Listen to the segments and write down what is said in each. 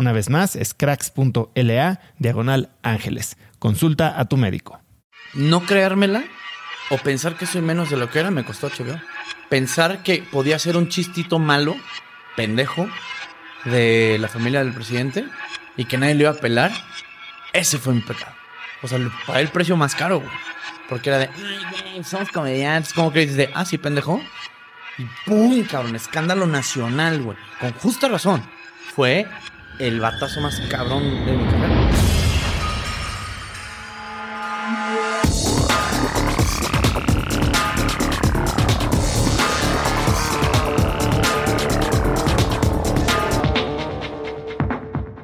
Una vez más, es cracks.la diagonal ángeles. Consulta a tu médico. No creérmela o pensar que soy menos de lo que era me costó HBO. Pensar que podía ser un chistito malo, pendejo, de la familia del presidente y que nadie le iba a pelar, ese fue mi pecado. O sea, pagué el precio más caro, güey. Porque era de, somos comediantes. Como que dices de, ah, sí, pendejo. Y ¡pum! cabrón, escándalo nacional, güey. Con justa razón. Fue el batazo más cabrón de mi carrera.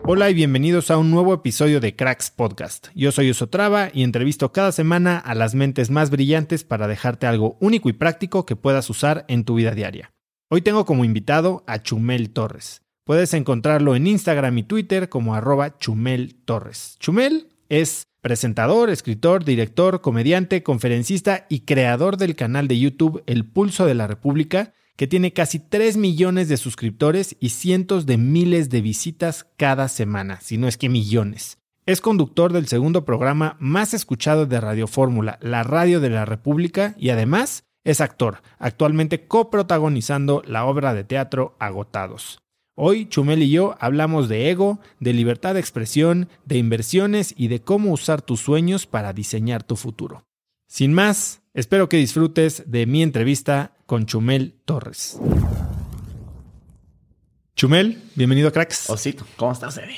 Hola y bienvenidos a un nuevo episodio de Cracks Podcast. Yo soy Osotrava y entrevisto cada semana a las mentes más brillantes para dejarte algo único y práctico que puedas usar en tu vida diaria. Hoy tengo como invitado a Chumel Torres. Puedes encontrarlo en Instagram y Twitter como arroba Chumel Torres. Chumel es presentador, escritor, director, comediante, conferencista y creador del canal de YouTube El Pulso de la República que tiene casi 3 millones de suscriptores y cientos de miles de visitas cada semana, si no es que millones. Es conductor del segundo programa más escuchado de Radio Fórmula, La Radio de la República, y además es actor, actualmente coprotagonizando la obra de teatro Agotados. Hoy Chumel y yo hablamos de ego, de libertad de expresión, de inversiones y de cómo usar tus sueños para diseñar tu futuro. Sin más, espero que disfrutes de mi entrevista con Chumel Torres. Chumel, bienvenido a Cracks. Osito, ¿cómo estás, bebé?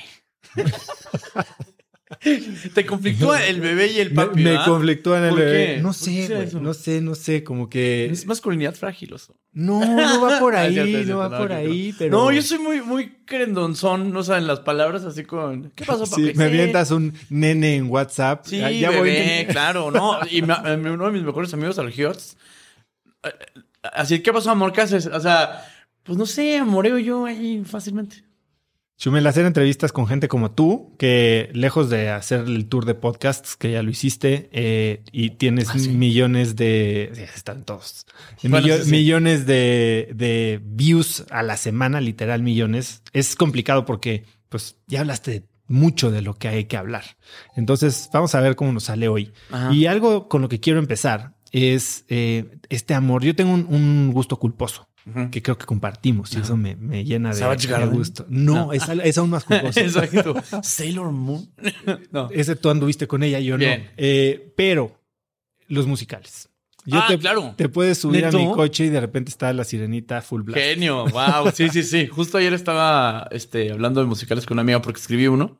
¿Te conflictúa el bebé y el papi? Me, me conflictúan el ¿Por bebé. qué? No ¿Por qué sé, güey, no sé, no sé, como que... Es masculinidad frágil, oso. No, no va por Ah, ahí, cierto, no cierto, va no, por ahí, pero... No, yo soy muy, muy querendonzón, no saben las palabras así con. ¿Qué pasó, papi? Sí, me avientas un nene en WhatsApp. Sí, ya, ya voy bebé, a- claro, no. Y me- eh, uno de mis mejores amigos, Algiots, eh, así, ¿qué pasó, amor? ¿Qué haces? O sea, pues no sé, amoreo yo ahí fácilmente. Chumel, hacer entrevistas con gente como tú, que lejos de hacer el tour de podcasts, que ya lo hiciste, eh, y tienes Ah, sí. millones de... sí, están todos. Bueno, Millo- sí, sí. Millones de, de views a la semana, literal millones. Es complicado porque, pues, ya hablaste mucho de lo que hay que hablar. Entonces, vamos a ver cómo nos sale hoy. Ajá. Y algo con lo que quiero empezar es eh, este amor. Yo tengo un, un gusto culposo Que creo que compartimos y eso me, me llena de, gusto. No, No. Es, es aún más culposo. Exacto. Sailor Moon. no. Ese tú anduviste con ella, yo Bien. no. Eh, pero los musicales. ah, te, claro. Te puedes subir a mi coche y de repente está la sirenita full blast. Genio, wow, sí, sí, sí. Justo ayer estaba este, hablando de musicales con una amiga porque escribí uno.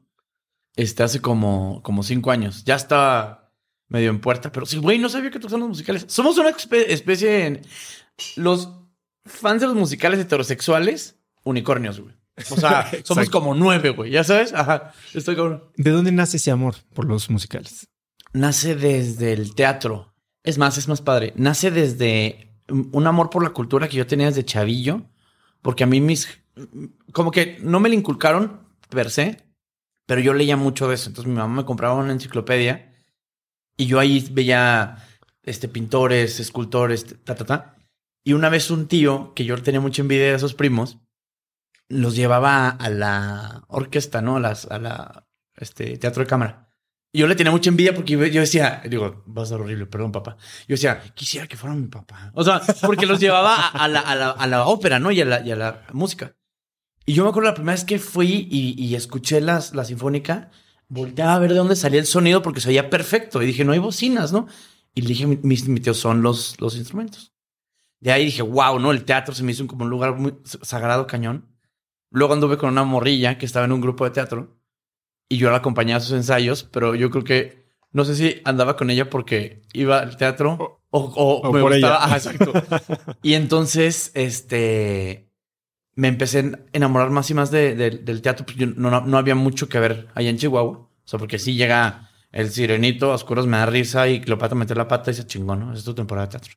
Este, hace como, como cinco años. Ya estaba medio en puerta, pero sí, güey, no sabía que gustan los musicales. Somos una espe- especie en. Los fans de los musicales heterosexuales, unicornios, güey. O sea, somos como nueve, güey. ¿Ya sabes? Ajá. Estoy como. ¿De dónde nace ese amor por los musicales? Nace desde el teatro. Es más, es más padre. Nace desde un amor por la cultura que yo tenía desde chavillo. Porque a mí mis... Como que no me la inculcaron per se, pero yo leía mucho de eso. Entonces mi mamá me compraba una enciclopedia y yo ahí veía este, pintores, escultores, ta, ta, ta. Y una vez un tío, que yo tenía mucha envidia de esos primos, los llevaba a la orquesta, ¿no? A, las, la este, teatro de cámara. Yo le tenía mucha envidia porque yo decía, digo, va a ser horrible, perdón, papá. Yo decía, quisiera que fuera mi papá. O sea, porque los llevaba a, a la, a, la, ópera, ¿no? Y a la, y la música. Y yo me acuerdo la primera vez que fui y, y escuché las, la sinfónica, volteaba a ver de dónde salía el sonido porque se oía perfecto. Y dije, no hay bocinas, ¿no? Y le dije, mi, mi, mi tío, son los, los instrumentos. De ahí dije, wow, ¿no? El teatro se me hizo como un lugar muy sagrado, cañón. Luego anduve con una morrilla que estaba en un grupo de teatro y yo la acompañaba a sus ensayos, pero yo creo que no sé si andaba con ella porque iba al teatro o, o, o me por gustaba. ella. Exacto. y entonces, este, me empecé a enamorar más y más de, de- del teatro. porque yo no, no, no había mucho que ver allá en Chihuahua. O sea, porque sí llega el sirenito, a oscuros me da risa y Cleopatra meter la pata y se chingó, ¿no? Es tu temporada de teatro.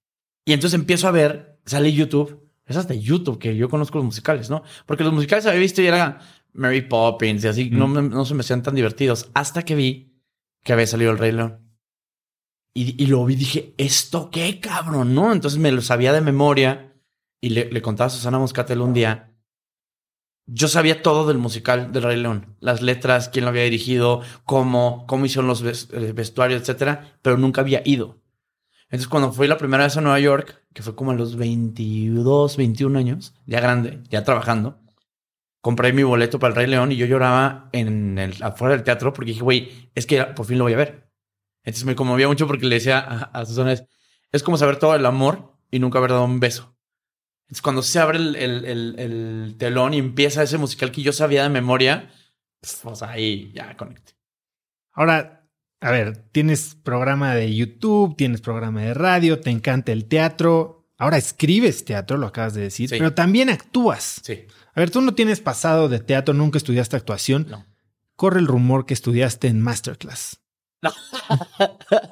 Y entonces empiezo a ver, sale YouTube. Es hasta YouTube que yo conozco los musicales, ¿no? Porque los musicales había visto y era Mary Poppins y así, no, no se me hacían tan divertidos. Hasta que vi que había salido el Rey León. Y, y lo vi y dije, ¿esto qué, cabrón? ¿No? Entonces me lo sabía de memoria y le, le contaba a Susana Moscatel un día. Yo sabía todo del musical del Rey León, las letras, quién lo había dirigido, cómo, cómo hicieron los eh, vestuarios, etcétera, pero nunca había ido. Entonces, cuando fui la primera vez a Nueva York, que fue como a los 22, 21 años, ya grande, ya trabajando, compré mi boleto para el Rey León y yo lloraba en el, afuera del teatro porque dije, güey, es que por fin lo voy a ver. Entonces me conmovía mucho porque le decía a, a Susana, es, como saber todo el amor y nunca haber dado un beso. Entonces cuando se abre el, el- el- el telón y empieza ese musical que yo sabía de memoria, pues, sea, ahí ya conecté. Ahora, a ver, tienes programa de YouTube, tienes programa de radio, te encanta el teatro. Ahora escribes teatro, lo acabas de decir, Sí. pero también actúas. Sí, A ver, tú no tienes pasado de teatro, nunca estudiaste actuación. no. Corre el rumor que estudiaste en Masterclass.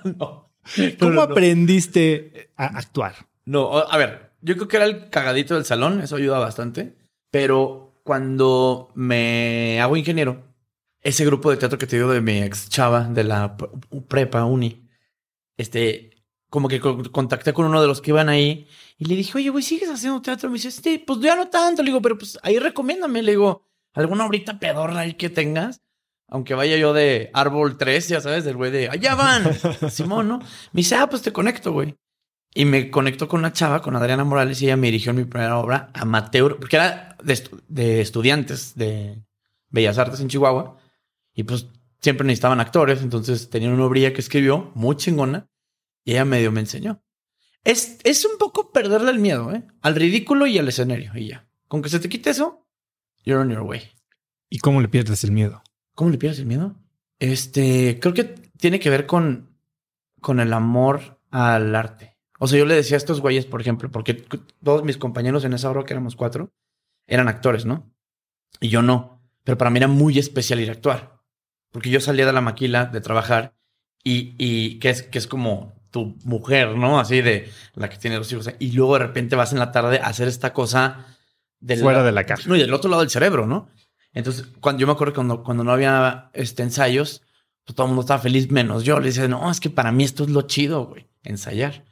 no. ¿Cómo No, no. aprendiste a actuar? No, a ver, yo creo que era el cagadito del salón, eso ayuda bastante. Pero cuando me hago ingeniero, ese grupo de teatro que te digo de mi ex chava de la prepa, uni, este, como que co- contacté con uno de los que iban ahí y le dije, oye, güey, ¿sigues haciendo teatro? Me dice, sí, pues ya no tanto. Le digo, pero pues ahí recomiéndame. Le digo, alguna ahorita pedorra ahí que tengas. Aunque vaya yo de árbol 3, ya sabes, del güey de allá van, Simón, ¿no? Me dice, ah, pues te conecto, güey. Y me conectó con una chava, con Adriana Morales, y ella me dirigió en mi primera obra, Amateur, porque era de estudiantes de Bellas Artes en Chihuahua. Y pues siempre necesitaban actores, entonces tenían una obrilla que escribió, muy chingona, y ella medio me enseñó. Es, es un poco perderle el miedo, ¿eh? Al ridículo y al escenario, y ya. Con que se te quite eso, you're on your way. ¿Y cómo le pierdes el miedo? ¿Cómo le pierdes el miedo? Este, creo que tiene que ver con, con el amor al arte. O sea, yo le decía a estos güeyes, por ejemplo, porque todos mis compañeros en esa obra, que éramos cuatro, eran actores, ¿no? Y yo no. Pero para mí era muy especial ir a actuar. Porque yo salía de la maquila de trabajar y, y que, es, que es como tu mujer, ¿no? Así de la que tiene dos hijos. Y luego de repente vas en la tarde a hacer esta cosa del Fuera de la caja. no, y del otro lado del cerebro, ¿no? Entonces, cuando yo me acuerdo que cuando, cuando no había este, ensayos, pues todo el mundo estaba feliz, menos yo. Le decía, no, es que para mí esto es lo chido, güey, ensayar.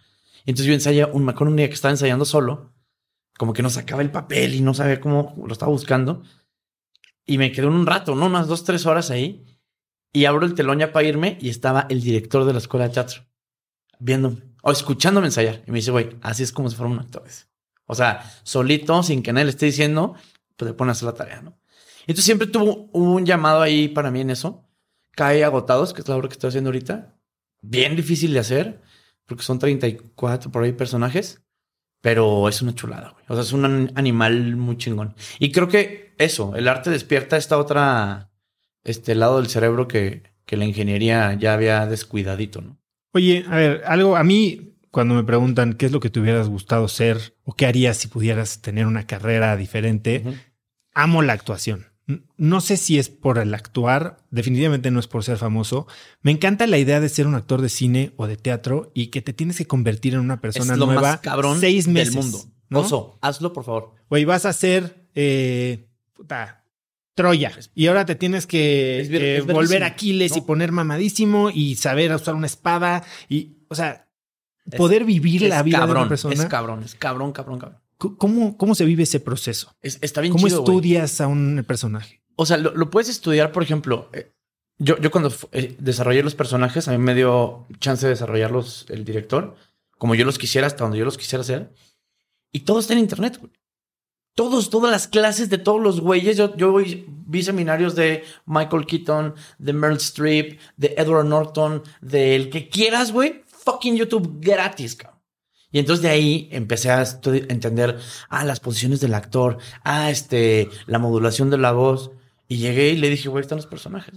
Y entonces yo ensayé, un, me acuerdo un día que estaba ensayando solo, como que no sacaba el papel y no sabía cómo lo estaba buscando. Y me quedé un rato, ¿no? Unas dos, tres horas ahí. Y abro el telón ya para irme y estaba el director de la escuela de teatro viéndome o escuchándome ensayar. Y me dice, güey, así es como se forman actores. O sea, solito, sin que nadie le esté diciendo, pues le pone a hacer la tarea, ¿no? Entonces siempre tuvo un llamado ahí para mí en eso. Cae agotados, que es la obra que estoy haciendo ahorita. Bien difícil de hacer, porque son 34 por ahí personajes, pero es una chulada, güey. O sea, es un an- animal muy chingón. Y creo que eso, el arte despierta esta otra, este lado del cerebro que, que la ingeniería ya había descuidadito, ¿no? Oye, a ver, algo a mí cuando me preguntan qué es lo que te hubieras gustado ser o qué harías si pudieras tener una carrera diferente, amo la actuación. No sé si es por el actuar, definitivamente no es por ser famoso. Me encanta la idea de ser un actor de cine o de teatro y que te tienes que convertir en una persona es lo nueva más cabrón seis meses. del mundo. ¿no? Oso, hazlo, por favor. Güey, vas a ser eh, puta, Troya. Y ahora te tienes que Es ver- eh, es volver Aquiles y poner mamadísimo y saber usar una espada. Y, o sea, poder vivir la vida de una persona. Es cabrón, es cabrón, cabrón, cabrón. ¿Cómo, ¿Cómo se vive ese proceso? Es- está bien ¿Cómo chido, estudias a un personaje? O sea, lo, lo puedes estudiar, por ejemplo. eh, yo, yo cuando eh, desarrollé los personajes, a mí me dio chance de desarrollarlos el director, como yo los quisiera, hasta donde yo los quisiera hacer. Y todo está en internet, güey. Todos, todas las clases de todos los güeyes. Yo, yo vi- seminarios de Michael Keaton, de Meryl Streep, de Edward Norton, del que quieras, güey. Fucking YouTube gratis, cabrón. Y entonces de ahí empecé a entender, ah, las posiciones del actor, ah, este, la modulación de la voz. Y llegué y le dije, güey, están los personajes.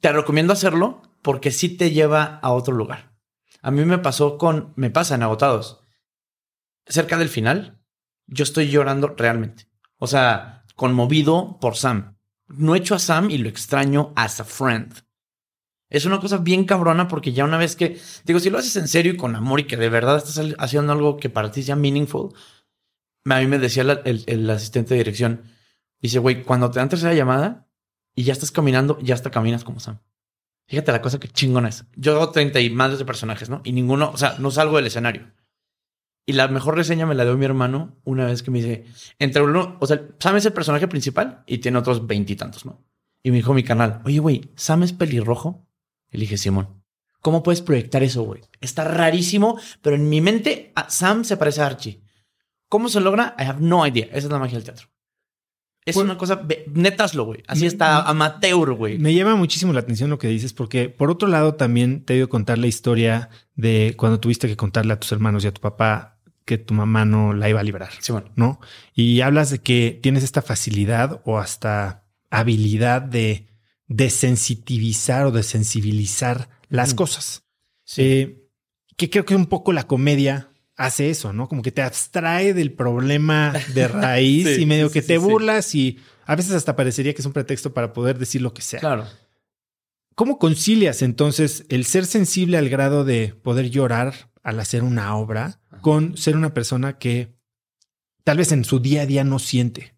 Te recomiendo hacerlo porque sí te lleva a otro lugar. A mí me pasó con, me pasa en Agotados. Cerca del final, yo estoy llorando realmente. O sea, conmovido por Sam. No echo a Sam y lo extraño as a friend. Es una cosa bien cabrona porque ya una vez que, digo, si lo haces en serio y con amor y que de verdad estás haciendo algo que para ti sea meaningful, a mí me decía el, el asistente de dirección, dice, güey, cuando te dan tercera llamada y ya estás caminando, ya hasta caminas como Sam. Fíjate la cosa que chingona es. Yo hago 30 y más de personajes, ¿no? Y ninguno, o sea, no salgo del escenario. Y la mejor reseña me la dio mi hermano una vez que me dice, entre uno, o sea, Sam es el personaje principal y tiene otros veintitantos, ¿no? Y me dijo mi canal, oye, güey, ¿Sam es pelirrojo? Y le dije, Simón, ¿cómo puedes proyectar eso, güey? Está rarísimo, pero en mi mente a- Sam se parece a Archie. ¿Cómo se logra? I have no idea. Esa es la magia del teatro. Es Pues- una cosa, ve- neta hazlo, güey. Así está amateur, güey. Me llama muchísimo la atención lo que dices, porque por otro lado también te he oído contar la historia de cuando tuviste que contarle a tus hermanos y a tu papá que tu mamá no la iba a liberar, Simón. ¿no? Y hablas de que tienes esta facilidad o hasta habilidad de desensitivizar o desensibilizar las Mm. cosas. Sí. Eh, que creo que un poco la comedia hace eso, ¿no? Como que te abstrae del problema de raíz Sí, y medio sí, que sí, te sí. burlas y a veces hasta parecería que es un pretexto para poder decir lo que sea. Claro. ¿Cómo concilias entonces el ser sensible al grado de poder llorar al hacer una obra con ser una persona que tal vez en su día a día no siente?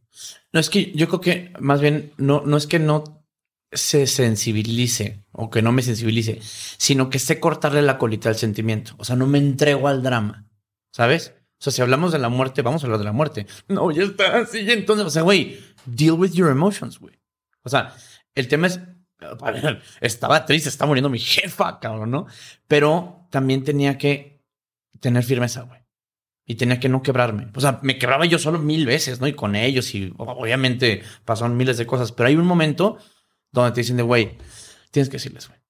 No, es que yo creo que más bien no, no es que no se sensibilice o que no me sensibilice, sino que sé cortarle la colita al sentimiento. O sea, no me entrego al drama, ¿sabes? O sea, si hablamos de la muerte, vamos a hablar de la muerte. No, ya está así. Entonces, o sea, güey, deal with your emotions, güey. O sea, el tema es, estaba triste, está muriendo mi jefa, cabrón, ¿no? Pero también tenía que tener firmeza, güey. Y tenía que no quebrarme. O sea, me quebraba yo solo mil veces, ¿no? Y con ellos y obviamente pasaron miles de cosas. Pero hay un momento donde te dicen de, güey, tienes que decirles, güey.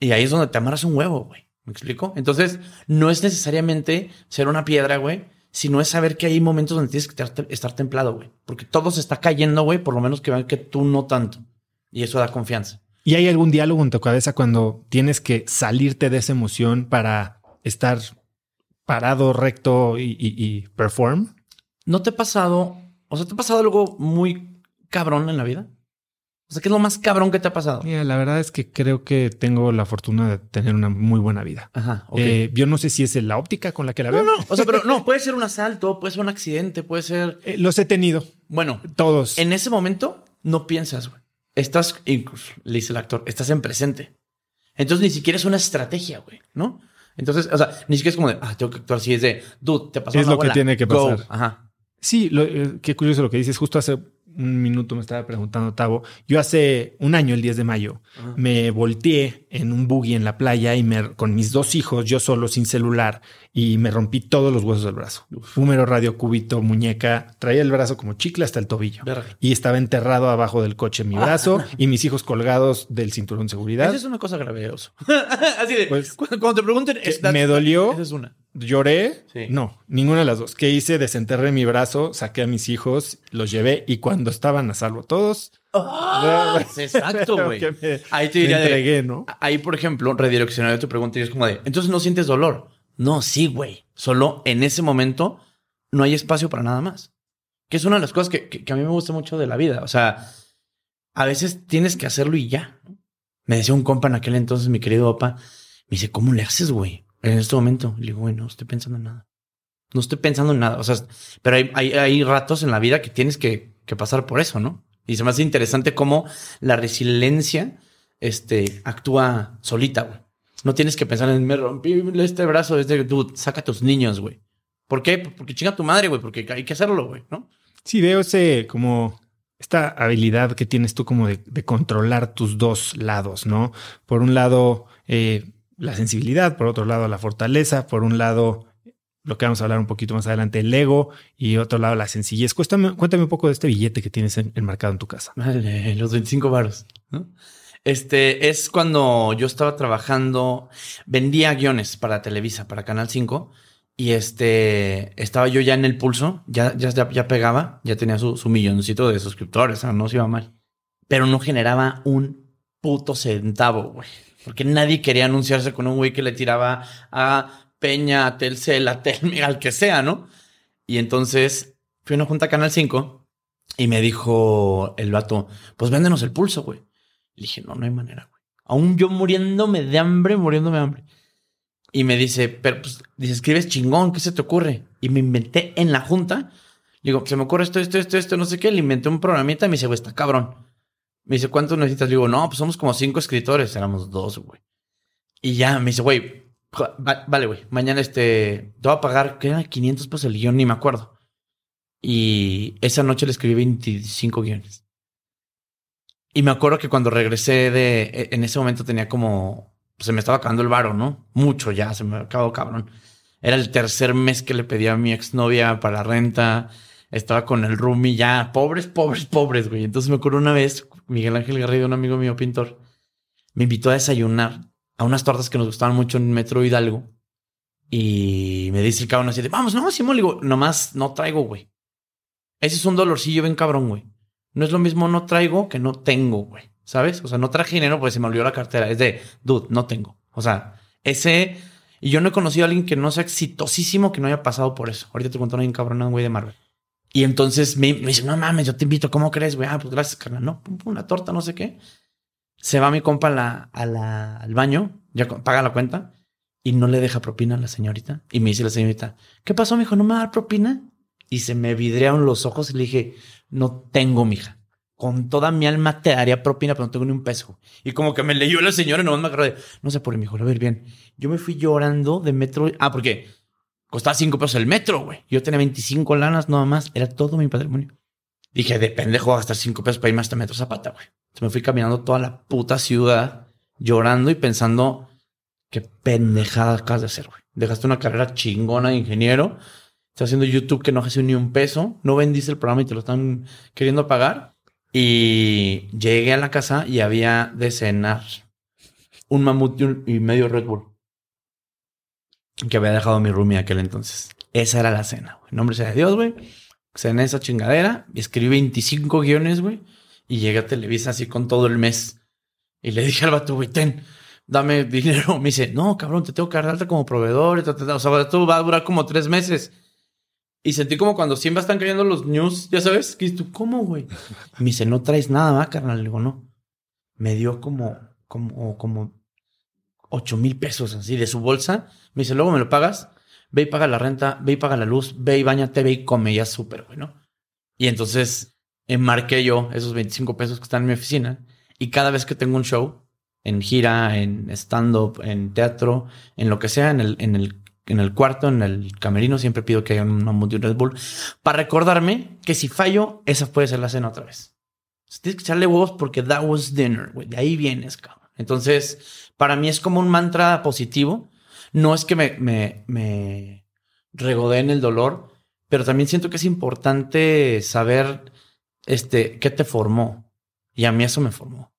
Y ahí es donde te amarras un huevo, güey. ¿Me explico? Entonces, no es necesariamente ser una piedra, güey, sino es saber que hay momentos donde tienes que estar- templado, güey. Porque todo se está cayendo, güey, por lo menos que vean que tú no tanto. Y eso da confianza. ¿Y hay algún diálogo en tu cabeza cuando tienes que salirte de esa emoción para estar parado, recto y, y- y perform? ¿No te ha pasado, o sea, te ha pasado algo muy cabrón en la vida? O sea, ¿qué es lo más cabrón que te ha pasado? Mira, la verdad es que creo que tengo la fortuna de tener una muy buena vida. Ajá. Eh, yo no sé si es la óptica con la que la no, veo. no, o sea, pero no, puede ser un asalto, puede ser un accidente, puede ser... Eh, los he tenido, Bueno, todos. en ese momento no piensas, güey. Estás, incluso, le dice el actor, estás en presente. Entonces ni siquiera es una estrategia, güey, ¿no? Entonces, o sea, ni siquiera es como de, ah, tengo que actuar así, es de, dude, te pasó Es una lo que tiene que go". pasar. Ajá. Sí, lo- eh, qué curioso lo que dices. Justo hace un minuto me estaba preguntando, Tavo. Yo hace un año, el 10 de mayo, me volteé en un buggy en la playa y me, con mis dos hijos, yo solo, sin celular, y me rompí todos los huesos del brazo. Húmero, radio, cúbito, muñeca. Traía el brazo como chicle hasta el tobillo. Y estaba enterrado abajo del coche mi brazo y mis hijos colgados del cinturón de seguridad. Esa es una cosa grave, Así de, pues, cuando, te pregunten... Me dolió. Esa es una. Lloré. No, ninguna de las dos. ¿Qué hice? Desenterré mi brazo, saqué a mis hijos, los llevé y cuando estaban a salvo todos. ¡Ah! exacto, güey. Ahí te diría entregué, ¿no? Ahí, por ejemplo, redireccionar tu pregunta y es como de, entonces no sientes dolor. No, sí, güey. Solo en ese momento no hay espacio para nada más. Que es una de las cosas que, que, a mí me gusta mucho de la vida. O sea, a veces tienes que hacerlo y ya. Me decía un compa en aquel entonces, mi querido opa, me dice, ¿cómo le haces, güey? en este momento. Le digo, güey, no estoy pensando en nada. No estoy pensando en nada. O sea, pero hay, hay, hay ratos en la vida que tienes que, que, pasar por eso, ¿no? Y se me hace interesante cómo la resiliencia este, actúa solita, güey. No tienes que pensar en me rompí este brazo, este dude, saca a tus niños, güey. ¿Por qué? Porque chinga tu madre, güey, porque hay que hacerlo, güey, ¿no? Sí, veo ese como esta habilidad que tienes tú como de, de controlar tus dos lados, ¿no? Por un lado, eh, la sensibilidad, por otro lado la fortaleza, por un lado lo que vamos a hablar un poquito más adelante, el ego, y otro lado la sencillez. Cuéntame, cuéntame un poco de este billete que tienes enmarcado en tu casa. Vale, los 25 baros. Este es cuando yo estaba trabajando, vendía guiones para Televisa, para Canal 5, y este estaba yo ya en el pulso, ya, ya, ya pegaba, ya tenía su, su milloncito de suscriptores, no se iba mal, pero no generaba un puto centavo, güey. Porque nadie quería anunciarse con un güey que le tiraba a Peña, a Telcel, a al que sea, ¿no? Y entonces fui a una junta Canal 5 y me dijo el vato, pues véndenos el pulso, güey. Le dije, no, no hay manera, güey. Aún yo muriéndome de hambre, muriéndome de hambre. Y me dice, pero pues, dice, escribes chingón, ¿qué se te ocurre? Y me inventé en la junta. Digo, se me ocurre esto, esto, esto, esto, no sé qué. Le inventé un programita y me dice, güey, está cabrón. Me dice, ¿cuántos necesitas? digo, no, pues somos como cinco escritores. Éramos dos, güey. Y ya me dice, güey, vale, güey, mañana este, te voy a pagar, ¿qué era? 500 pesos el guion, ni me acuerdo. Y esa noche le escribí 25 guiones. Y me acuerdo que cuando regresé de, e, en ese momento tenía como, se me estaba acabando el varo, ¿no? Mucho ya, se me acabó cabrón. Era el tercer mes que le pedí a mi exnovia para renta. Estaba con el roomie ya, pobres, pobres, pobres, güey. Entonces me acuerdo una vez, Miguel Ángel Garrido, un amigo mío pintor, me invitó a desayunar a unas tortas que nos gustaban mucho en Metro Hidalgo. Y me dice el cabrón así de, vamos, no, Simón, le digo, nomás no traigo, güey. Ese es un dolorcillo bien cabrón, güey. No es lo mismo no traigo que no tengo, güey. ¿Sabes? O sea, no traje dinero porque se me olvidó la cartera. Es de, dude, no tengo. O sea, ese... Y yo no he conocido a alguien que no sea exitosísimo que no haya pasado por eso. Ahorita te cuento un cabrón, güey, de Marvel. Y entonces me, dice, no mames, yo te invito, ¿cómo crees, güey? Ah, pues gracias, carnal. No, una torta, no sé qué. Se va mi compa a la, a la, al baño, ya paga la cuenta y no le deja propina a la señorita. Y me dice la señorita, ¿qué pasó, mijo? ¿No me va a dar propina? Y se me vidrearon los ojos y le dije, no tengo, mija. Con toda mi alma te daría propina, pero no tengo ni un peso. Y como que me leyó la señora y no me agarré. No sé por qué, mijo, a ver bien. Yo me fui llorando de metro. Ah, porque Costaba 5 pesos el metro, güey. Yo tenía 25 lanas nada más. Era todo mi patrimonio. Dije, de pendejo gastar 5 pesos para irme hasta Metro Zapata, güey. Me fui caminando toda la puta ciudad llorando y pensando qué pendejada acabas de hacer, güey. Dejaste una carrera chingona de ingeniero. Estás haciendo YouTube que no hace ni un peso. No vendiste el programa y te lo están queriendo pagar. Y llegué a la casa y había de cenar un mamut y medio Red Bull que había dejado mi roomie aquel entonces. Esa era la cena, güey. Nombre sea de Dios, güey. Cené esa chingadera, escribí 25 guiones, güey. Y llegué a Televisa así con todo el mes. Y le dije al vato, güey, ten, dame dinero. Me dice, no, cabrón, te tengo que dar alta como proveedor. O sea, esto va a durar como tres meses. Y sentí como cuando siempre están cayendo los news, ya sabes, que tú, ¿cómo, güey? Me dice, no traes nada, va, carnal. Le digo, no. Me dio como, como, como 8 mil pesos así de su bolsa. Me dice, luego me lo pagas, ve y paga la renta, ve y paga la luz, ve y bañate, ve y come, ya súper, bueno. Y entonces enmarqué yo esos 25 pesos que están en mi oficina y cada vez que tengo un show, en gira, en stand-up, en teatro, en lo que sea, en el, en el en el cuarto, en el camerino, siempre pido que haya un mamut y un Red Bull para recordarme que si fallo, esa puede ser la cena otra vez. tienes que echarle huevos porque that was dinner, güey. De ahí vienes, cabrón. Entonces, para mí es como un mantra positivo. No es que me, me, me regodee en el dolor, pero también siento que es importante saber este, qué te formó. Y a mí eso me formó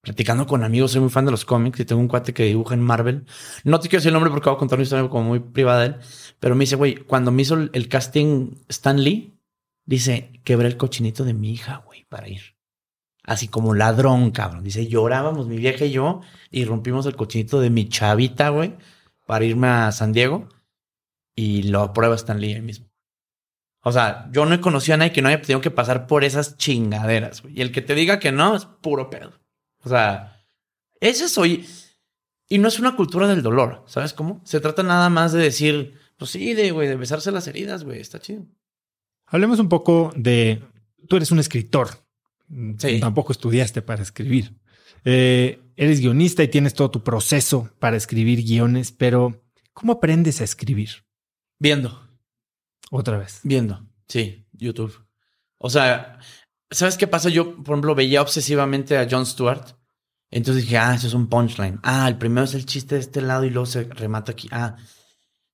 platicando con amigos, soy muy fan de los cómics y tengo un cuate que dibuja en Marvel. No te quiero decir el nombre porque voy a contar una historia como muy privada de él, pero me dice, güey, cuando me hizo el casting Stan Lee, dice, quebré el cochinito de mi hija, güey, para ir. Así como ladrón, cabrón. Dice, llorábamos mi vieja y yo y rompimos el cochinito de mi chavita, güey, para irme a San Diego y lo aprueba Stan Lee ahí mismo. O sea, yo no he conocido a nadie que no haya tenido que pasar por esas chingaderas, güey. Y el que te diga que no es puro pedo. O sea, ese soy. Y no es una cultura del dolor, ¿sabes cómo? Se trata nada más de decir, pues sí, de, güey, de besarse las heridas, güey, está chido. Hablemos un poco de. Tú eres un escritor. Sí. Tampoco estudiaste para escribir. Eh, eres guionista y tienes todo tu proceso para escribir guiones, pero ¿cómo aprendes a escribir? Viendo. Otra vez. Viendo, sí, YouTube. O sea, ¿sabes qué pasa? Yo, por ejemplo, veía obsesivamente a Jon Stewart entonces dije, ah, eso es un punchline. Ah, el primero es el chiste de este lado y luego se remata aquí. Ah,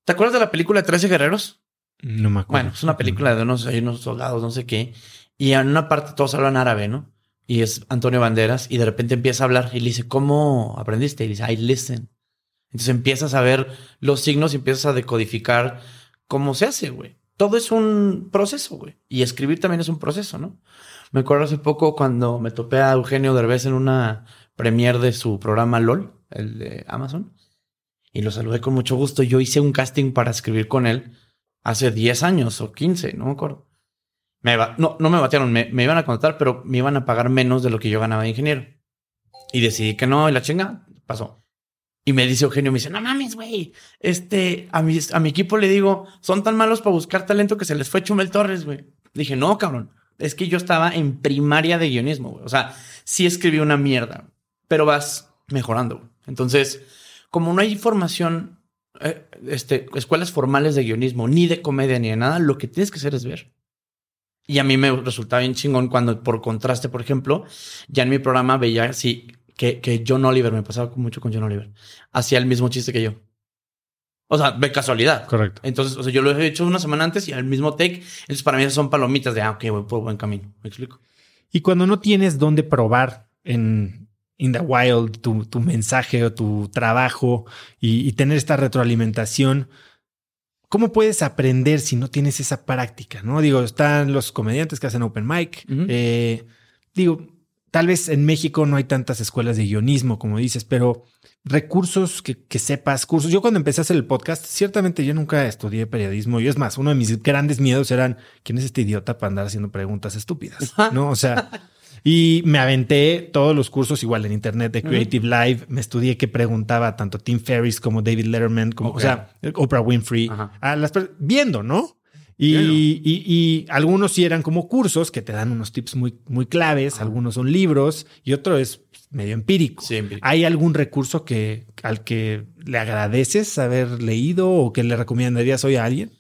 ¿te acuerdas de la película de 13 guerreros? No me acuerdo. Bueno, es una película de unos, hay unos soldados, no sé qué. Y en una parte todos hablan árabe, ¿no? Y es Antonio Banderas y de repente empieza a hablar y le dice, ¿cómo aprendiste? Y dice, I listen. Entonces empiezas a ver los signos y empiezas a decodificar cómo se hace, güey. Todo es un proceso, güey. Y escribir también es un proceso, ¿no? Me acuerdo hace poco cuando me topé a Eugenio Derbez en una premier de su programa LOL, el de Amazon, y lo saludé con mucho gusto. Yo hice un casting para escribir con él hace 10 años o 15, no me acuerdo. Me no, no me batearon, me, iban a contratar, pero me iban a pagar menos de lo que yo ganaba de ingeniero. Y decidí que no, y la chinga pasó. Y me dice Eugenio, me dice, no mames, güey. Este, a mi, a mi equipo le digo, son tan malos para buscar talento que se les fue Chumel Torres, güey. Dije, no, cabrón. Es que yo estaba en primaria de guionismo, güey. O sea, sí escribí una mierda pero vas mejorando. Entonces, como no hay formación, eh, este, escuelas formales de guionismo, ni de comedia, ni de nada, lo que tienes que hacer es ver. Y a mí me resultaba bien chingón cuando, por contraste, por ejemplo, ya en mi programa veía así que, que John Oliver, me pasaba mucho con John Oliver, hacía el mismo chiste que yo. O sea, de casualidad. Correcto. Entonces, o sea, yo lo he hecho una semana antes y al mismo take. Entonces, para mí son palomitas de, ah, ok, voy por buen camino. ¿Me explico? Y cuando no tienes dónde probar en, in the wild, tu, tu mensaje o tu trabajo y, tener esta retroalimentación. ¿Cómo puedes aprender si no tienes esa práctica? No digo, están los comediantes que hacen open mic. Eh, digo, tal vez en México no hay tantas escuelas de guionismo, como dices, pero recursos que, que, sepas, cursos. Yo cuando empecé a hacer el podcast, ciertamente yo nunca estudié periodismo y es más, uno de mis grandes miedos eran, ¿quién es este idiota para andar haciendo preguntas estúpidas? ¿No? O sea, y me aventé todos los cursos igual en internet de Creative Live. Me estudié que preguntaba tanto Tim Ferriss como David Letterman, como, o sea, Oprah Winfrey, a las viendo, ¿no? Y, y, algunos sí eran como cursos que te dan unos tips muy, muy claves, algunos son libros y otro es medio empírico. ¿Hay algún recurso que, al que le agradeces haber leído o que le recomendarías hoy a alguien?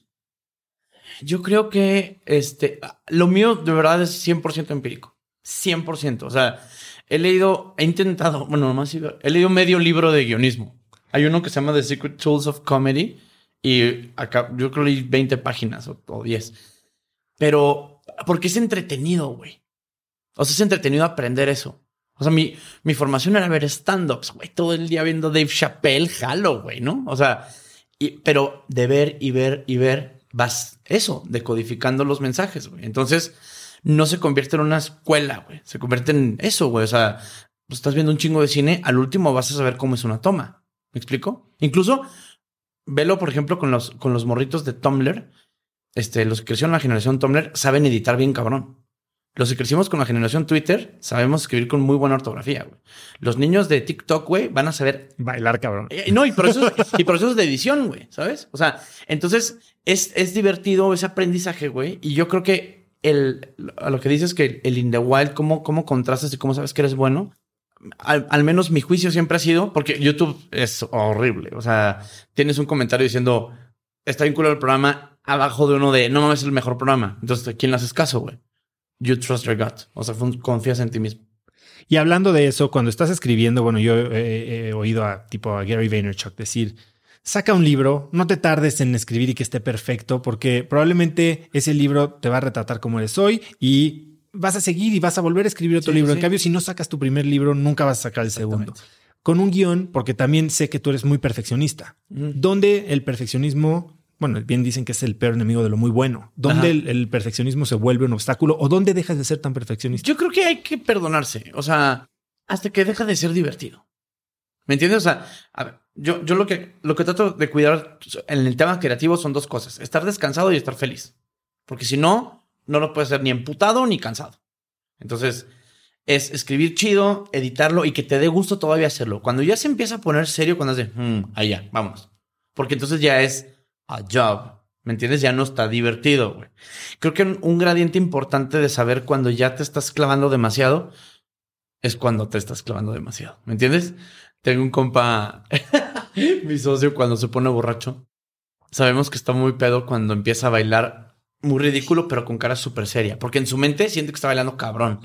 Yo creo que este, lo mío de verdad es 100% empírico. 100%. O sea, he leído, he intentado, bueno, nomás he leído medio libro de guionismo. Hay uno que se llama The Secret Tools of Comedy y acá yo creo que leí 20 páginas o, 10. Pero, porque es entretenido, güey. O sea, es entretenido aprender eso. O sea, mi, mi formación era ver stand-ups, güey. Todo el día viendo Dave Chappelle, jalo, güey, ¿no? O sea, y, pero de ver y ver y ver, vas eso, decodificando los mensajes, güey. Entonces, no se convierte en una escuela, güey. Se convierte en eso, güey. O sea, pues estás viendo un chingo de cine, al último vas a saber cómo es una toma. ¿Me explico? Incluso, velo, por ejemplo, con los, con los morritos de Tumblr. Este, los que crecieron la generación Tumblr saben editar bien cabrón. Los que crecimos con la generación Twitter sabemos escribir con muy buena ortografía, güey. Los niños de TikTok, güey, van a saber bailar, cabrón. Eh, no, y procesos, y procesos de edición, güey, ¿sabes? O sea, entonces es, es divertido ese aprendizaje, güey. Y yo creo que el, a lo que dices que el in the wild, cómo, cómo contrastas y cómo sabes que eres bueno, al, al menos mi juicio siempre ha sido, porque YouTube es horrible. O sea, tienes un comentario diciendo, está vinculado el programa abajo de uno de, no mames, es el mejor programa. Entonces, ¿a quién le haces caso, güey? You trust your gut. O sea, confías en ti mismo. Y hablando de eso, cuando estás escribiendo, bueno, yo he oído a tipo a Gary Vaynerchuk decir, saca un libro, no te tardes en escribir y que esté perfecto, porque probablemente ese libro te va a retratar como eres hoy y vas a seguir y vas a volver a escribir otro Sí, libro. En cambio, si no sacas tu primer libro, nunca vas a sacar el segundo. Con un guion, porque también sé que tú eres muy perfeccionista. Mm. ¿Dónde el perfeccionismo, bueno, bien dicen que es el peor enemigo de lo muy bueno? ¿Dónde el, el perfeccionismo se vuelve un obstáculo o dónde dejas de ser tan perfeccionista? Yo creo que hay que perdonarse. O sea, hasta que deja de ser divertido. ¿Me entiendes? O sea, a ver, yo, yo lo que lo que trato de cuidar en el tema creativo son dos cosas: estar descansado y estar feliz. Porque si no, no lo puedes ser ni emputado ni cansado. Entonces, es escribir chido, editarlo y que te dé gusto todavía hacerlo. Cuando ya se empieza a poner serio, cuando es de, "Mm, ahí ya, vámonos. Porque entonces ya es a job. ¿Me entiendes? Ya no está divertido, güey. Creo que un, gradiente importante de saber cuando ya te estás clavando demasiado es cuando te estás clavando demasiado. ¿Me entiendes? Tengo un compa, mi socio, cuando se pone borracho. Sabemos que está muy pedo cuando empieza a bailar muy ridículo, pero con cara súper seria. Porque en su mente siente que está bailando cabrón.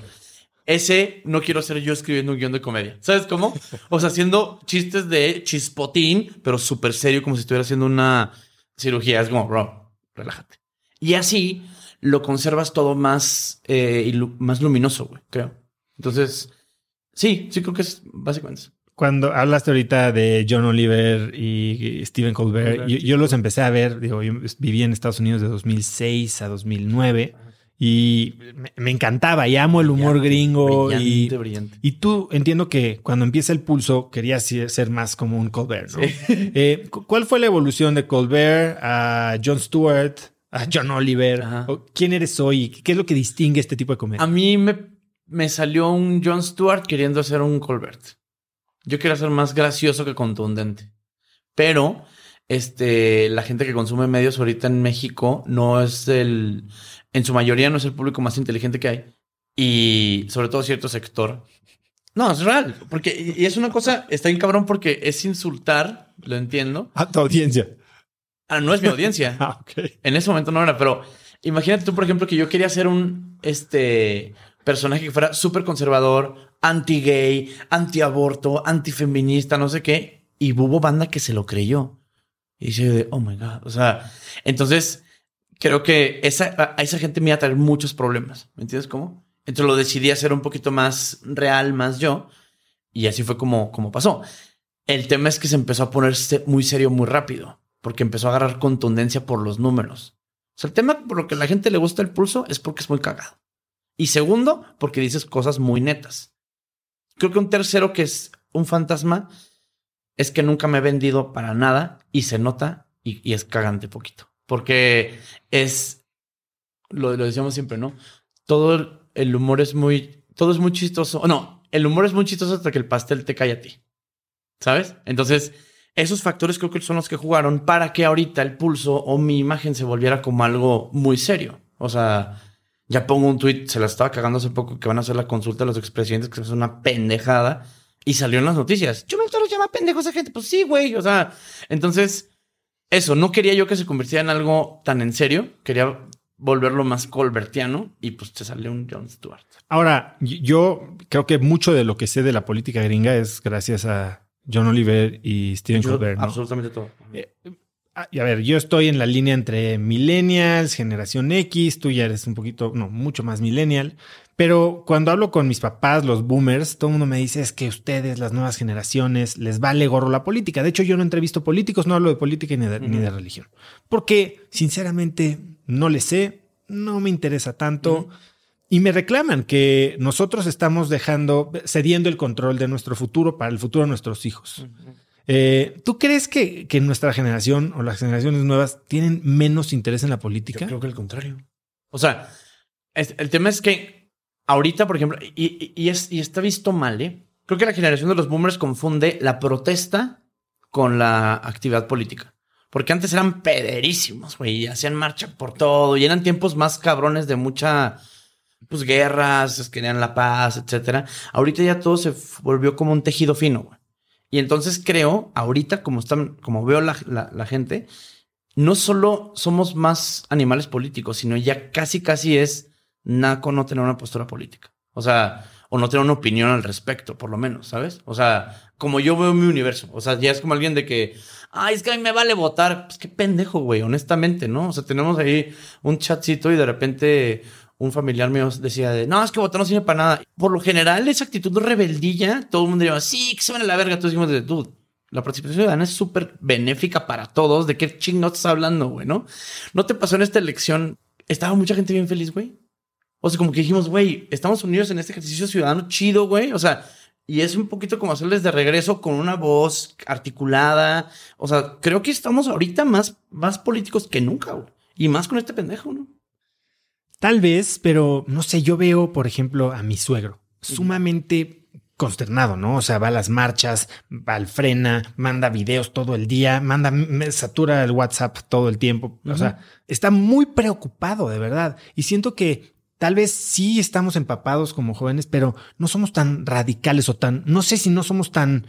Ese no quiero ser yo escribiendo un guion de comedia. ¿Sabes cómo? O sea, haciendo chistes de chispotín, pero súper serio, como si estuviera haciendo una cirugía. Es como, bro, relájate. Y así lo conservas todo más, eh, más luminoso, güey, creo. Entonces, sí, sí creo que es básicamente eso. Cuando hablaste ahorita de John Oliver y Stephen Colbert, Colbert, yo, sí. yo los empecé a ver, digo, yo viví en Estados Unidos de 2006 a 2009 y me, encantaba y amo el humor Brillante, gringo y, brillante, brillante. y tú entiendo que cuando empieza el pulso querías ser ser más como un Colbert, ¿no? Sí. Eh, cu- ¿Cuál fue la evolución de Colbert a Jon Stewart, a John Oliver? Ajá. ¿O ¿Quién eres hoy? ¿Qué es lo que distingue este tipo de comedia? A mí me, me salió un Jon Stewart queriendo hacer un Colbert. Yo quería ser más gracioso que contundente. Pero este, la gente que consume medios ahorita en México no es el, en su mayoría no es el público más inteligente que hay. Y sobre todo cierto sector. No, es real. Porque, y es una cosa, está bien cabrón porque es insultar, lo entiendo. A tu audiencia. Ah, no es mi audiencia. Ah, ok. En ese momento no era, pero imagínate tú, por ejemplo, que yo quería ser un este personaje que fuera súper conservador, anti-gay, anti-aborto, antifeminista, no sé qué. Y hubo banda que se lo creyó. Y dice de, oh my God. O sea, entonces creo que esa, a esa gente me iba a traer muchos problemas. ¿Me entiendes cómo? Entonces lo decidí hacer un poquito más real, más yo. Y así fue como, como pasó. El tema es que se empezó a ponerse muy serio muy rápido, porque empezó a agarrar contundencia por los números. O sea, el tema por lo que a la gente le gusta el pulso es porque es muy cagado. Y segundo, porque dices cosas muy netas. Creo que un tercero que es un fantasma es que nunca me he vendido para nada y se nota y, y es cagante poquito. Porque es, lo, lo decíamos siempre, ¿no? Todo el- humor es muy, todo es muy chistoso. No, el humor es muy chistoso hasta que el pastel te cae a ti. ¿Sabes? Entonces, esos factores creo que son los que jugaron para que ahorita el pulso o mi imagen se volviera como algo muy serio. O sea, ya pongo un tweet, se la estaba cagando hace poco que van a hacer la consulta a los expresidentes, que es una pendejada, y salió en las noticias. Yo me los llama pendejos a gente. Pues sí, güey. O sea, entonces, eso, no quería yo que se convirtiera en algo tan en serio. Quería volverlo más colbertiano y pues te salió un Jon Stewart. Ahora, yo creo que mucho de lo que sé de la política gringa es gracias a John Oliver y Stephen Yo- Colbert. ¿no? Absolutamente todo. Eh, y a ver, yo estoy en la línea entre millennials, generación X, tú ya eres un poquito, no, mucho más millennial, pero cuando hablo con mis papás, los boomers, todo el mundo me dice es que ustedes, las nuevas generaciones, les vale gorro la política. De hecho, yo no entrevisto políticos, no hablo de política ni de, ni de Ujú. religión, porque sinceramente no le sé, no me interesa tanto. Y me reclaman que nosotros estamos dejando, cediendo el control de nuestro futuro para el futuro de nuestros hijos. Eh, ¿Tú crees que, que nuestra generación o las generaciones nuevas tienen menos interés en la política? Creo que al contrario. O sea, el tema es que ahorita, por ejemplo, y, y- y es, y está visto mal, ¿eh? Creo que la generación de los boomers confunde la protesta con la actividad política. Porque antes eran pederísimos, güey, hacían marcha por todo, y eran tiempos más cabrones de mucha pues guerras, querían la paz, etcétera. Ahorita ya todo se volvió como un tejido fino, güey. Y entonces creo, ahorita como están, como veo la, la, gente, no solo somos más animales políticos, sino ya casi, casi es naco no tener una postura política. O sea, o no tener una opinión al respecto, por lo menos, ¿sabes? O sea, como yo veo mi universo. O sea, ya es como alguien de que, ay, es que a mí me vale votar. Pues qué pendejo, güey, honestamente, ¿no? O sea, tenemos ahí un chatcito y de repente un familiar mío decía de, no, es que votar no sirve para nada. Por lo general, esa actitud de rebeldilla, todo el mundo diría, sí, que se van a la verga. Entonces dijimos de, dude, la participación ciudadana es súper benéfica para todos. ¿De qué ching no estás hablando, güey, no? ¿No te pasó en esta elección? Estaba mucha gente bien feliz, güey. O sea, como que dijimos, güey, estamos unidos en este ejercicio ciudadano chido, güey. O sea, y es un poquito como hacerles de regreso con una voz articulada. O sea, creo que estamos ahorita más, más políticos que nunca, güey. Y más con este pendejo, ¿no? Tal vez, pero no sé, yo veo, por ejemplo, a mi suegro sumamente consternado, ¿no? O sea, va a las marchas, va al frena, manda videos todo el día, manda, me satura el WhatsApp todo el tiempo. O sea, está muy preocupado, de verdad. Y siento que tal vez sí estamos empapados como jóvenes, pero no somos tan radicales o tan, no sé si no somos tan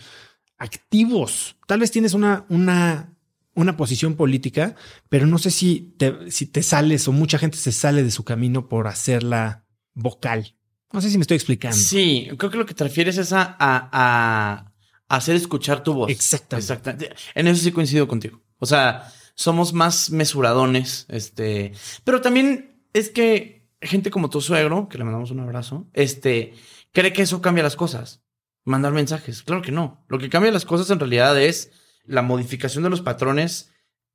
activos. Tal vez tienes una, una una posición política, pero no sé si te, si te sales o mucha gente se sale de su camino por hacerla vocal. No sé si me estoy explicando. Sí, creo que lo que te refieres es a, a, hacer escuchar tu voz. Exactamente. Exactamente. En eso sí coincido contigo. O sea, somos más mesuradones, este, pero también es que gente como tu suegro, que le mandamos un abrazo, este, cree que eso cambia las cosas. Mandar mensajes. Claro que no. Lo que cambia las cosas en realidad es la modificación de los patrones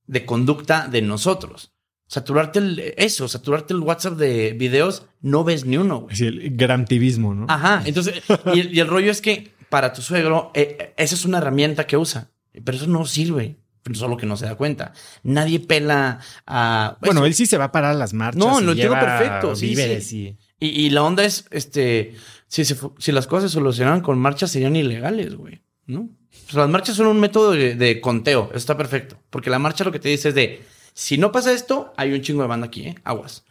de conducta de nosotros. Saturarte el, eso, saturarte el WhatsApp de videos, no ves ni uno, güey. el gramtivismo, ¿no? Ajá. Entonces, y, el rollo es que para tu suegro, eh, esa es una herramienta que usa, pero eso no sirve. Solo que no se da cuenta. Nadie pela a. Bueno, él sí se va a parar las marchas. No, lo entiendo perfecto. Sí, sí. Y... Y, la onda es, este, si, si las cosas se solucionaran con marchas serían ilegales, güey. ¿No? Las marchas son un método de, conteo. Eso está perfecto. Porque la marcha lo que te dice es de, si no pasa esto, hay un chingo de banda aquí, ¿eh? Aguas.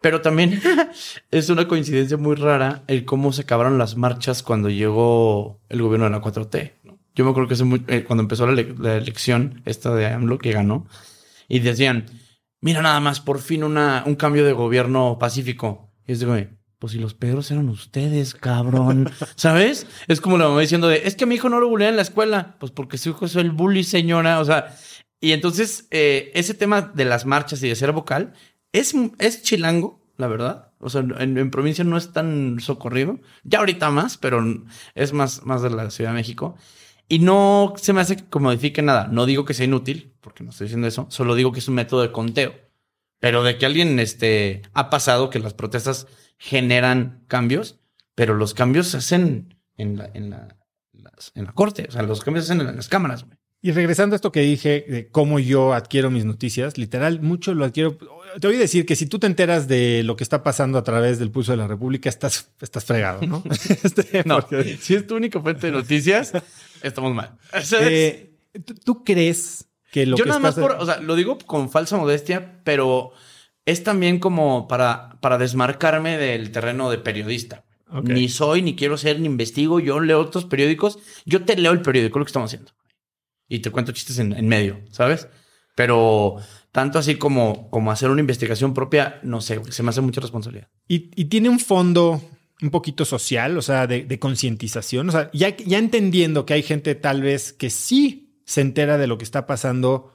Pero también es una coincidencia muy rara el cómo se acabaron las marchas cuando llegó el gobierno de la 4T. Yo me acuerdo que eh, cuando empezó la, elección, esta de AMLO que ganó, y decían, mira nada más, por fin una, un cambio de gobierno pacífico. Y es de, pues si los Pedros eran ustedes, cabrón. ¿Sabes? Es como la mamá diciendo de, es que a mi hijo no lo bullean en la escuela. Pues porque su hijo es el bully, señora. O sea, y entonces eh, ese tema de las marchas y de ser vocal es, es chilango, la verdad. O sea, en, provincia no es tan socorrido. Ya ahorita más, pero es más, más de la Ciudad de México. Y no se me hace que modifique nada. No digo que sea inútil, porque no estoy diciendo eso. Solo digo que es un método de conteo. Pero de que alguien este, ha pasado que las protestas generan cambios, pero los cambios se hacen en la, en la, en la corte, o sea, los cambios se hacen en las cámaras. Y regresando a esto que dije de cómo yo adquiero mis noticias, literal, mucho lo adquiero. Te voy a decir que si tú te enteras de lo que está pasando a través del pulso de la República, estás, estás fregado, ¿no? Este, no, si es tu única fuente de noticias, estamos mal. Eh, ¿tú, crees que lo yo que nada más por, o sea, lo digo con falsa modestia, pero es también como para, para desmarcarme del terreno de periodista. Ni soy, ni quiero ser, ni investigo. Yo leo otros periódicos. Yo te leo el periódico, lo que estamos haciendo. Y te cuento chistes en, medio, ¿sabes? Pero tanto así como, como hacer una investigación propia, no sé, se me hace mucha responsabilidad. Y, tiene un fondo un poquito social, o sea, de, concientización. O sea, ya, ya entendiendo que hay gente tal vez que sí se entera de lo que está pasando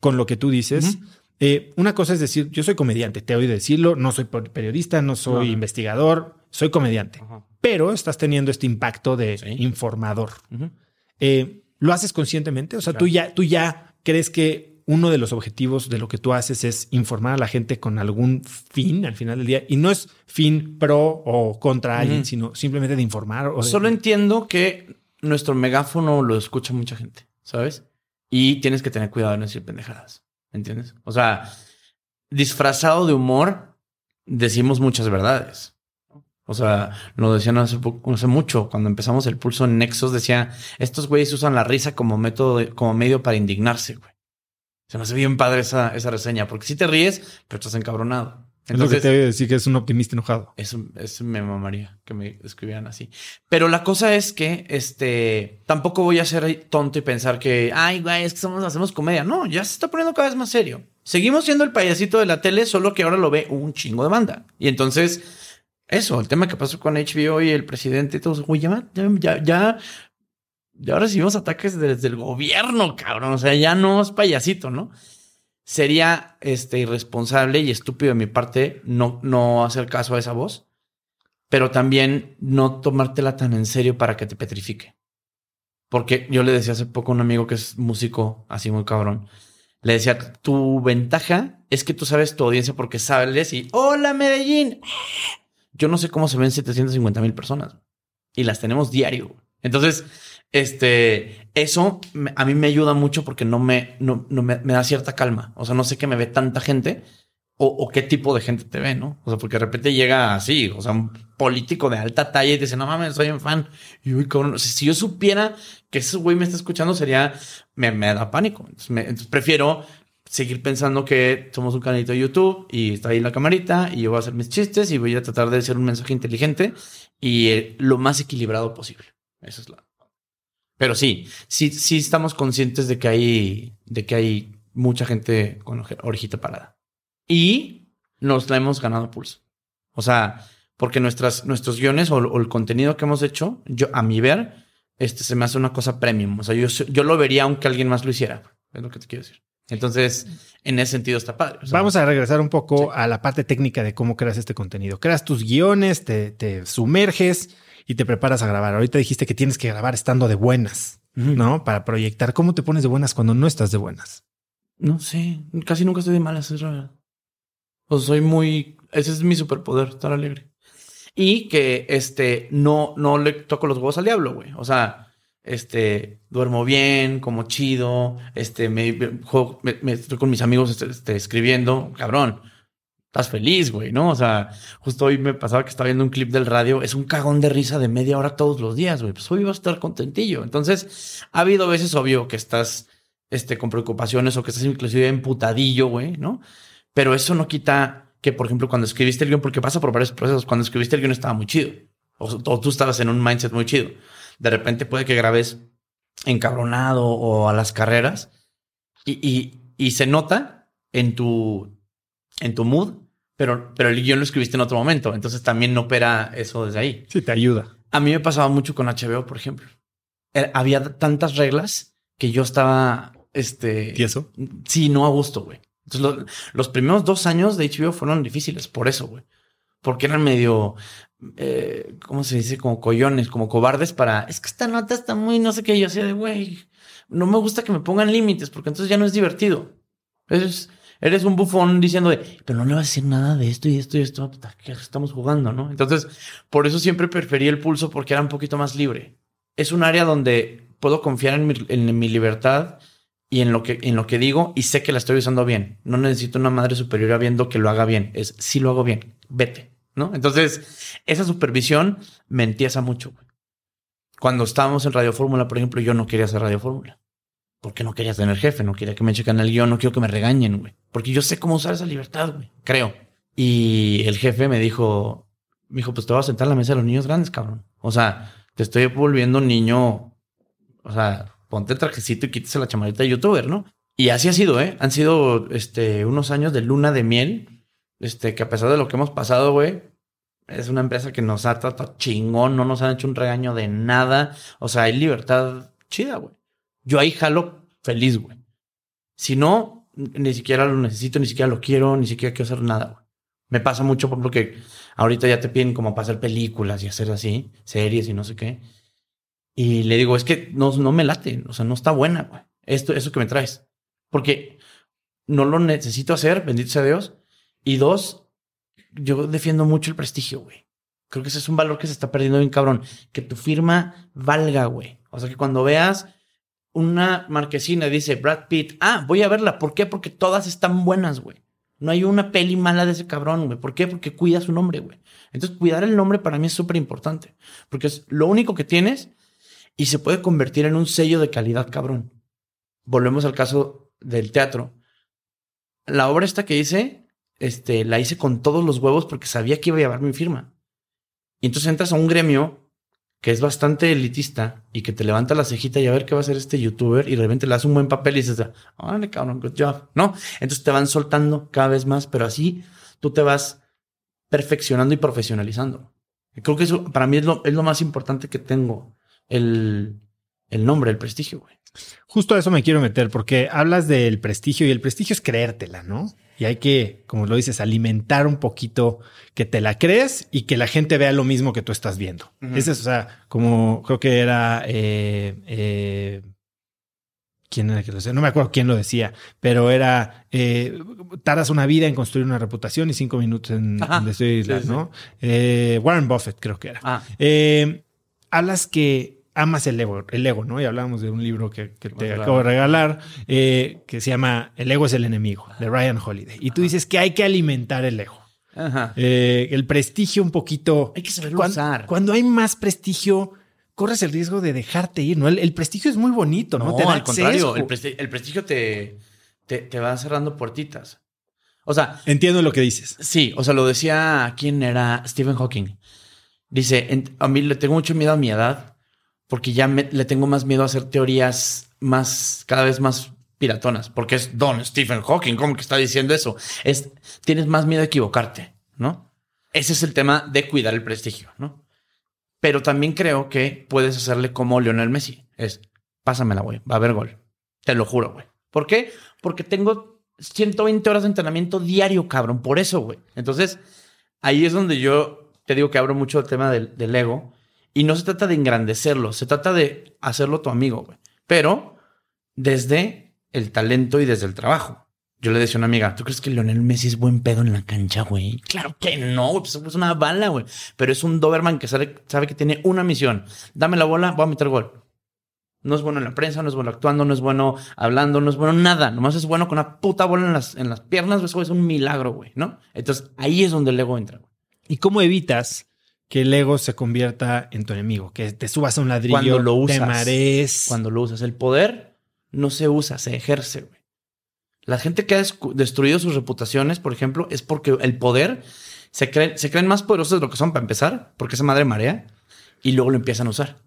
con lo que tú dices, eh, una cosa es decir, yo soy comediante, te oído decirlo, no soy periodista, no soy investigador, soy comediante, pero estás teniendo este impacto de informador. Eh, ¿Lo haces conscientemente? O sea, tú, ya, tú ya crees que uno de los objetivos de lo que tú haces es informar a la gente con algún fin al final del día y no es fin pro o contra alguien, sino simplemente de informar. O Solo entiendo que nuestro megáfono lo escucha mucha gente, ¿sabes? Y tienes que tener cuidado en decir pendejadas. ¿Entiendes? O sea, disfrazado de humor, decimos muchas verdades. O sea, lo decían hace, hace mucho, cuando empezamos el pulso en Nexos, decía, estos güeyes usan la risa como método, como medio para indignarse, güey. Se me hace bien padre esa, esa reseña, porque si te ríes, pero estás encabronado. Es lo que te decir que es un optimista enojado. Eso, eso me mamaría que me escribieran así. Pero la cosa es que este tampoco voy a ser tonto y pensar que, ay, güey, es que somos, hacemos comedia. No, ya se está poniendo cada vez más serio. Seguimos siendo el payasito de la tele, solo que ahora lo ve un chingo de banda. Y entonces, eso, el tema que pasó con HBO y el presidente y todo, güey, ya, ya, ya, ya recibimos ataques desde el gobierno, cabrón. O sea, ya no es payasito, ¿no? Sería este, irresponsable y estúpido de mi parte no, no hacer caso a esa voz, pero también no tomártela tan en serio para que te petrifique. Porque yo le decía hace poco a un amigo que es músico, así muy cabrón, le decía, tu ventaja es que tú sabes tu audiencia porque sabes y, hola Medellín. Yo no sé cómo se ven 750 mil personas y las tenemos diario. Entonces, este, eso a mí me ayuda mucho porque no me, no, me, da cierta calma. O sea, no sé qué me ve tanta gente o, qué tipo de gente te ve, ¿no? O sea, porque de repente llega así, o sea, un político de alta talla y dice, no mames, soy un fan. Y uy, si yo supiera que ese güey me está escuchando, sería, me, me da pánico. Entonces, prefiero seguir pensando que somos un canalito de YouTube y está ahí la camarita y yo voy a hacer mis chistes y voy a tratar de ser un mensaje inteligente y eh, lo más equilibrado posible. Esa es la, pero sí, sí, sí estamos conscientes de que hay, de que hay mucha gente con orejita parada. Y nos la hemos ganado pulso. O sea, porque nuestras, nuestros guiones o, el contenido que hemos hecho, yo, a mi ver, este se me hace una cosa premium. O sea, yo, yo lo vería aunque alguien más lo hiciera. Es lo que te quiero decir. Entonces, en ese sentido está padre. Vamos a regresar un poco a la parte técnica de cómo creas este contenido. Creas tus guiones, te, te sumerges y te preparas a grabar. Ahorita dijiste que tienes que grabar estando de buenas, ¿no? Para proyectar. ¿Cómo te pones de buenas cuando no estás de buenas? No sé, casi nunca estoy de malas, es verdad. O soy muy, ese es mi superpoder, estar alegre. Y que este no no le toco los huevos al diablo, güey. O sea, este duermo bien, como chido, este me, me, estoy con mis amigos este, este, escribiendo, cabrón estás feliz, güey, ¿no? O sea, justo hoy me pasaba que estaba viendo un clip del radio, es un cagón de risa de media hora todos los días, güey. Pues hoy iba a estar contentillo. Entonces, ha habido veces, obvio, que estás este, con preocupaciones o que estás inclusive emputadillo, güey, ¿no? Pero eso no quita que, por ejemplo, cuando escribiste el guion, porque pasa por varios procesos, cuando escribiste el guion estaba muy chido. O, tú estabas en un mindset muy chido. De repente puede que grabes encabronado o a las carreras y, y, y se nota en tu, en tu mood pero, pero el guion lo escribiste en otro momento. Entonces también no opera eso desde ahí. Sí, te ayuda. A mí me pasaba mucho con HBO, por ejemplo. Había tantas reglas que yo estaba, este... ¿Y eso? Sí, no a gusto, güey. Entonces, los primeros dos años de HBO fueron difíciles por eso, güey. Porque eran medio, eh, ¿cómo se dice? Como collones, como cobardes para, es que esta nota está muy, no sé qué, yo hacía de, güey, no me gusta que me pongan límites porque entonces ya no es divertido. Es, eres un bufón diciendo de, pero no le vas a decir nada de esto y esto y esto, que estamos jugando, ¿no? Entonces, por eso siempre preferí el pulso porque era un poquito más libre. Es un área donde puedo confiar en mi, en mi libertad y en lo, que, en lo que digo y sé que la estoy usando bien. No necesito una madre superior viendo que lo haga bien. Es, si lo hago bien, vete, ¿no? Entonces, esa supervisión me entiesa mucho. Cuando estábamos en Radio Fórmula, por ejemplo, yo no quería hacer Radio Fórmula porque no quería tener jefe, no quería que me chequen el guion, no quiero que me regañen, güey. Porque yo sé cómo usar esa libertad, güey. Creo. Y el jefe me dijo, me dijo, pues te voy a sentar a la mesa de los niños grandes, cabrón. O sea, te estoy volviendo niño. O sea, ponte el trajecito y quítese la chamarita de youtuber, ¿no? Y así ha sido, ¿eh? Han sido este, unos años de luna de miel. Este, que a pesar de lo que hemos pasado, güey, es una empresa que nos ha tratado chingón, no nos han hecho un regaño de nada. O sea, hay libertad chida, güey. Yo ahí jalo feliz, güey. Si no, ni siquiera lo necesito, ni siquiera lo quiero, ni siquiera quiero hacer nada. Me pasa mucho por lo que ahorita ya te piden como para hacer películas y hacer así, series y no sé qué. Y le digo, es que no, no me late, o sea, no está buena, güey. Esto, eso que me traes. Porque no lo necesito hacer, bendito sea Dios. Y dos, yo defiendo mucho el prestigio, güey. Creo que ese es un valor que se está perdiendo bien cabrón. Que tu firma valga, güey. O sea, que cuando veas una marquesina dice Brad Pitt, ah, voy a verla. ¿Por qué? Porque todas están buenas, güey. No hay una peli mala de ese cabrón, güey. ¿Por qué? Porque cuida su nombre, güey. Entonces, cuidar el nombre para mí es súper importante. Porque es lo único que tienes y se puede convertir en un sello de calidad, cabrón. Volvemos al caso del teatro. La obra esta que hice este, la hice con todos los huevos porque sabía que iba a llevar mi firma. Y entonces entras a un gremio que es bastante elitista y que te levanta la cejita y a ver qué va a hacer este youtuber y de repente le das un buen papel y dices, órale, cabrón, good job, ¿no? Entonces te van soltando cada vez más, pero así tú te vas perfeccionando y profesionalizando. creo que eso para mí es lo, es lo más importante que tengo, el, el nombre, el prestigio. Justo a eso me quiero meter porque hablas del prestigio y el prestigio es creértela, ¿no? Y hay que, como lo dices, alimentar un poquito que te la crees y que la gente vea lo mismo que tú estás viendo. Ese es, o sea, como creo que era... Eh, eh, ¿Quién era que lo decía? No me acuerdo quién lo decía, pero era, eh, tardas una vida en construir una reputación y cinco minutos en, destruirla, ¿no? Eh, Warren Buffett creo que era. Ah. Eh, hablas que amas el ego, el ego, ¿no? Y hablábamos de un libro que, te acabo de regalar, eh, que se llama El ego es el enemigo, de Ryan Holiday. Y tú dices que hay que alimentar el ego. Ajá. Eh, el prestigio un poquito. Hay que saberlo usar. Cuando hay más prestigio, corres el riesgo de dejarte ir, ¿no? El, prestigio es muy bonito, ¿no? no al contrario, el, prestigio te, te, te va cerrando puertitas. O sea. Entiendo lo que dices. Sí, o sea, lo decía, ¿quién era? Stephen Hawking. Dice, a mí le tengo mucho miedo a mi edad porque ya le tengo más miedo a hacer teorías más, cada vez más piratonas, porque es Don Stephen Hawking, ¿cómo que está diciendo eso? Es, tienes más miedo a equivocarte, ¿no? Ese es el tema de cuidar el prestigio, ¿no? Pero también creo que puedes hacerle como Lionel Messi, es, pásamela, güey, va a haber gol, te lo juro, güey. ¿Por qué? Porque tengo 120 horas de entrenamiento diario, cabrón, por eso, güey. Entonces, ahí es donde yo te digo que abro mucho el tema del, del ego, y no se trata de engrandecerlo, se trata de hacerlo tu amigo, güey. Pero desde el talento y desde el trabajo. Yo le decía a una amiga, ¿tú crees que Lionel Messi es buen pedo en la cancha, güey? Claro que no, güey, pues es una bala, güey. Pero es un Doberman que sabe, sabe que tiene una misión. Dame la bola, voy a meter gol. No es bueno en la prensa, no es bueno actuando, no es bueno hablando, no es bueno nada. Nomás es bueno con una puta bola en las, en las piernas, eso es un milagro, güey, ¿no? Entonces ahí es donde el ego entra, güey. ¿Y cómo evitas que el ego se convierta en tu enemigo, que te subas a un ladrillo, cuando lo usas, te marees. Cuando lo usas. El poder no se usa, se ejerce. Güey. La gente que ha destruido sus reputaciones, por ejemplo, es porque el poder se creen, se creen más poderosos de lo que son para empezar, porque esa madre marea, y luego lo empiezan a usar.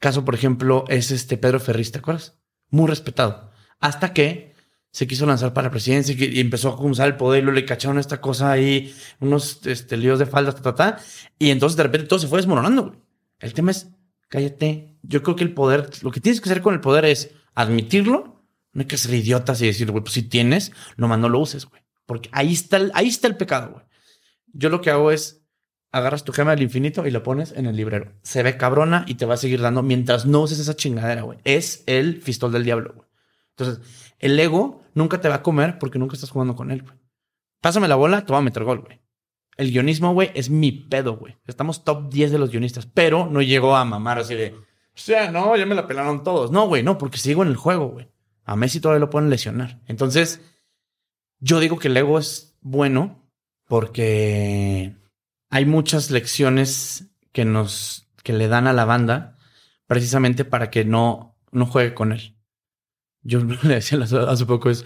Caso, por ejemplo, es este Pedro Ferriz, ¿te acuerdas? Muy respetado. Hasta que se quiso lanzar para la presidencia y empezó a usar el poder y le cacharon esta cosa ahí, unos este, líos de faldas, ta, ta, ta, y entonces de repente todo se fue desmoronando. El tema es, cállate. Yo creo que el poder, lo que tienes que hacer con el poder es admitirlo, no hay que ser idiotas y decir, güey, pues si tienes, nomás no lo uses, güey. Porque ahí está el, ahí está el pecado, güey. Yo lo que hago es, agarras tu gema del infinito y lo pones en el librero. Se ve cabrona y te va a seguir dando mientras no uses esa chingadera, güey. Es el fistol del diablo, güey. Entonces, el ego nunca te va a comer porque nunca estás jugando con él, güey. Pásame la bola, te voy a meter gol, güey. El guionismo, güey, es mi pedo, güey. Estamos top 10 de los guionistas, pero no llegó a mamar así de, o sea, no, ya me la pelaron todos. No, güey, no, porque sigo en el juego, güey. A Messi todavía lo pueden lesionar. Entonces, yo digo que el ego es bueno porque hay muchas lecciones que nos, que le dan a la banda precisamente para que no, no juegue con él yo le decía hace poco es,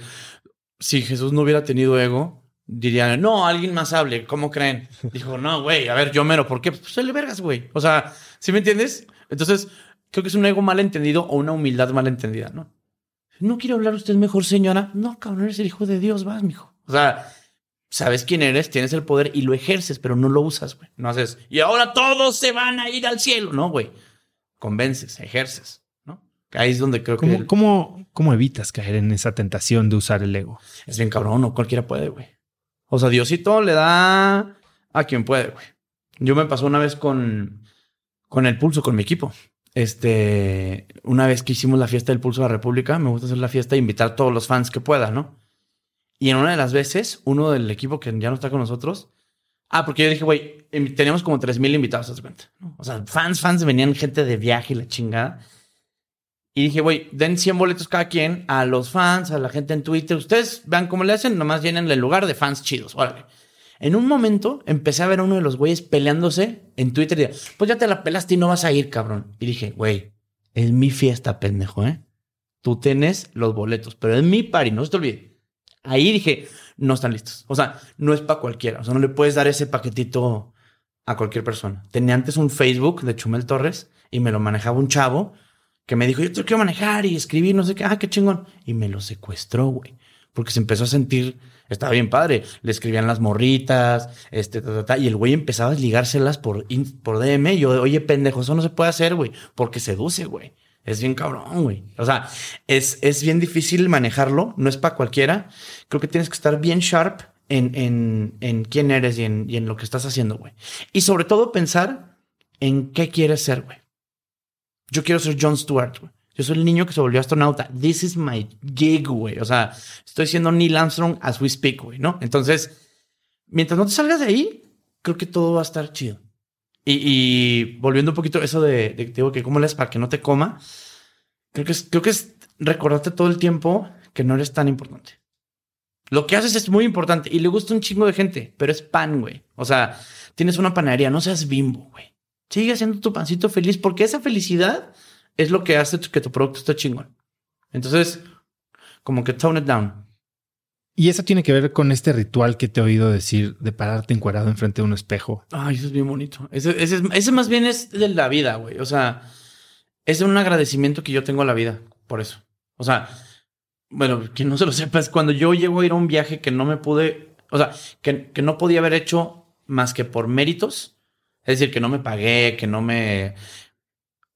si Jesús no hubiera tenido ego, diría, no, alguien más hable, ¿cómo creen? Dijo, no, güey, a ver, yo mero, ¿por qué? Pues le vergas, güey. O sea, ¿sí me entiendes? Entonces, creo que es un ego mal entendido o una humildad mal entendida, ¿no? No quiero hablar usted mejor, señora. No, cabrón, eres el hijo de Dios, vas, mijo. O sea, sabes quién eres, tienes el poder y lo ejerces, pero no lo usas, güey. No haces, y ahora todos se van a ir al cielo. No, güey. Convences, ejerces. Ahí es donde creo que. ¿cómo, ¿Cómo evitas caer en esa tentación de usar el ego? Es bien cabrón, no cualquiera puede, güey. O sea, Diosito le da a quien puede, güey. Yo me pasó una vez con, con el pulso, con mi equipo. Este, una vez que hicimos la fiesta del pulso de la República, me gusta hacer la fiesta e invitar a todos los fans que pueda, ¿no? Y en una de las veces, uno del equipo que ya no está con nosotros, ah, porque yo dije, güey, teníamos como 3000 invitados, ¿te cuenta? O sea, fans, fans, venían gente de viaje y la chingada. Y dije, güey, den 100 boletos cada quien a los fans, a la gente en Twitter. Ustedes vean cómo le hacen, nomás llenen el lugar de fans chidos. Órale. En un momento empecé a ver a uno de los güeyes peleándose en Twitter y dije, pues ya te la pelaste y no vas a ir, cabrón. Y dije, güey, es mi fiesta, pendejo, ¿eh? Tú tienes los boletos, pero es mi party, no se te olvide. Ahí dije, no están listos. O sea, no es para cualquiera. O sea, no le puedes dar ese paquetito a cualquier persona. Tenía antes un Facebook de Chumel Torres y me lo manejaba un chavo que me dijo, yo te quiero manejar y escribir, no sé qué, ah, qué chingón. Y me lo secuestró, güey. Porque se empezó a sentir, estaba bien padre. Le escribían las morritas, este, ta, ta, ta, y el güey empezaba a ligárselas por, por DM. Yo, oye, pendejo, eso no se puede hacer, güey, porque seduce, güey. Es bien cabrón, güey. O sea, es, es bien difícil manejarlo, no es para cualquiera. Creo que tienes que estar bien sharp en, en, en quién eres y en, y en lo que estás haciendo, güey. Y sobre todo pensar en qué quieres ser, güey. Yo quiero ser Jon Stewart, güey. Yo soy el niño que se volvió astronauta. This is my gig, güey. O sea, estoy siendo Neil Armstrong as we speak, güey, ¿no? Entonces, mientras no te salgas de ahí, creo que todo va a estar chido. Y, volviendo un poquito a eso de, de, digo, que cómo le para que no te coma, creo que es, creo que es recordarte todo el tiempo que no eres tan importante. Lo que haces es muy importante y le gusta un chingo de gente, pero es pan, güey. O sea, tienes una panadería, no seas bimbo, güey. Sigue haciendo tu pancito feliz porque esa felicidad es lo que hace que tu producto esté chingón. Entonces, como que tone it down. Y eso tiene que ver con este ritual que te he oído decir de pararte encuadrado enfrente de un espejo. Ay, eso es bien bonito. Ese, ese, es- ese más bien es de la vida, güey. O sea, es un agradecimiento que yo tengo a la vida por eso. O sea, bueno, quien no se lo sepa es cuando yo llego a ir a un viaje que no me pude, o sea, que, que no podía haber hecho más que por méritos. Es decir, que no me pagué, que no me...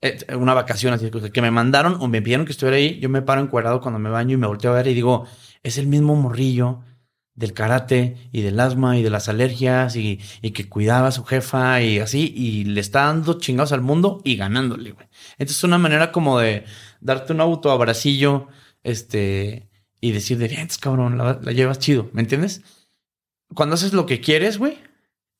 eh, Una vacación así, que me mandaron o me pidieron que estuviera ahí. Yo me paro encuadrado cuando me baño y me volteo a ver y digo, es el mismo morrillo del karate y del asma y de las alergias y, que cuidaba a su jefa y así y le está dando chingados al mundo y ganándole, güey. Entonces es una manera como de darte un autoabracillo, este, y decir de bien, cabrón, la, la llevas chido, ¿me entiendes? Cuando haces lo que quieres, güey,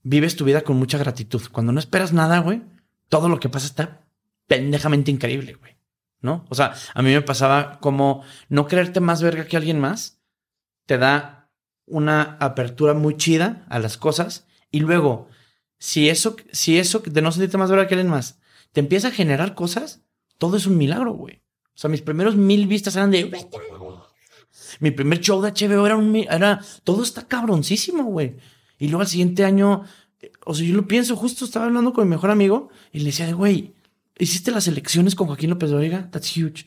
vives tu vida con mucha gratitud. Cuando no esperas nada, güey, todo lo que pasa está pendejamente increíble, güey. ¿No? O sea, a mí me pasaba como no creerte más verga que alguien más te da una apertura muy chida a las cosas y luego si eso si eso de no sentirte más verga que alguien más te empieza a generar cosas, todo es un milagro, güey. O sea, mis primeros mil vistas eran de mi primer show de HBO era un era todo está cabroncísimo, güey. Y luego al siguiente año, o sea, yo lo pienso, justo estaba hablando con mi mejor amigo y le decía de, güey, hiciste las elecciones con Joaquín López Dóriga, that's huge.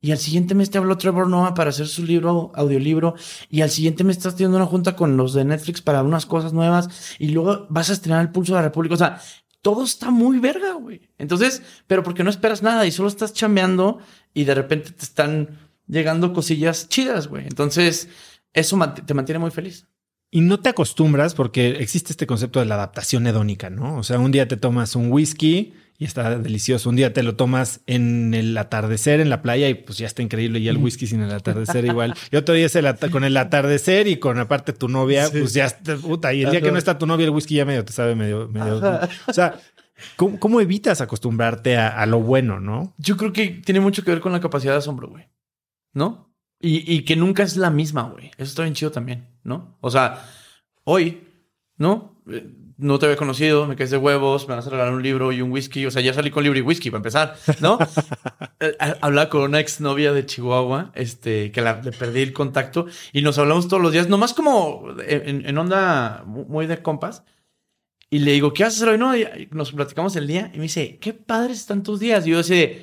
Y al siguiente mes te habló Trevor Noah para hacer su libro, audiolibro. Y al siguiente mes estás teniendo una junta con los de Netflix para unas cosas nuevas. Y luego vas a estrenar El Pulso de la República. O sea, todo está muy verga, güey. Entonces, pero porque no esperas nada y solo estás chambeando y de repente te están llegando cosillas chidas, güey. Entonces, eso te mantiene muy feliz. Y no te acostumbras porque existe este concepto de la adaptación hedónica, ¿no? O sea, un día te tomas un whisky y está delicioso. Un día te lo tomas en el atardecer en la playa y pues ya está increíble. Y el whisky sin el atardecer igual. Y otro día es el con el atardecer y con aparte tu novia, Sí. pues ya está, puta. Y el día que no está tu novia, el whisky ya medio te sabe medio, medio. O sea, ¿cómo, cómo evitas acostumbrarte a, a lo bueno, no? Yo creo que tiene mucho que ver con la capacidad de asombro, güey. ¿No? Y, y que nunca es la misma, güey. Eso está bien chido también, ¿no? O sea, hoy, ¿no? Eh, No te había conocido, me quedé de huevos, me vas a regalar un libro y un whisky. O sea, ya salí con libro y whisky para empezar, ¿no? Eh, Hablaba con una exnovia de Chihuahua, este, que la, le perdí el contacto y nos hablamos todos los días, nomás como en, en onda muy de compas. Y le digo, ¿qué vas a hacer hoy? No, y nos platicamos el día y me dice, qué padres están tus días. Y yo decía,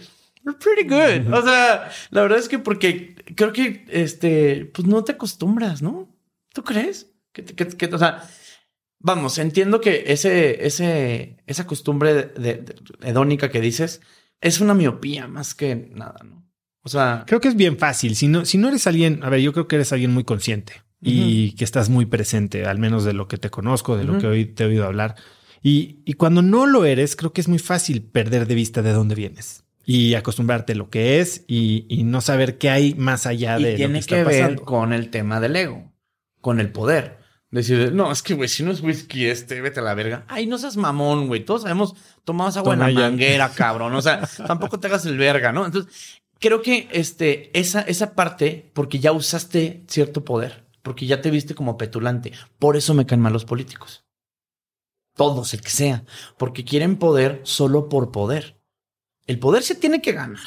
You're pretty good. O sea, la verdad es que porque creo que, este, pues no te acostumbras, ¿no? ¿Tú crees? Que, que, que- o sea, vamos, entiendo que ese, ese, esa costumbre de, de- de- hedónica que dices es una miopía más que nada, ¿no? O sea, Creo que es bien fácil. Si no, si no eres alguien, a ver, yo creo que eres alguien muy consciente y que estás muy presente, al menos de lo que te conozco, de lo que hoy te he oído hablar. Y, y cuando no lo eres, creo que es muy fácil perder de vista de dónde vienes y acostumbrarte a lo que es y, y no saber qué hay más allá y de tiene lo que, que, está ver pasando. con el tema del ego, con el poder. Decir, no, es que, güey, si no es whisky este, vete a la verga. Ay, no seas mamón, güey. Todos sabemos, tomabas agua en la manguera, cabrón. O sea, tampoco te hagas el verga, ¿no? Entonces, creo que este, esa, esa parte, porque ya usaste cierto poder, porque ya te viste como petulante. Por eso me caen mal los políticos. Todos, el que sea. Porque quieren poder solo por poder. El poder se tiene que ganar.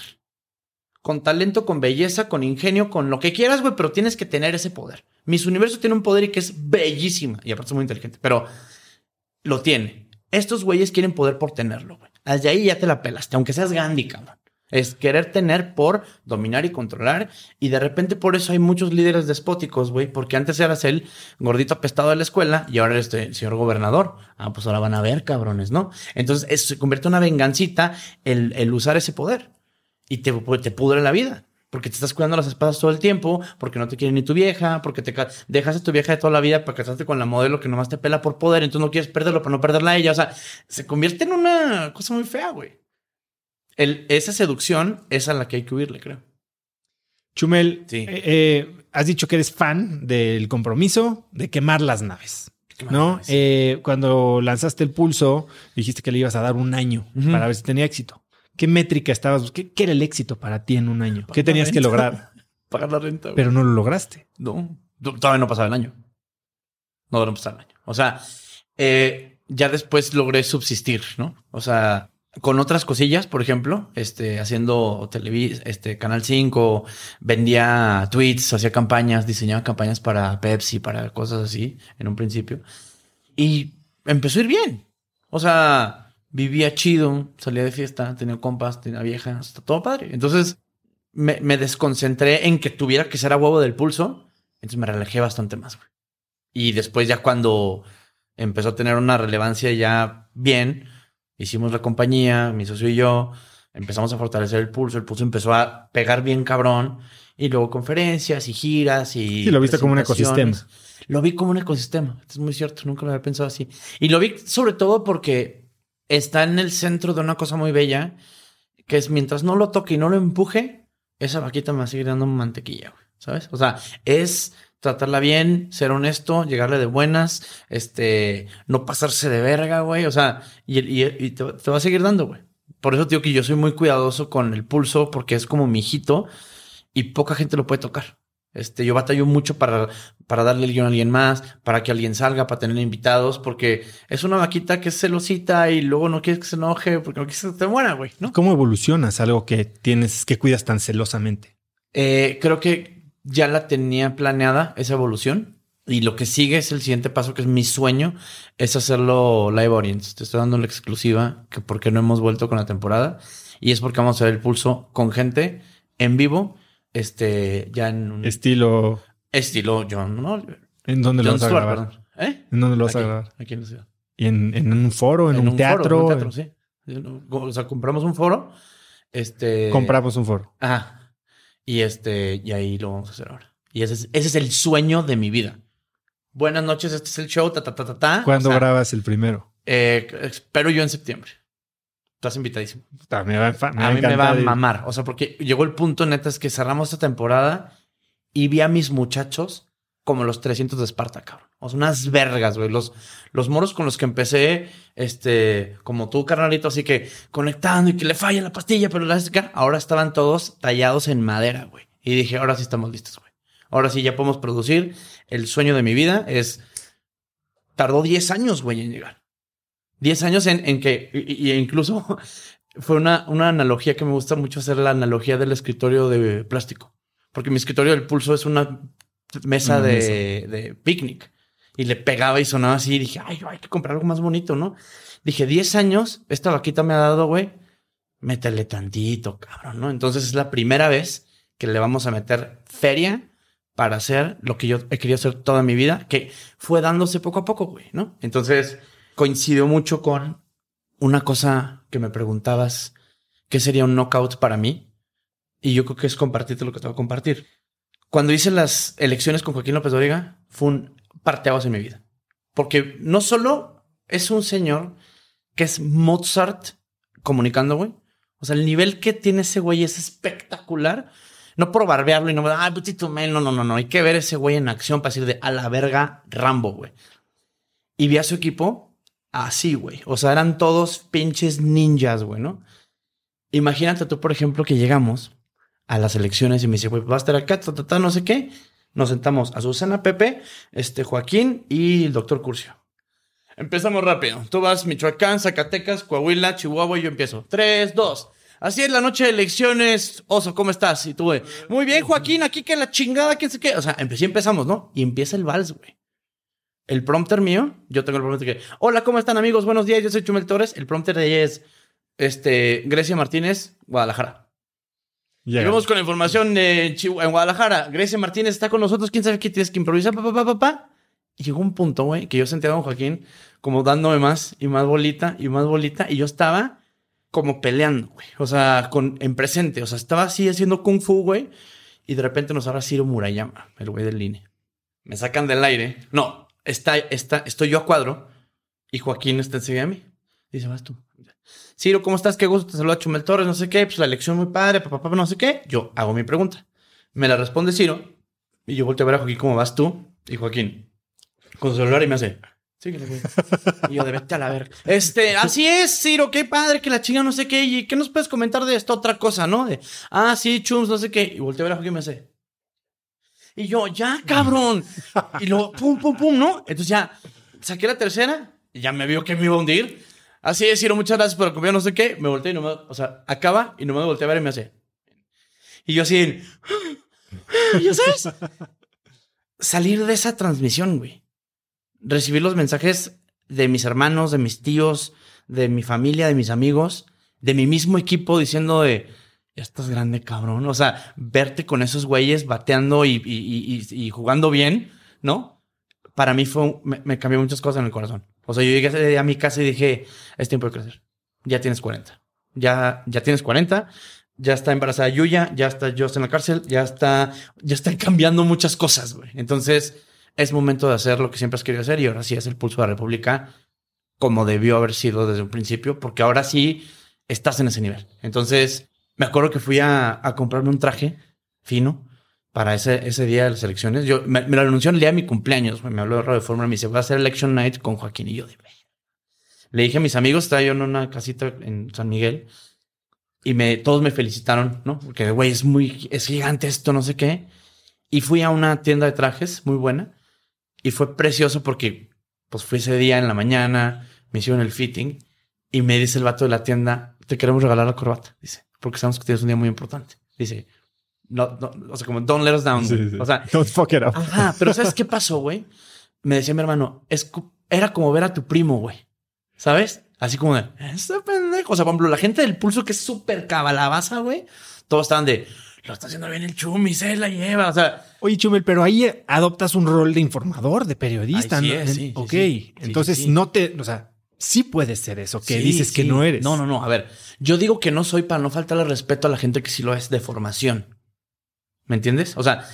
Con talento, con belleza, con ingenio, con lo que quieras, güey, pero tienes que tener ese poder. Miss Universo tiene un poder y que es bellísima. Y aparte es muy inteligente, pero lo tiene. Estos güeyes quieren poder por tenerlo, güey. Desde ahí ya te la pelaste, aunque seas Gandhi, cabrón. Es querer tener por dominar y controlar. Y de repente por eso hay muchos líderes despóticos, güey. Porque antes eras el gordito apestado de la escuela y ahora eres el señor gobernador. Ah, pues ahora van a ver, cabrones, ¿no? Entonces se convierte en una vengancita el, el usar ese poder. Y te, te pudre la vida. Porque te estás cuidando las espadas todo el tiempo, porque no te quiere ni tu vieja, porque te dejas a tu vieja de toda la vida para casarte con la modelo que nomás te pela por poder, entonces no quieres perderlo para no perderla a ella. O sea, se convierte en una cosa muy fea, güey. El, esa seducción es a la que hay que huirle, creo. Chumel, eh, eh, has dicho que eres fan del compromiso de quemar las naves. ¿No? Eh, cuando lanzaste el pulso, dijiste que le ibas a dar un año para ver si tenía éxito. ¿Qué métrica estabas? ¿Qué, qué era el éxito para ti en un año? ¿Qué tenías que lograr? Pagar la renta. Pero no lo lograste. No, todavía no pasaba el año. No, no pasaba el año. O sea, ya después logré subsistir, ¿no? O sea, con otras cosillas, por ejemplo, este, haciendo televis, este, Canal 5, vendía tweets, hacía campañas, diseñaba campañas para Pepsi, para cosas así, en un principio. Y empezó a ir bien. O sea, vivía chido, salía de fiesta, tenía compas, tenía vieja, está todo padre. Entonces, me, me, desconcentré en que tuviera que ser a huevo del pulso, entonces me relajé bastante más, Y después ya cuando empezó a tener una relevancia ya bien, Hicimos la compañía, mi socio y yo, empezamos a fortalecer el pulso, el pulso empezó a pegar bien cabrón, y luego conferencias y giras y... Sí, lo viste como un ecosistema. Lo vi como un ecosistema, es muy cierto, nunca lo había pensado así. Y lo vi sobre todo porque está en el centro de una cosa muy bella, que es mientras no lo toque y no lo empuje, esa vaquita me va a seguir dando mantequilla, ¿sabes? O sea, es tratarla bien, ser honesto, llegarle de buenas, este, no pasarse de verga, güey. O sea, y, te, va a seguir dando, güey. Por eso digo que yo soy muy cuidadoso con el pulso porque es como mi hijito y poca gente lo puede tocar. Este, yo batallo mucho para, para darle el guion a alguien más, para que alguien salga, para tener invitados, porque es una vaquita que es celosita y luego no quieres que se enoje porque no quieres que se muera, güey, ¿no? ¿Cómo evolucionas algo que tienes, que cuidas tan celosamente? Eh, creo que ya la tenía planeada esa evolución. Y lo que sigue es el siguiente paso, que es mi sueño, es hacerlo live audience. Te estoy dando la exclusiva, que porque no hemos vuelto con la temporada. Y es porque vamos a ver el pulso con gente en vivo, este, ya en un... Estilo... Estilo John Oliver. ¿En dónde lo vas a grabar? ¿Eh? ¿En dónde lo vas a grabar? Aquí en la ciudad. ¿Y en, un foro, en, un, teatro? en un teatro, sí. O sea, compramos un foro. Este... Compramos un foro. Ajá. Y este, y ahí lo vamos a hacer ahora. Y ese es, ese es el sueño de mi vida. Buenas noches, este es el show, ta, ta, ta, ta, ta. ¿Cuándo grabas el primero? Eh, espero yo en septiembre. Estás invitadísimo. a, mí me va a mamar. O sea, porque llegó el punto, neta, es que cerramos esta temporada y vi a mis muchachos como los 300 de Esparta, cabrón. O sea, unas vergas, güey. Los, los moros con los que empecé, este, como tú, carnalito, así que conectando y que le falla la pastilla, pero la ahora estaban todos tallados en madera, güey. Y dije, ahora sí estamos listos, güey. Ahora sí ya podemos producir. El sueño de mi vida es. Tardó 10 años, güey, en llegar. 10 años en, en que, y, incluso fue una, una analogía que me gusta mucho hacer, la analogía del escritorio de plástico. Porque mi escritorio del pulso es una mesa, de, de picnic y le pegaba y sonaba así. Y dije, ay, hay que comprar algo más bonito, ¿no? Dije, 10 años, esta vaquita me ha dado, güey, métele tantito, cabrón, ¿no? Entonces es la primera vez que le vamos a meter feria para hacer lo que yo he querido hacer toda mi vida, que fue dándose poco a poco, güey, ¿no? Entonces coincidió mucho con una cosa que me preguntabas, ¿qué sería un knockout para mí? Y yo creo que es compartirte lo que te voy a compartir. Cuando hice las elecciones con Joaquín López Dóriga, fue un parteaguas en mi vida. Porque no solo es un señor que es Mozart comunicando, güey. O sea, el nivel que tiene ese güey es espectacular. No por barbearlo y no, ay, putito mail, no, no, no, no. Hay que ver ese güey en acción para decir de a la verga Rambo, güey. Y vi a su equipo así, güey. O sea, eran todos pinches ninjas, güey, ¿no? Imagínate tú, por ejemplo, que llegamos a las elecciones y me dice, güey, va a estar acá, no sé qué. Nos sentamos a Susana, Pepe, este Joaquín y el doctor Curcio. Empezamos rápido. Tú vas Michoacán, Zacatecas, Coahuila, Chihuahua y yo empiezo. Tres, dos. Así es la noche de elecciones. Oso, ¿cómo estás? Y tú, güey. Muy bien, Joaquín, aquí que la chingada, quién sé qué. O sea, empecé, empezamos, ¿no? Y empieza el vals, güey. El prompter mío, yo tengo el prompter que, hola, ¿cómo están amigos? Buenos días, yo soy Chumel Torres. El prompter de ella es, este, Grecia Martínez, Guadalajara. Y vamos con la información en Guadalajara. Grecia Martínez está con nosotros, quién sabe qué tienes que improvisar, papá, papá, papá. Y llegó un punto, güey, que yo sentía a don Joaquín como dándome más y más bolita y más bolita. Y yo estaba como peleando, güey. O sea, con, en presente. O sea, estaba así haciendo kung fu, güey. Y de repente nos habla Ciro Murayama, el güey del INE. Me sacan del aire. No, está, está, estoy yo a cuadro. Y Joaquín está enseguida de mí. Dice, vas tú. Ciro, ¿cómo estás? Qué gusto, te saluda Chumel Torres, no sé qué. Pues la elección muy padre, papá, papá, no sé qué. Yo hago mi pregunta. Me la responde Ciro. Y yo volteo a ver a Joaquín, ¿cómo vas tú? Y Joaquín, con su celular y me hace, síguele, güey. Y yo, de vete a la verga. Este, así es, Ciro, qué padre, que la chinga, no sé qué. ¿Y qué nos puedes comentar de esta otra cosa, no? De, ah, sí, chums, no sé qué. Y volteo a ver a Joaquín y me hace. Y yo, ya, cabrón. Y luego, pum, pum, pum, ¿no? Entonces ya saqué la tercera y ya me vio que me iba a hundir. Así es, Ciro, muchas gracias por comer, no sé qué. Me volteé y no me, o sea, acaba y no me volteé a ver y me hace. Y yo así, ¿ya sabes? Salir de esa transmisión, güey. Recibir los mensajes de mis hermanos, de mis tíos, de mi familia, de mis amigos, de mi mismo equipo diciendo de, ya estás grande, cabrón. O sea, verte con esos güeyes bateando y, y- y- y- jugando bien, ¿no? Para mí fue, me, me cambió muchas cosas en el corazón. O sea, yo llegué día a mi casa y dije, es tiempo de crecer. Ya tienes 40. Ya, ya tienes 40. Ya está embarazada Yuya, ya está Joss en la cárcel, ya está, ya están cambiando muchas cosas, güey. Entonces, es momento de hacer lo que siempre has querido hacer y ahora sí es el pulso de la República como debió haber sido desde un principio, porque ahora sí estás en ese nivel. Entonces, me acuerdo que fui a comprarme un traje fino para ese, ese día de las elecciones. Yo me, lo anunció el día de mi cumpleaños. Me habló de Radio Fórmula. Me dice, va a hacer Election Night con Joaquín y yo. De... Le dije a mis amigos, estaba yo en una casita en San Miguel y me, todos me felicitaron, ¿no? Porque, güey, es muy, es gigante esto, no sé qué. Y fui a una tienda de trajes muy buena y fue precioso porque, pues, fui ese día en la mañana, me hicieron el fitting y me dice el vato de la tienda, te queremos regalar la corbata, dice, porque sabemos que tienes un día muy importante. Dice, no, no, o sea, como don't let us down. Sí, sí. O sea, Don't fuck it up. Ajá, pero ¿sabes qué pasó, güey? Me decía mi hermano, es, era como ver a tu primo, güey. ¿Sabes? Así como de, este pendejo. O sea, por ejemplo, la gente del pulso que es súper cabalabaza, güey. Todos estaban de, lo está haciendo bien el chumi, se la lleva. O sea, Oye, Chumel, pero ahí adoptas un rol de informador, de periodista. Sí ¿no? es, sí, sí, ok, sí. Sí, entonces sí, sí. no te, o sea, sí puedes ser eso que sí, dices que no eres. No, no, no. A ver, yo digo que no soy para no faltarle respeto a la gente que sí lo es de formación. ¿Me entiendes? O sea,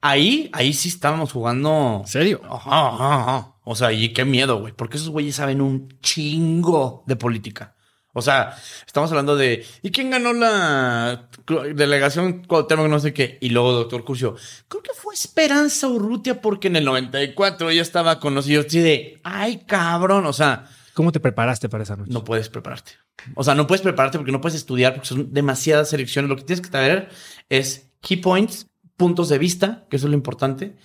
ahí, ahí sí estábamos jugando ¿En serio? Ajá, ajá, ajá. O sea, y qué miedo, güey. Porque esos güeyes saben un chingo de política. O sea, estamos hablando de ¿y quién ganó la delegación Cuauhtémoc no sé qué? Y luego doctor Curcio, creo que fue Esperanza Urrutia porque en el 94 ella estaba con los así de, ay, cabrón, o sea, ¿Cómo te preparaste para esa noche? no puedes prepararte. O sea, no puedes prepararte porque no puedes estudiar porque son demasiadas selecciones. Lo que tienes que saber es key points, puntos de vista, que eso es lo importante.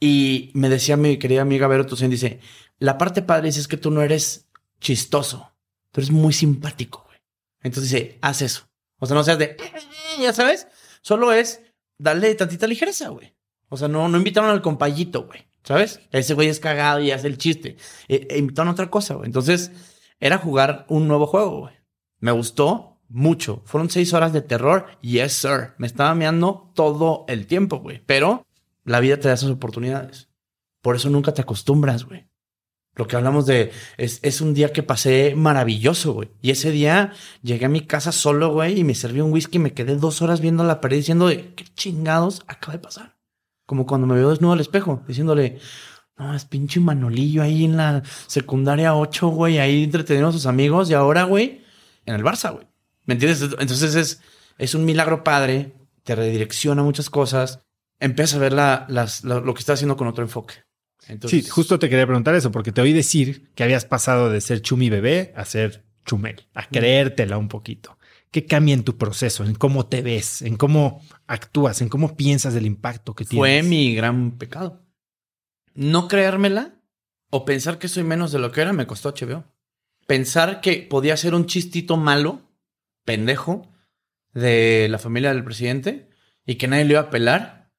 Y me decía mi querida amiga Vero Tucen, dice, la parte padre es que tú no eres chistoso, tú eres muy simpático, güey. Entonces dice, haz eso. O sea, no seas de, ya sabes, solo es darle tantita ligereza, güey. O sea, no, no invitaron al compayito, güey. ¿Sabes? Ese güey es cagado y hace el chiste. E, e invitaron a otra cosa, güey. Entonces, era jugar un nuevo juego, güey. Me gustó mucho. Fueron seis horas de terror. Yes, sir. Me estaba meando todo el tiempo, güey. Pero la vida te da esas oportunidades. Por eso nunca te acostumbras, güey. Lo que hablamos de es, es un día que pasé maravilloso, güey. Y ese día llegué a mi casa solo, güey, y me serví un whisky y me quedé dos horas viendo la pared diciendo de qué chingados acaba de pasar. Como cuando me veo desnudo al espejo, diciéndole, no, es pinche Manolillo ahí en la secundaria 8, güey, ahí entreteniendo a sus amigos y ahora, güey, en el Barça, güey. ¿Me entiendes? Entonces es, es un milagro padre, te redirecciona muchas cosas, empiezas a ver la, las, la- lo que estás haciendo con otro enfoque. Entonces, Sí, justo te quería preguntar eso, porque te oí decir que habías pasado de ser chumi bebé a ser chumel, a creértela un poquito. ¿Qué cambia en tu proceso, en cómo te ves, en cómo actúas, en cómo piensas del impacto que tienes? fue mi gran pecado. No creérmela o pensar que soy menos de lo que era me costó HBO. Pensar que podía ser un chistito malo, pendejo de la familia del presidente y que nadie le iba a pelar,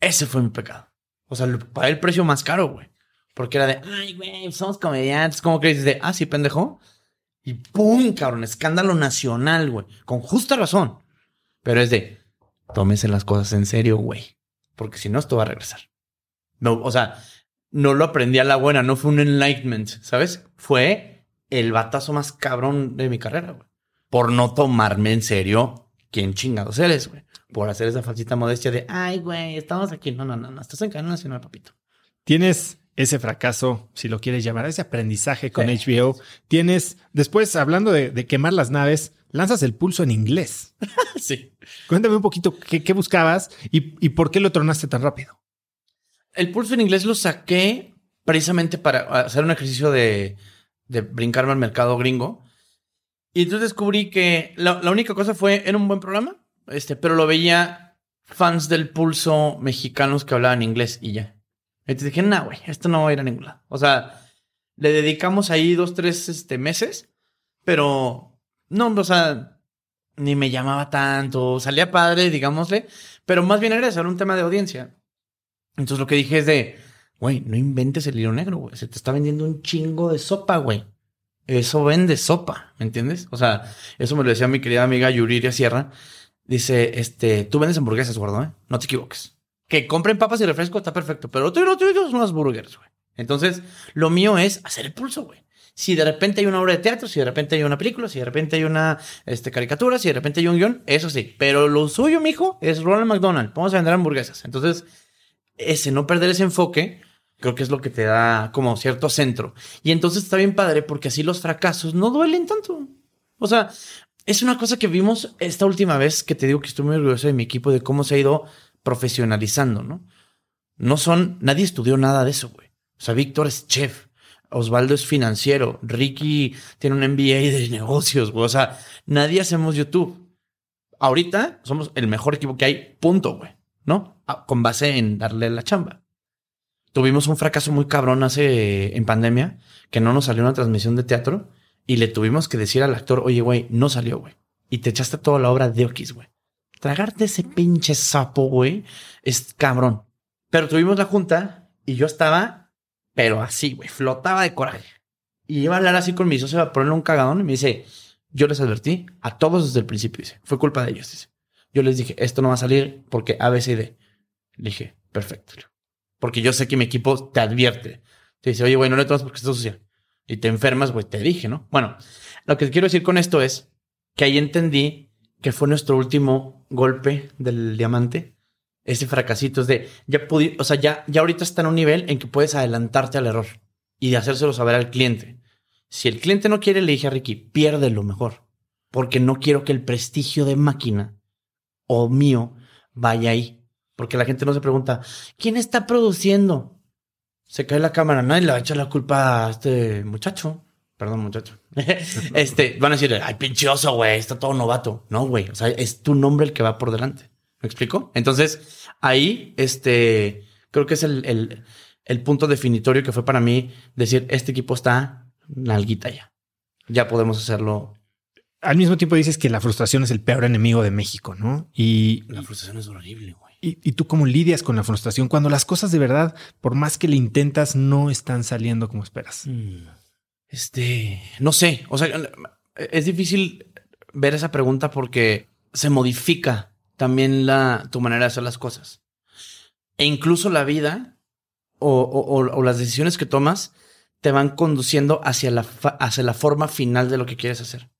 ese fue mi pecado. O sea, pagué el precio más caro, güey. Porque era de, ay, güey, somos comediantes. ¿Cómo dices de, ah, sí, pendejo? Y ¡pum! Cabrón, escándalo nacional, güey. Con justa razón. Pero es de, tómese las cosas en serio, güey. Porque si no, esto va a regresar. No, o sea, no lo aprendí a la buena, no fue un enlightenment, ¿sabes? Fue el batazo más cabrón de mi carrera, güey. Por no tomarme en serio quién chingados eres, güey. Por hacer esa falsita modestia de, ay, güey, estamos aquí. No, no, no, no, estás en cadena nacional, papito. Tienes ese fracaso, si lo quieres llamar, ese aprendizaje con HBO. Tienes, después, hablando de, quemar las naves, lanzas el pulso en inglés. sí. Cuéntame un poquito qué, buscabas y, y, por qué lo tronaste tan rápido. El pulso en inglés lo saqué precisamente para hacer un ejercicio de, de brincarme al mercado gringo. Y entonces descubrí que la, única cosa fue, era un buen programa, este, pero lo veía fans del pulso mexicanos que hablaban inglés y ya. Entonces dije, no, güey, esto no va a ir a ningún lado. O sea, le dedicamos ahí dos, tres este, meses, pero no, o sea, ni me llamaba tanto, salía padre, digámosle, pero más bien era eso, un tema de audiencia. Entonces lo que dije es de, güey, no inventes el hilo negro, güey, se te está vendiendo un chingo de sopa, güey. Eso vende sopa, ¿me entiendes? O sea, eso me lo decía mi querida amiga Yuriria Sierra. Dice, este, tú vendes hamburguesas, gordo, ¿eh? No te equivoques que compren papas y refresco está perfecto, pero otro y otro son las burgers, güey. Entonces, lo mío es hacer el pulso, güey. Si de repente hay una obra de teatro, si de repente hay una película, si de repente hay una este, caricatura, si de repente hay un guion, eso sí. Pero lo suyo, mijo, es Ronald McDonald. Vamos a vender hamburguesas. Entonces, ese no perder ese enfoque, creo que es lo que te da como cierto centro. Y entonces está bien padre porque así los fracasos no duelen tanto. O sea, es una cosa que vimos esta última vez que te digo que estoy muy orgulloso de mi equipo, de cómo se ha ido profesionalizando, ¿no? No son, nadie estudió nada de eso, güey. O sea, Víctor es chef, Osvaldo es financiero, Ricky tiene un MBA de negocios, güey. O sea, nadie hacemos YouTube. Ahorita somos el mejor equipo que hay, punto, güey, ¿no? Con base en darle la chamba. Tuvimos un fracaso muy cabrón hace en pandemia, que no nos salió una transmisión de teatro y le tuvimos que decir al actor, oye, güey, no salió, güey. Y te echaste toda la obra de Oquis, güey tragarte ese pinche sapo, güey, es cabrón. Pero tuvimos la junta y yo estaba, pero así, güey, flotaba de coraje. Y iba a hablar así con mi socio, a ponerle un cagadón y me dice, yo les advertí a todos desde el principio, dice, fue culpa de ellos, dice. Yo les dije, esto no va a salir porque A, B, C D. Le dije, perfecto. Porque yo sé que mi equipo te advierte. Te dice, oye, güey, no le tomas porque estás sucia. Y te enfermas, güey, te dije, ¿no? Bueno, lo que quiero decir con esto es que ahí entendí que fue nuestro último golpe del diamante. Ese fracasito es de, ya pudi o sea, ya, ya ahorita está en un nivel en que puedes adelantarte al error y hacérselo saber al cliente. Si el cliente no quiere, le dije a Ricky, piérdelo mejor. Porque no quiero que el prestigio de máquina o mío vaya ahí. Porque la gente no se pregunta, ¿quién está produciendo? Se cae la cámara, nadie le va a echar la culpa a este muchacho. Perdón, muchacho. este, van a decir, ay, pinchoso, güey, está todo novato. No, güey, o sea, es tu nombre el que va por delante. ¿Me explico? Entonces, ahí, este, creo que es el, el, punto definitorio que fue para mí decir, este equipo está nalguita ya. Ya podemos hacerlo. Al mismo tiempo dices que la frustración es el peor enemigo de México, ¿no? Y la frustración es horrible, güey. Y, tú cómo lidias con la frustración cuando las cosas de verdad, por más que le intentas, no están saliendo como esperas. Mm. Este, no sé, o sea, es difícil ver esa pregunta porque se modifica también la, tu manera de hacer las cosas. E incluso la vida o, las decisiones que tomas te van conduciendo hacia la, hacia la forma final de lo que quieres hacer.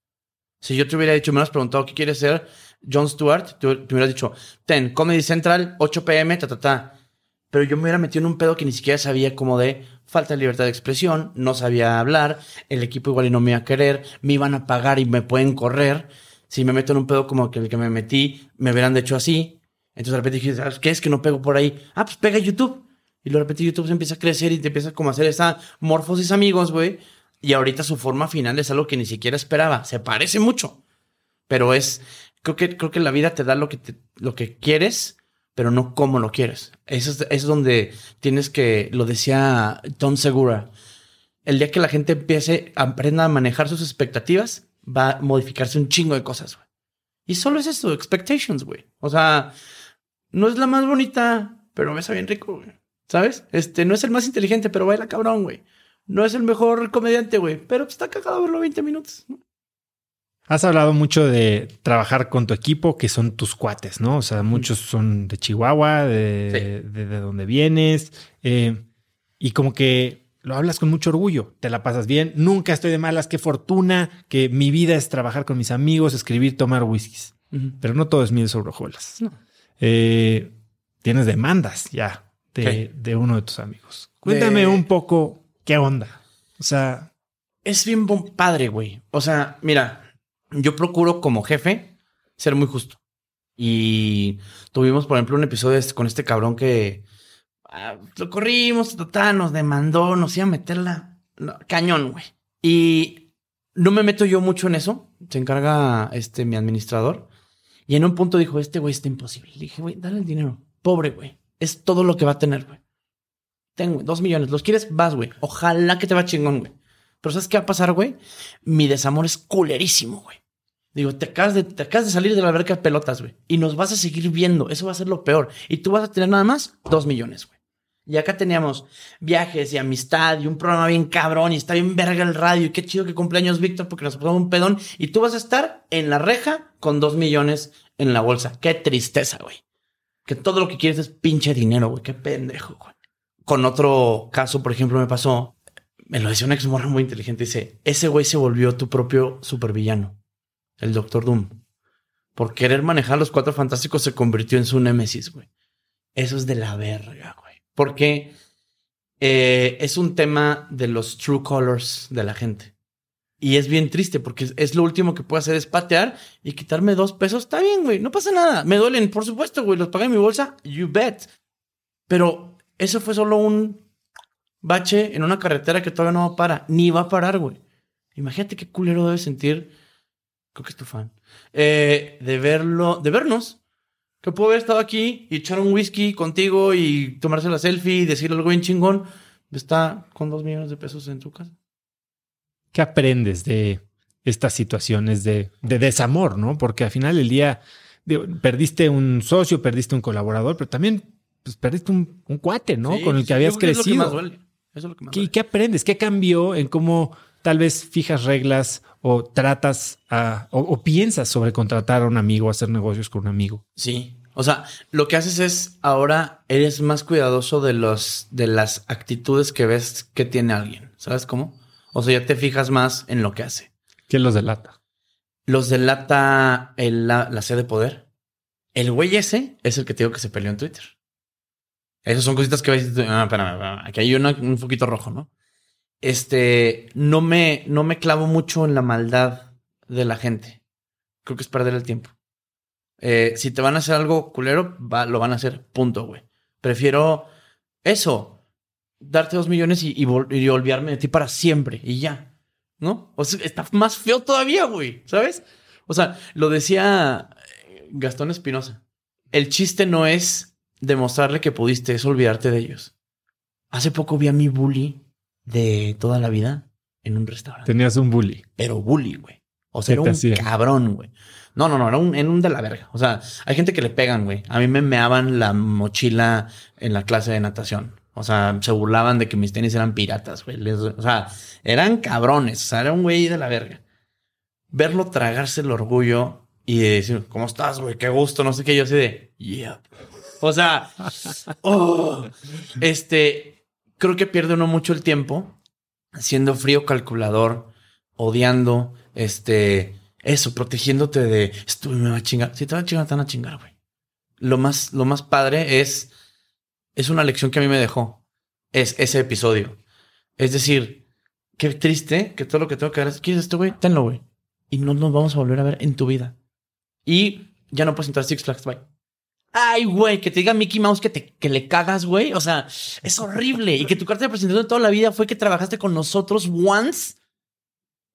Si yo te hubiera dicho, me hubieras preguntado qué quieres ser, John Stewart, te, te hubieras dicho, ten, Comedy Central, 8 pm, ta, ta, ta. Pero yo me hubiera metido en un pedo que ni siquiera sabía cómo de, falta de libertad de expresión, no sabía hablar, el equipo igual y no me iba a querer, me iban a pagar y me pueden correr. Si me meto en un pedo como que el que me metí, me hubieran hecho así. Entonces de repente dije, ¿qué es que no pego por ahí? Ah, pues pega YouTube. Y de repente YouTube se empieza a crecer y te empieza como a hacer esa morfosis amigos, güey. Y ahorita su forma final es algo que ni siquiera esperaba. Se parece mucho. Pero es, creo que, creo que la vida te da lo que, lo que quieres pero no cómo lo quieres. Eso es, es donde tienes que, lo decía Tom Segura, el día que la gente empiece, aprenda a manejar sus expectativas, va a modificarse un chingo de cosas, güey. Y solo es eso, expectations, güey. O sea, no es la más bonita, pero me bien rico, güey. ¿Sabes? Este, no es el más inteligente, pero baila cabrón, güey. No es el mejor comediante, güey, pero está cagado verlo 20 minutos. Has hablado mucho de trabajar con tu equipo, que son tus cuates, ¿no? O sea, muchos son de Chihuahua, de, de, donde vienes, eh, y como que lo hablas con mucho orgullo, te la pasas bien, nunca estoy de malas, qué fortuna, que mi vida es trabajar con mis amigos, escribir, tomar whiskies. Pero no todo es miel sobre hojuelas. Eh, tienes demandas ya de, de, uno de tus amigos. Cuéntame un poco qué onda. O sea... Es bien padre, güey. O sea, mira, yo procuro como jefe ser muy justo. Y tuvimos, por ejemplo, un episodio este, con este cabrón que ah, lo corrimos, total, nos demandó, nos iba a meterla cañón, güey. Y no me meto yo mucho en eso. Se encarga este mi administrador. Y en un punto dijo, este güey está imposible. Le dije, güey, dale el dinero. Pobre, güey. Es todo lo que va a tener, güey. Tengo dos millones. ¿Los quieres? Vas, güey. Ojalá que te va chingón, güey. Pero ¿sabes qué va a pasar, güey? Mi desamor es culerísimo, güey. Digo, te acabas, de, te acabas de salir de la alberca de pelotas, güey. Y nos vas a seguir viendo. Eso va a ser lo peor. Y tú vas a tener nada más dos millones, güey. Y acá teníamos viajes y amistad y un programa bien cabrón y está bien verga el radio y qué chido que cumpleaños Víctor porque nos puso un pedón y tú vas a estar en la reja con dos millones en la bolsa. Qué tristeza, güey. Que todo lo que quieres es pinche dinero, güey. Qué pendejo, güey. Con otro caso, por ejemplo, me pasó me lo decía una ex morra muy inteligente, dice, ese güey se volvió tu propio supervillano, el Doctor Doom. Por querer manejar los cuatro fantásticos se convirtió en su némesis, güey. Eso es de la verga, güey. Porque eh, es un tema de los true colors de la gente. Y es bien triste porque es, lo último que puedo hacer es patear y quitarme dos pesos. Está bien, güey, no pasa nada. Me duelen, por supuesto, güey, los pagué en mi bolsa, you bet. Pero eso fue solo un bache en una carretera que todavía no para, ni va a parar, güey. Imagínate qué culero debe sentir, creo que es tu fan, eh, de verlo, de vernos. Que puedo haber estado aquí y echar un whisky contigo y tomarse la selfie y decirle algo bien chingón. Está con dos millones de pesos en tu casa. ¿Qué aprendes de estas situaciones de, de desamor, no? Porque al final del día perdiste un socio, perdiste un colaborador, pero también pues, perdiste un, cuate, ¿no? Con el que habías crecido. ¿Qué, aprendes? ¿Qué cambió en cómo tal vez fijas reglas o tratas a, o, piensas sobre contratar a un amigo, hacer negocios con un amigo? Sí. O sea, lo que haces es ahora eres más cuidadoso de los de las actitudes que ves que tiene alguien. ¿Sabes cómo? O sea, ya te fijas más en lo que hace. ¿Quién los delata? Los delata la, la sed de poder. El güey ese es el que te digo que se peleó en Twitter. Esas son cositas que ves. Ah, espérame, aquí hay un poquito rojo, ¿no? Este, no me, no me clavo mucho en la maldad de la gente. Creo que es perder el tiempo. Eh, si te van a hacer algo culero, lo van a hacer, punto, güey. Prefiero eso, darte dos millones y, y, olvidarme de ti para siempre y ya, ¿no? O sea, está más feo todavía, güey, ¿sabes? O sea, lo decía Gastón Espinosa. El chiste no es demostrarle que pudiste es olvidarte de ellos. Hace poco vi a mi bully de toda la vida en un restaurante. Tenías un bully. Pero bully, güey. O sea, era un cabrón, güey. No, no, no, era un, en un de la verga. O sea, hay gente que le pegan, güey. A mí me meaban la mochila en la clase de natación. O sea, se burlaban de que mis tenis eran piratas, güey. o sea, eran cabrones. O sea, era un güey de la verga. Verlo tragarse el orgullo y decir, ¿cómo estás, güey? Qué gusto, no sé qué. Yo así de, yeah. O sea, oh, este, creo que pierde uno mucho el tiempo siendo frío calculador, odiando, este, eso, protegiéndote de esto me va a chingar. Si te va a chingar, te van a chingar, güey. Lo más, lo más padre es, es una lección que a mí me dejó. Es ese episodio. Es decir, qué triste que todo lo que tengo que dar es, ¿quieres esto, güey? Tenlo, güey. Y no nos vamos a volver a ver en tu vida. Y ya no puedes entrar a Six Flags, bye. Ay, güey, que te diga Mickey Mouse que, te, que le cagas, güey. O sea, es horrible. Y que tu carta de presentación de toda la vida fue que trabajaste con nosotros once.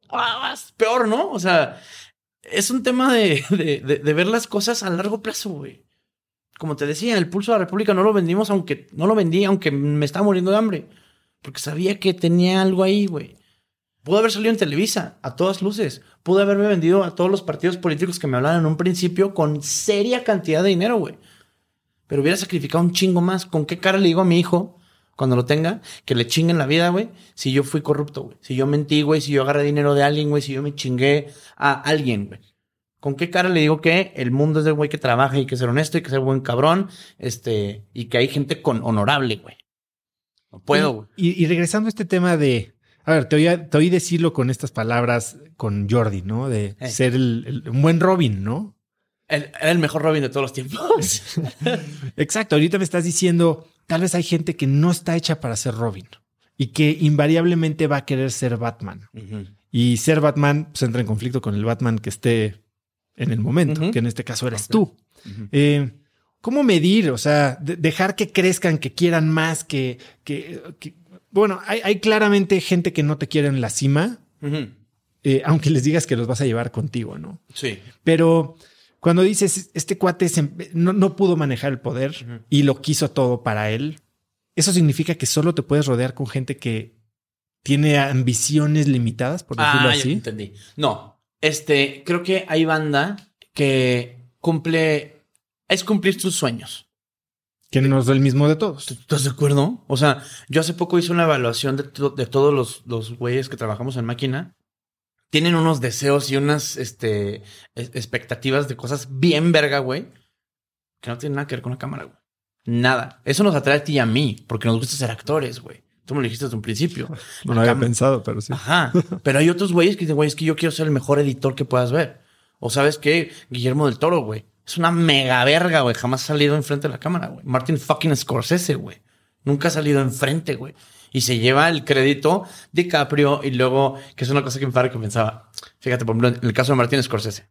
Ah, peor, ¿no? O sea, es un tema de, de, ver las cosas a largo plazo, güey. Como te decía, el pulso de la República no lo vendimos, aunque no lo vendí, aunque me estaba muriendo de hambre. Porque sabía que tenía algo ahí, güey. Pudo haber salido en Televisa, a todas luces. Pudo haberme vendido a todos los partidos políticos que me hablaban en un principio con seria cantidad de dinero, güey. Pero hubiera sacrificado un chingo más. ¿Con qué cara le digo a mi hijo, cuando lo tenga, que le chinguen la vida, güey? Si yo fui corrupto, güey. Si yo mentí, güey. Si yo agarré dinero de alguien, güey. Si yo me chingué a alguien, güey. ¿Con qué cara le digo que el mundo es de güey que trabaja y que ser honesto y que ser buen cabrón? Este, y que hay gente con honorable, güey. No puedo, güey. Y, y regresando a este tema de a ver, te oí, te oí, decirlo con estas palabras con Jordi, ¿no? De Eh. ser el, el- un buen Robin, ¿no? El- Era el mejor Robin de todos los tiempos. Exacto, ahorita me estás diciendo, tal vez hay gente que no está hecha para ser Robin y que invariablemente va a querer ser Batman. Y ser Batman pues, entra en conflicto con el Batman que esté en el momento, que en este caso eres tú. Eh, ¿Cómo medir? O sea, de- dejar que crezcan, que quieran más, que... que, que- bueno, hay, hay claramente gente que no te quiere en la cima, eh, aunque les digas que los vas a llevar contigo, ¿no? Sí. Pero cuando dices, este cuate se- no, no pudo manejar el poder y lo quiso todo para él, eso significa que solo te puedes rodear con gente que tiene ambiciones limitadas, por decirlo Ah, ya así. entendí. No, este, creo que hay banda que cumple, es cumplir tus sueños. Que no es el mismo de todos. ¿Tú ¿Estás de acuerdo? O sea, yo hace poco hice una evaluación de, to- de todos los, los güeyes que trabajamos en máquina. Tienen unos deseos y unas este, es- expectativas de cosas bien verga, güey, que no tienen nada que ver con la cámara, güey. Nada. Eso nos atrae a ti y a mí, porque nos gusta ser actores, güey. Tú me lo dijiste desde un principio. No lo había pensado, pero sí. Ajá. Pero hay otros güeyes que dicen, güey, es que yo quiero ser el mejor editor que puedas ver. O sabes qué, Guillermo del Toro, güey. Es una mega verga, güey. Jamás ha salido enfrente de la cámara, güey. Martin fucking Scorsese, güey. Nunca ha salido enfrente, güey. Y se lleva el crédito DiCaprio y luego, que es una cosa que me padre que pensaba. Fíjate, por ejemplo, en el caso de Martin Scorsese.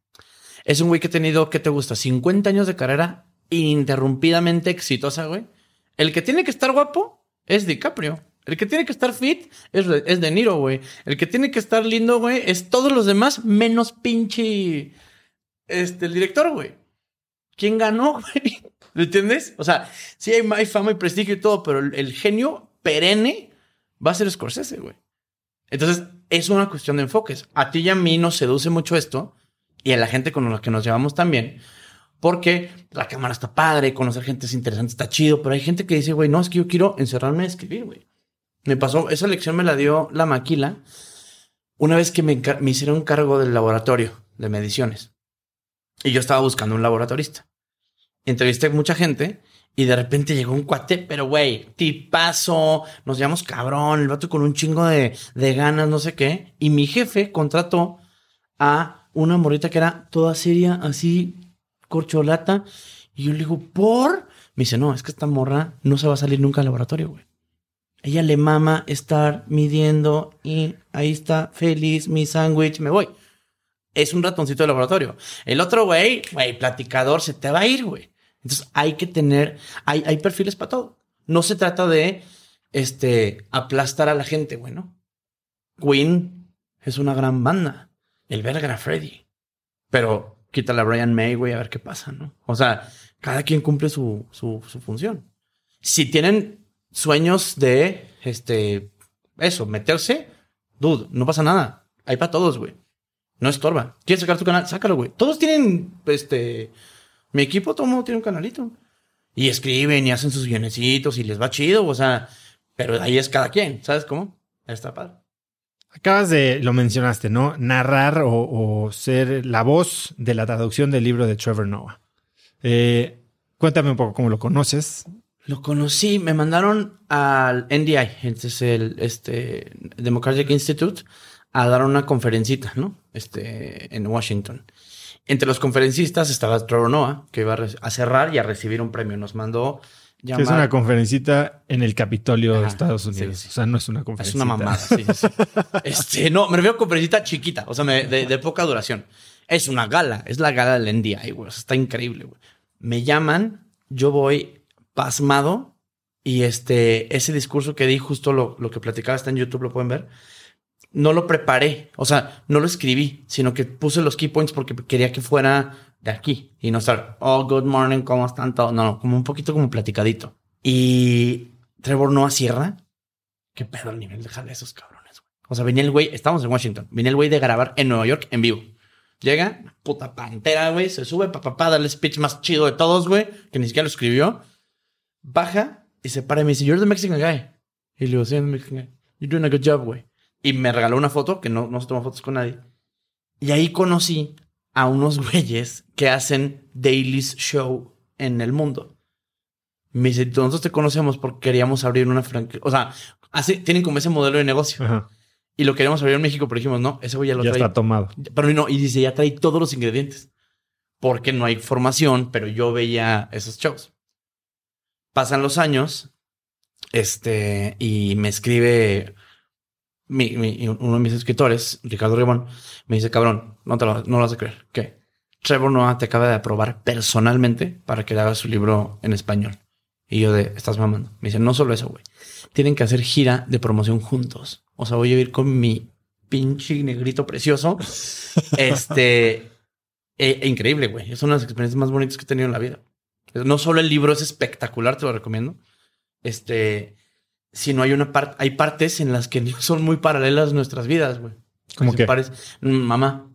Es un güey que ha tenido, ¿qué te gusta? 50 años de carrera ininterrumpidamente exitosa, güey. El que tiene que estar guapo es DiCaprio. El que tiene que estar fit es, es De Niro, güey. El que tiene que estar lindo, güey, es todos los demás menos pinche este, el director, güey. ¿Quién ganó, güey? ¿Lo entiendes? O sea, sí hay, hay fama y prestigio y todo, pero el, genio perenne va a ser Scorsese, güey. Entonces, es una cuestión de enfoques. A ti y a mí nos seduce mucho esto y a la gente con la que nos llevamos también. Porque la cámara está padre, conocer gente es interesante, está chido, pero hay gente que dice, güey, no, es que yo quiero encerrarme a escribir, güey. Me pasó, esa lección me la dio la maquila una vez que me, me hicieron cargo del laboratorio de mediciones. Y yo estaba buscando un laboratorista. Entrevisté a mucha gente y de repente llegó un cuate, pero güey, tipazo, nos llamamos cabrón, el vato con un chingo de, de ganas, no sé qué. Y mi jefe contrató a una morrita que era toda seria, así, corcholata. Y yo le digo, ¿por? Me dice, no, es que esta morra no se va a salir nunca al laboratorio, güey. Ella le mama estar midiendo y ahí está, feliz, mi sándwich, me voy. Es un ratoncito de laboratorio. El otro güey, güey, platicador, se te va a ir, güey. Entonces hay que tener, hay, hay perfiles para todo. No se trata de, este, aplastar a la gente, güey, ¿no? Queen es una gran banda. El verga Freddy. Pero quítale a Brian May, güey, a ver qué pasa, ¿no? O sea, cada quien cumple su, su, su función. Si tienen sueños de, este, eso, meterse, dude, no pasa nada. Hay para todos, güey. No estorba. ¿Quieres sacar tu canal? Sácalo, güey. Todos tienen, este, mi equipo, todo mundo tiene un canalito. Y escriben y hacen sus guionecitos y les va chido, o sea, pero ahí es cada quien, ¿sabes cómo? Está padre. Acabas de, lo mencionaste, ¿no? Narrar o, o ser la voz de la traducción del libro de Trevor Noah. Eh, cuéntame un poco cómo lo conoces. Lo conocí, me mandaron al NDI, entonces el este, Democratic Institute, a dar una conferencita, ¿no? Este, en Washington. Entre los conferencistas estaba Trevor Noah, que iba a, cerrar y a recibir un premio. Nos mandó Que llamar... es una conferencita en el Capitolio de Ajá, Estados sí, Unidos. sí. O sea, no es una Es conferencita. una mamada, sí, sí. Este, no, me refiero a conferencita chiquita, o sea, me- de, de poca duración. Es una gala, es la gala del NDI, güey. o sea, está increíble, güey. Me llaman, yo voy pasmado y este, ese discurso que di, justo lo, lo que platicaba está en YouTube, lo pueden ver. No lo preparé, o sea, no lo escribí, sino que puse los key points porque quería que fuera de aquí y no estar, oh, good morning, ¿cómo están? No, no, como un poquito como platicadito. Y Trevor Noah cierra. ¿Qué pedo el nivel de jale esos cabrones, güey? O sea, venía el güey, estábamos en Washington, venía el güey de grabar en Nueva York en vivo. Llega, puta pantera, güey, se sube, papá, pa, dale el speech más chido de todos, güey, que ni siquiera lo escribió. Baja y se para y me dice, You're the Mexican guy. Y le digo, sí, I'm the Mexican guy. You're doing a good job, güey. Y me regaló una foto, que no, no se toma fotos con nadie. Y ahí conocí a unos güeyes que hacen dailies show en el mundo. Me dice, nosotros te conocemos porque queríamos abrir una franquicia. O sea, así, tienen como ese modelo de negocio. Ajá. Y lo queríamos abrir en México, pero dijimos, no, ese güey ya lo Ya trae. está tomado. Pero no, y dice, ya trae todos los ingredientes. Porque no hay formación, pero yo veía esos shows. Pasan los años, este, y me escribe mi- mi- uno de mis escritores, Ricardo Ribón, me dice, cabrón, no te lo, no lo vas a creer. ¿Qué? Trevor Noah te acaba de aprobar personalmente para que le hagas su libro en español. Y yo de, estás mamando. Me dice, no solo eso, güey. Tienen que hacer gira de promoción juntos. O sea, voy a ir con mi pinche negrito precioso. este, e- e increíble, güey. Es una de las experiencias más bonitas que he tenido en la vida. No solo el libro es espectacular, te lo recomiendo. Este, sino hay una parte, hay partes en las que son muy paralelas nuestras vidas, güey. ¿Cómo Se qué? parece- Mm, Mamá,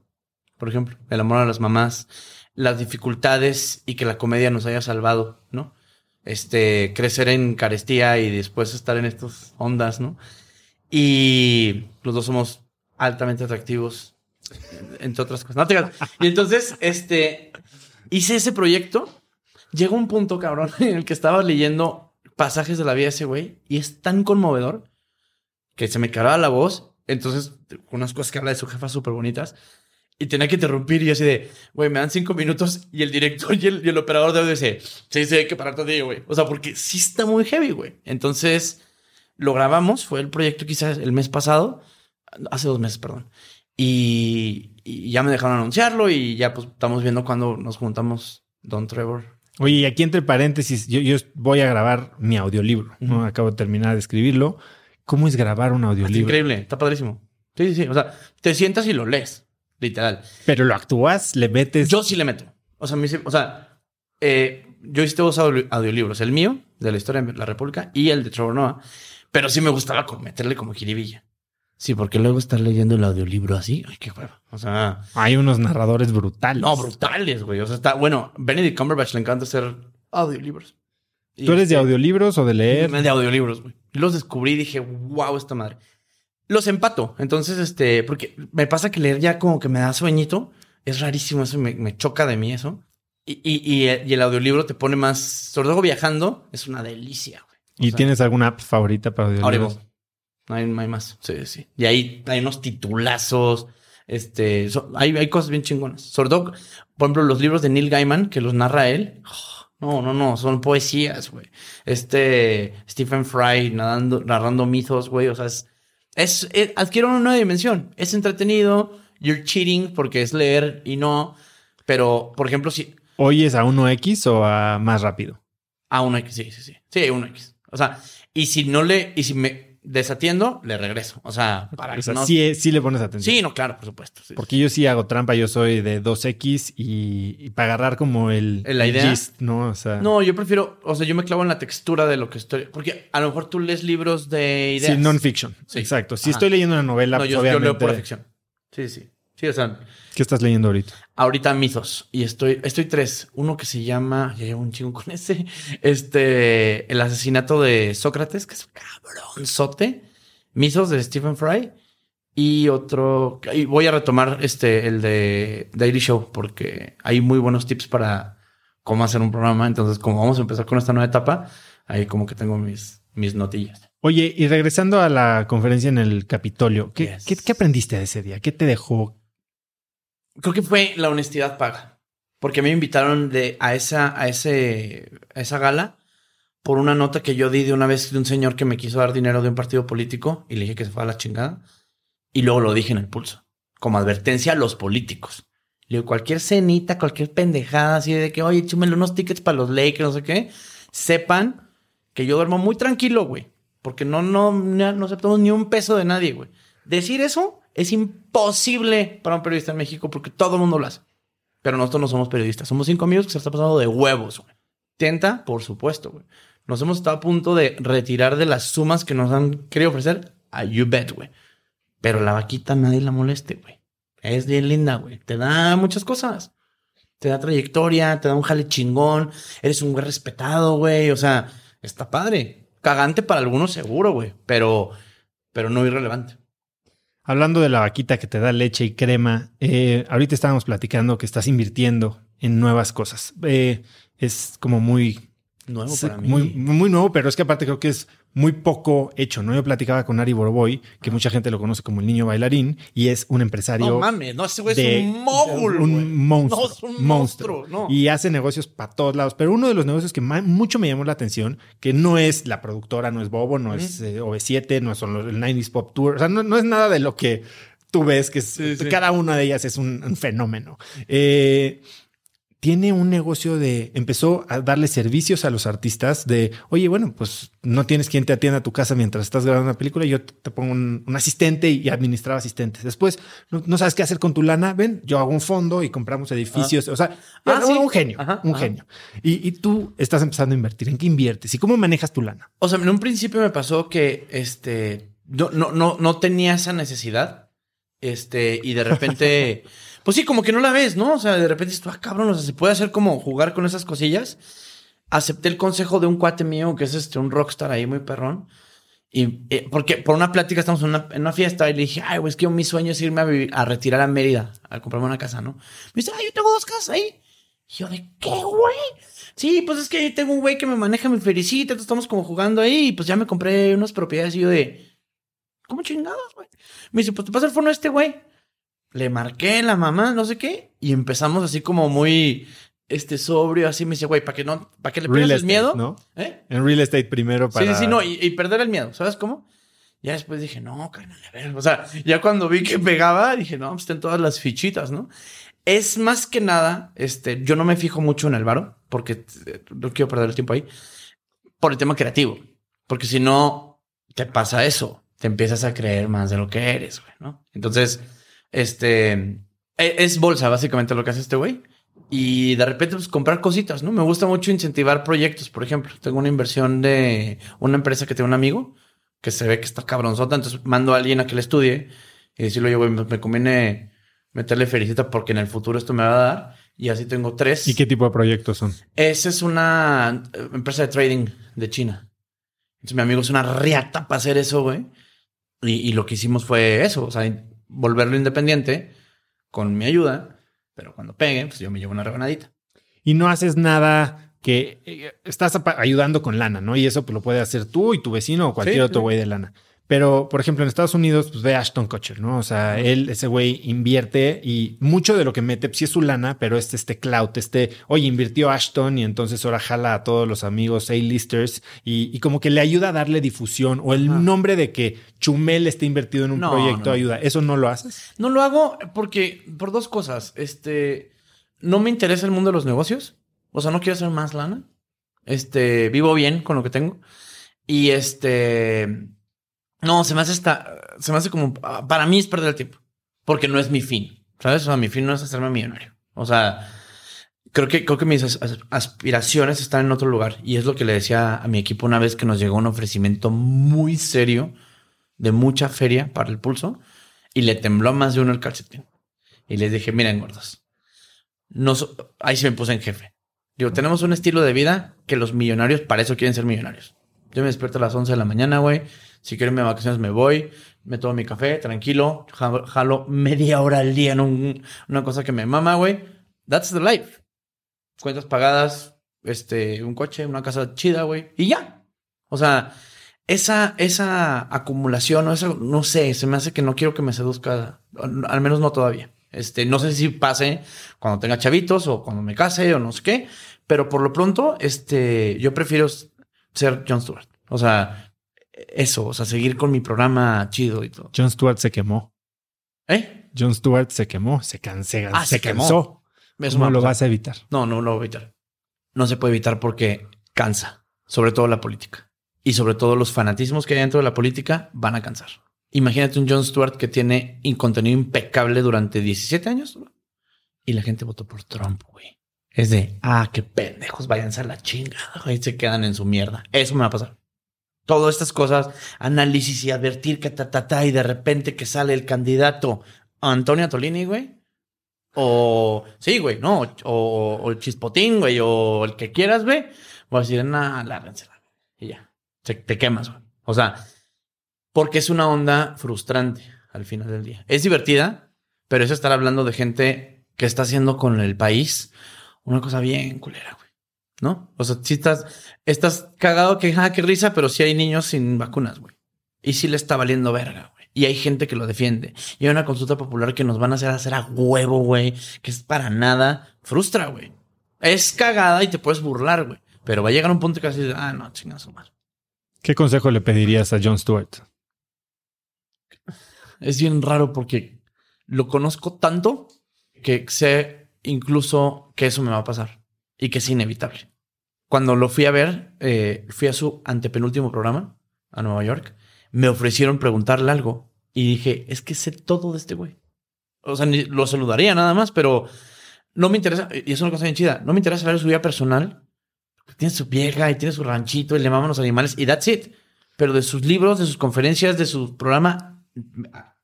por ejemplo, el amor a las mamás, las dificultades y que la comedia nos haya salvado, ¿no? Este, crecer en carestía y después estar en estas ondas, ¿no? Y los dos somos altamente atractivos, entre otras cosas. No te. Y entonces, este, hice ese proyecto. Llegó un punto, cabrón, en el que estaba leyendo pasajes de la vida de ese güey y es tan conmovedor que se me cargaba la voz. Entonces, unas cosas que habla de su jefa súper bonitas. Y tenía que interrumpir y así de, güey, me dan cinco minutos y el director y el, operador de audio dice, sí, sí, hay que parar todo güey. O sea, porque sí está muy heavy, güey. Entonces, lo grabamos, fue el proyecto quizás el mes pasado, hace dos meses, perdón. Y, y ya me dejaron anunciarlo y ya pues estamos viendo cuando nos juntamos Don Trevor. Oye, y aquí entre paréntesis, yo, yo voy a grabar mi audiolibro. ¿no? Acabo de terminar de escribirlo. ¿Cómo es grabar un audiolibro? increíble, está padrísimo. Sí, sí, sí. O sea, te sientas y lo lees, literal. Pero lo actúas, le metes. Yo sí le meto. O sea, me o sea eh, yo hice dos audio- audiolibros. El mío, de la historia de la República, y el de Trevor Noah. Pero sí me gustaba meterle como jiribilla. Sí, porque luego estar leyendo el audiolibro así, ay, qué hueva. O sea, Hay unos narradores brutales. no, brutales, güey. O sea, está, bueno, Benedict Cumberbatch le encanta hacer audiolibros. Y ¿Tú eres de este, audiolibros o de leer? de audiolibros, güey. Los descubrí y dije, wow, esta madre. Los empato. Entonces, este, porque me pasa que leer ya como que me da sueñito. Es rarísimo eso, me, me choca de mí eso. Y, y, y, y el audiolibro te pone más, sobre todo viajando, es una delicia, güey. O ¿Y sea, tienes alguna app favorita para audiolibros? Audible. No hay, no hay más. Sí, sí. Y ahí hay unos titulazos. Este, so- hay, hay cosas bien chingonas. Sobre todo, por ejemplo, los libros de Neil Gaiman, que los narra él. Oh, no, no, no, son poesías, güey. Este, Stephen Fry nadando, narrando mitos, güey. O sea, es, es, es- adquiere una nueva dimensión. Es entretenido. You're cheating porque es leer y no. Pero, por ejemplo, si, ¿Oyes a 1X o a más rápido? a 1X, sí, sí, sí. Sí, 1X. O sea, y si no le, y si me desatiendo, le regreso. O sea, para O que sea, no. sí, sí le pones atención. Sí, no, claro, por supuesto. sí. Porque yo sí hago trampa, yo soy de 2X y, y para agarrar como el, ¿La el idea? gist, ¿no? O sea, No, yo prefiero, o sea, yo me clavo en la textura de lo que estoy. Porque a lo mejor tú lees libros de ideas. sí, non-fiction. Sí. Exacto. Si Ajá. estoy leyendo una novela, No, pues yo, yo leo obviamente... pura ficción. Sí, sí. Sí, o sea, ¿Qué estás leyendo ahorita? ahorita mitos. Y estoy, estoy tres. Uno que se llama, ya llevo un chingo con ese. Este, el asesinato de Sócrates, que es un cabronzote. Mitos de Stephen Fry. Y otro, y voy a retomar este, el de Daily Show, porque hay muy buenos tips para cómo hacer un programa. Entonces, como vamos a empezar con esta nueva etapa, ahí como que tengo mis, mis notillas. Oye, y regresando a la conferencia en el Capitolio, ¿qué, Yes. qué, qué aprendiste de ese día? ¿Qué te dejó? Creo que fue la honestidad paga. Porque me invitaron de, a, esa, a, ese, a esa gala por una nota que yo di de una vez de un señor que me quiso dar dinero de un partido político y le dije que se fue a la chingada. Y luego lo dije en el pulso, como advertencia a los políticos. Le digo, cualquier cenita, cualquier pendejada así de que, oye, échame unos tickets para los Lakers, no sé qué, sepan que yo duermo muy tranquilo, güey. Porque no, no, no aceptamos ni un peso de nadie, güey. Decir eso es imposible para un periodista en México porque todo el mundo lo hace. Pero nosotros no somos periodistas. Somos cinco amigos que se está pasando de huevos, güey. Tenta, por supuesto, güey. Nos hemos estado a punto de retirar de las sumas que nos han querido ofrecer a You Bet, güey. Pero la vaquita nadie la moleste, güey. Es bien linda, güey. Te da muchas cosas. Te da trayectoria, te da un jale chingón. Eres un güey respetado, güey. O sea, está padre. Cagante para algunos seguro, güey. Pero, pero no irrelevante. Hablando de la vaquita que te da leche y crema, eh, ahorita estábamos platicando que estás invirtiendo en nuevas cosas. Eh, es como muy Nuevo para mí. Muy, muy nuevo, pero es que aparte creo que es muy poco hecho, ¿no? Yo platicaba con Ari Boroboy, que mucha gente lo conoce como el niño bailarín, y es un empresario. No mames, no, ese güey de- es un mogul. Un monstruo. No, es un monstruo. monstruo. No. Y hace negocios para todos lados. Pero uno de los negocios que mucho me llamó la atención, que no es la productora, no es Bobo, no es eh, OV7, no son los, el 90s Pop Tour, o sea, no, no es nada de lo que tú ves, que es- Sí, sí. cada una de ellas es un, un fenómeno. Eh, tiene un negocio de empezó a darle servicios a los artistas de oye bueno pues no tienes quien te atienda a tu casa mientras estás grabando una película yo te pongo un, un asistente y administrar asistentes después no, no sabes qué hacer con tu lana ven yo hago un fondo y compramos edificios o sea Ah, un, sí. un genio Ajá, un ajá. genio y, y tú estás empezando a invertir en qué inviertes y cómo manejas tu lana O sea, en un principio me pasó que este no, no, no, no tenía esa necesidad. Este, y de repente, pues sí, como que no la ves, ¿no? O sea, de repente dices, ah, cabrón, o sea, se puede hacer como jugar con esas cosillas. Acepté el consejo de un cuate mío que es este, un rockstar ahí muy perrón. Y eh, porque por una plática estamos en una, fiesta y le dije, ay, güey, es que mi sueño es irme a vivir, a retirar a Mérida, a comprarme una casa, ¿no? Me dice, ay, yo tengo dos casas ahí. Y yo, ¿de qué, güey? Sí, pues es que ahí tengo un güey que me maneja mi felicita, estamos como jugando ahí y pues ya me compré unas propiedades y yo de, ¿cómo chingados, güey? Me dice, pues te pasa el fono a este güey. Le marqué la mamá, no sé qué, y empezamos así como muy, este, sobrio, así me dice, güey, ¿para que no, para que le pierdas el miedo? ¿no? ¿Eh? en real estate primero para Sí, sí, sí, no, y, y perder el miedo, ¿sabes cómo? Ya después dije, no, carnal, a ver, o sea, ya cuando vi que pegaba, dije, no, pues están todas las fichitas, ¿no? Es más que nada, este, yo no me fijo mucho en el varo, porque eh, no quiero perder el tiempo ahí, por el tema creativo, porque si no, te pasa eso, te empiezas a creer más de lo que eres, güey, ¿no? Entonces, este, e- es bolsa básicamente lo que hace este güey. Y de repente, pues comprar cositas, ¿no? Me gusta mucho incentivar proyectos. Por ejemplo, tengo una inversión de una empresa que tengo un amigo que se ve que está cabronzota. Entonces mando a alguien a que le estudie y decirle, oye, güey, me, me conviene meterle felicita porque en el futuro esto me va a dar. Y así tengo tres. y qué tipo de proyectos son Esa es una eh, empresa de trading de China. Entonces mi amigo es una riata para hacer eso, güey. Y, y lo que hicimos fue eso, o sea, volverlo independiente con mi ayuda. Pero cuando pegue, pues yo me llevo una rebanadita. y no haces nada que eh, estás ayudando con lana, ¿no? Y eso pues, lo puede hacer tú y tu vecino o cualquier Sí, otro sí. güey de lana. Pero, por ejemplo, en Estados Unidos, pues ve a Ashton Kutcher, ¿no? O sea, él, ese güey invierte y mucho de lo que mete, pues sí es su lana, pero es este clout, este, oye, invirtió Ashton y entonces ahora jala a todos los amigos A-listers y, y como que le ayuda a darle difusión o el Ajá. nombre de que Chumel esté invertido en un No, proyecto no. ayuda. ¿Eso no lo haces? No lo hago porque, por dos cosas. Este, no me interesa el mundo de los negocios. O sea, no quiero hacer más lana. Este, vivo bien con lo que tengo. Y este, no, se me hace esta, se me hace como, ah, para mí es perder el tiempo. Porque no es mi fin. ¿Sabes? O sea, mi fin no es hacerme millonario. O sea, creo que, creo que mis as- as- aspiraciones están en otro lugar. Y es lo que le decía a mi equipo una vez que nos llegó un ofrecimiento muy serio de mucha feria para el pulso y le tembló más de uno el calcetín. Y les dije, miren, gordos, no ahí se me puse en jefe. Digo, tenemos un estilo de vida que los millonarios para eso quieren ser millonarios. Yo me despierto a las 11 de la mañana, güey. Si quiero irme de vacaciones me voy, me tomo mi café, tranquilo, jalo, media hora al día en un- una cosa que me mama, güey. That's the life. Cuentas pagadas, este, un coche, una casa chida, güey. Y ya. O sea, esa, esa acumulación o eso, no sé, se me hace que no quiero que me seduzca, al al menos no todavía. Este, no sé si pase cuando tenga chavitos o cuando me case o no sé qué, pero por lo pronto, este, yo prefiero ser Jon Stewart. O sea, eso, o sea, seguir con mi programa chido y todo. Jon Stewart se quemó. ¿Eh? Jon Stewart se quemó, se, can- se, Ah, se se quemó. cansó. Eso ¿Cómo me va lo vas a evitar? No, no lo voy a evitar. No se puede evitar porque cansa, sobre todo la política. Y sobre todo los fanatismos que hay dentro de la política van a cansar. Imagínate un Jon Stewart que tiene un contenido impecable durante 17 años y la gente votó por Trump, güey. Es de, ah, qué pendejos, váyanse a la chingada, güey, se quedan en su mierda. Eso me va a pasar. Todas estas cosas, análisis y advertir que ta, ta, ta, y de repente que sale el candidato Antonio Tolini, güey. O, sí, güey, no, o, o el chispotín, güey, o el que quieras, güey. Voy a decir, nah, lárgensela. Y ya, te quemas, güey. O sea, porque es una onda frustrante al final del día. Es divertida, pero es estar hablando de gente que está haciendo con el país una cosa bien culera, güey. ¿No? O sea, si estás, estás cagado que, ah, qué risa, pero sí hay niños sin vacunas, güey. Y sí le está valiendo verga, güey. Y hay gente que lo defiende. Y hay una consulta popular que nos van a hacer hacer a huevo, güey. Que es para nada. Frustra, güey. Es cagada y te puedes burlar, güey. Pero va a llegar un punto que vas a decir, ah, no, chingas madre. ¿Qué consejo le pedirías a Jon Stewart? Es bien raro porque lo conozco tanto que sé incluso que eso me va a pasar y que es inevitable. Cuando lo fui a ver, eh, fui a su antepenúltimo programa a Nueva York, me ofrecieron preguntarle algo y dije, es que sé todo de este güey. O sea, ni- lo saludaría nada más, pero no me interesa, y es una cosa bien chida, no me interesa saber su vida personal. Tiene su vieja y tiene su ranchito y le maman los animales y that's it. Pero de sus libros, de sus conferencias, de su programa,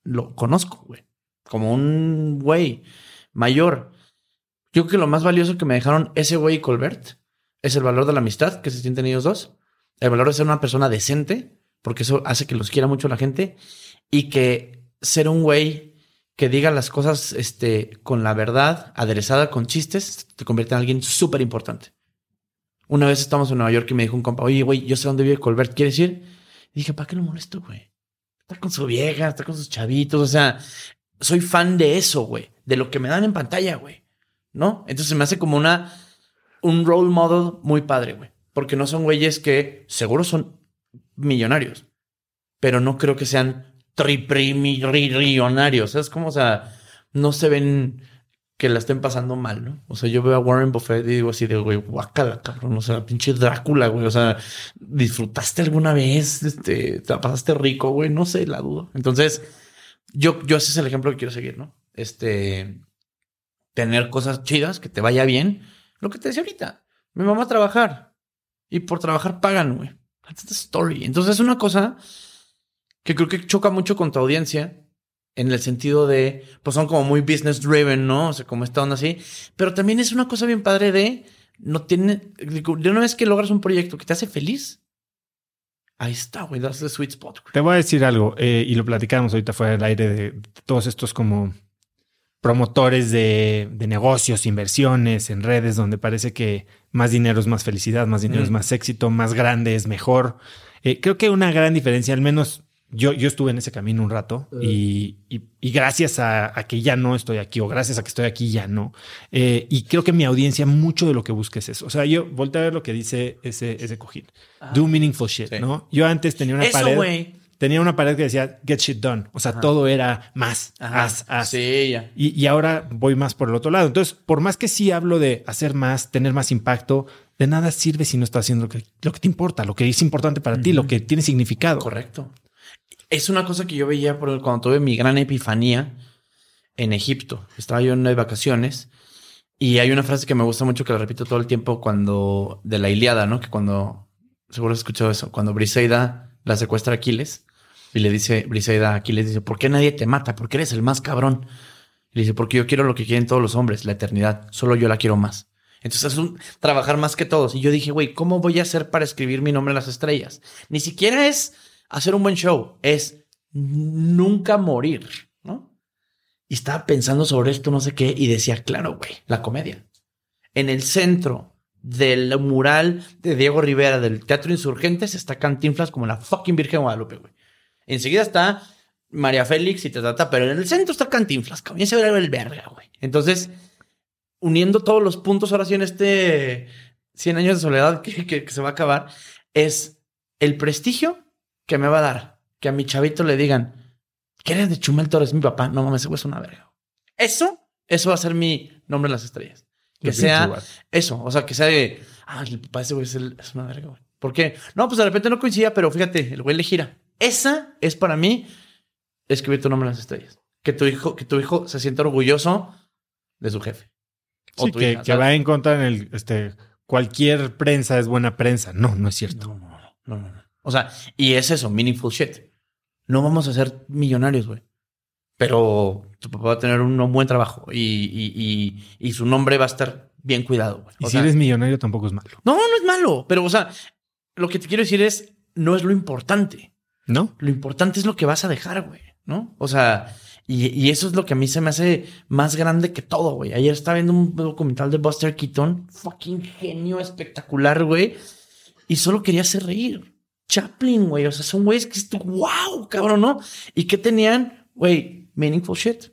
lo conozco, güey. Como un güey mayor. Yo creo que lo más valioso que me dejaron ese güey y Colbert es el valor de la amistad que se sienten ellos dos. El valor de ser una persona decente, porque eso hace que los quiera mucho la gente. Y que ser un güey que diga las cosas este, con la verdad, aderezada con chistes, te convierte en alguien súper importante. Una vez estamos en Nueva York y me dijo un compa, oye, güey, yo sé dónde vive Colbert, ¿quieres ir? Y dije, ¿para qué lo molesto, güey? Está con su vieja, está con sus chavitos, o sea, soy fan de eso, güey, de lo que me dan en pantalla, güey, ¿no? Entonces me hace como una, un role model muy padre, güey, porque no son güeyes que seguro son millonarios, pero no creo que sean triprimillonarios, ¿sabes? Como, o sea, no se ven que la estén pasando mal, ¿no? O sea, yo veo a Warren Buffett y digo así de, güey, guácala, cabrón, o sea, pinche Drácula, güey, o sea, ¿disfrutaste alguna vez? Este, ¿te la pasaste rico, güey? No sé, la dudo. Entonces, yo, yo ese es el ejemplo que quiero seguir, ¿no? Este, tener cosas chidas, que te vaya bien. Lo que te decía ahorita, mi mamá a trabajar y por trabajar pagan, güey. That's the story. Entonces, es una cosa que creo que choca mucho con tu audiencia en el sentido de, pues son como muy business driven, ¿no? O sea, como esta onda así. Pero también es una cosa bien padre de, no tiene, de una vez que logras un proyecto que te hace feliz, ahí está, güey, that's the sweet spot. güey. Te voy a decir algo, eh, y lo platicamos ahorita fuera del aire de todos estos como promotores de, de negocios, inversiones en redes, donde parece que más dinero es más felicidad, más dinero Mm. es más éxito, más grande es mejor. Eh, creo que una gran diferencia, al menos yo, yo estuve en ese camino un rato y, y- y gracias a, a que ya no estoy aquí o gracias a que estoy aquí ya no. Eh, y creo que mi audiencia mucho de lo que busca es eso. O sea, yo volteo a ver lo que dice ese, ese cojín. Do meaningful shit, Sí. ¿no? Yo antes tenía una Eso, pared. Tenía una pared que decía get shit done. O sea, todo era más, Ajá. haz, haz. Sí, ya. Y, y ahora voy más por el otro lado. Entonces, por más que sí hablo de hacer más, tener más impacto, de nada sirve si no estás haciendo lo que, lo que te importa, lo que es importante para ti, lo que tiene significado. Correcto. Es una cosa que yo veía por cuando tuve mi gran epifanía en Egipto. Estaba yo en de vacaciones y hay una frase que me gusta mucho que la repito todo el tiempo cuando de la Iliada, ¿no? Que cuando seguro has escuchado eso, cuando Briseida la secuestra a Aquiles y le dice Briseida a Aquiles dice, "¿Por qué nadie te mata? Porque eres el más cabrón." Le dice, "Porque yo quiero lo que quieren todos los hombres, la eternidad. Solo yo la quiero más." Entonces es un trabajar más que todos. Y yo dije, güey, ¿cómo voy a hacer para escribir mi nombre en las estrellas? Ni siquiera es hacer un buen show, es nunca morir, ¿no? Y estaba pensando sobre esto, no sé qué, y decía, claro, güey, la comedia. En el centro del mural de Diego Rivera del Teatro Insurgentes está Cantinflas como la fucking Virgen Guadalupe, güey. Enseguida está María Félix y te trata, pero en el centro está Cantinflas, cabrón. Se ve el verga, güey. Entonces, uniendo todos los puntos ahora sí en este 100 años de soledad que, que- que se va a acabar, es el prestigio que me va a dar que a mi chavito le digan que eres de Chumel Torres, mi papá. No mames, ese güey es una verga. Eso, eso va a ser mi nombre en las estrellas. Que sea eso, o sea, que sea de, ah, el papá ese güey es, el- es una verga, güey. ¿Por qué? No, pues de repente no coincidía, pero fíjate, el güey le gira. Esa es para mí escribir tu nombre en las estrellas. Que tu hijo, que tu hijo se sienta orgulloso de su jefe. O Sí, tu que, hija, va en contra en el, este, cualquier prensa es buena prensa. No, no es cierto. No, no, no. O sea, y es eso, meaningful shit. No vamos a ser millonarios, güey. Pero tu papá va a tener un buen trabajo y, y, y, y su nombre va a estar bien cuidado, güey. Y si sea, eres millonario tampoco es malo, No, no es malo. Pero, o sea, lo que te quiero decir es, no es lo importante. ¿No? Lo importante es lo que vas a dejar, güey, ¿no? O sea, y, y eso es lo que a mí se me hace más grande que todo, güey. Ayer estaba viendo un documental de Buster Keaton, fucking genio espectacular, güey, y solo quería hacer reír. Chaplin, güey, o sea, son güeyes que esto, wow, cabrón, ¿no? Y que tenían, güey, meaningful shit,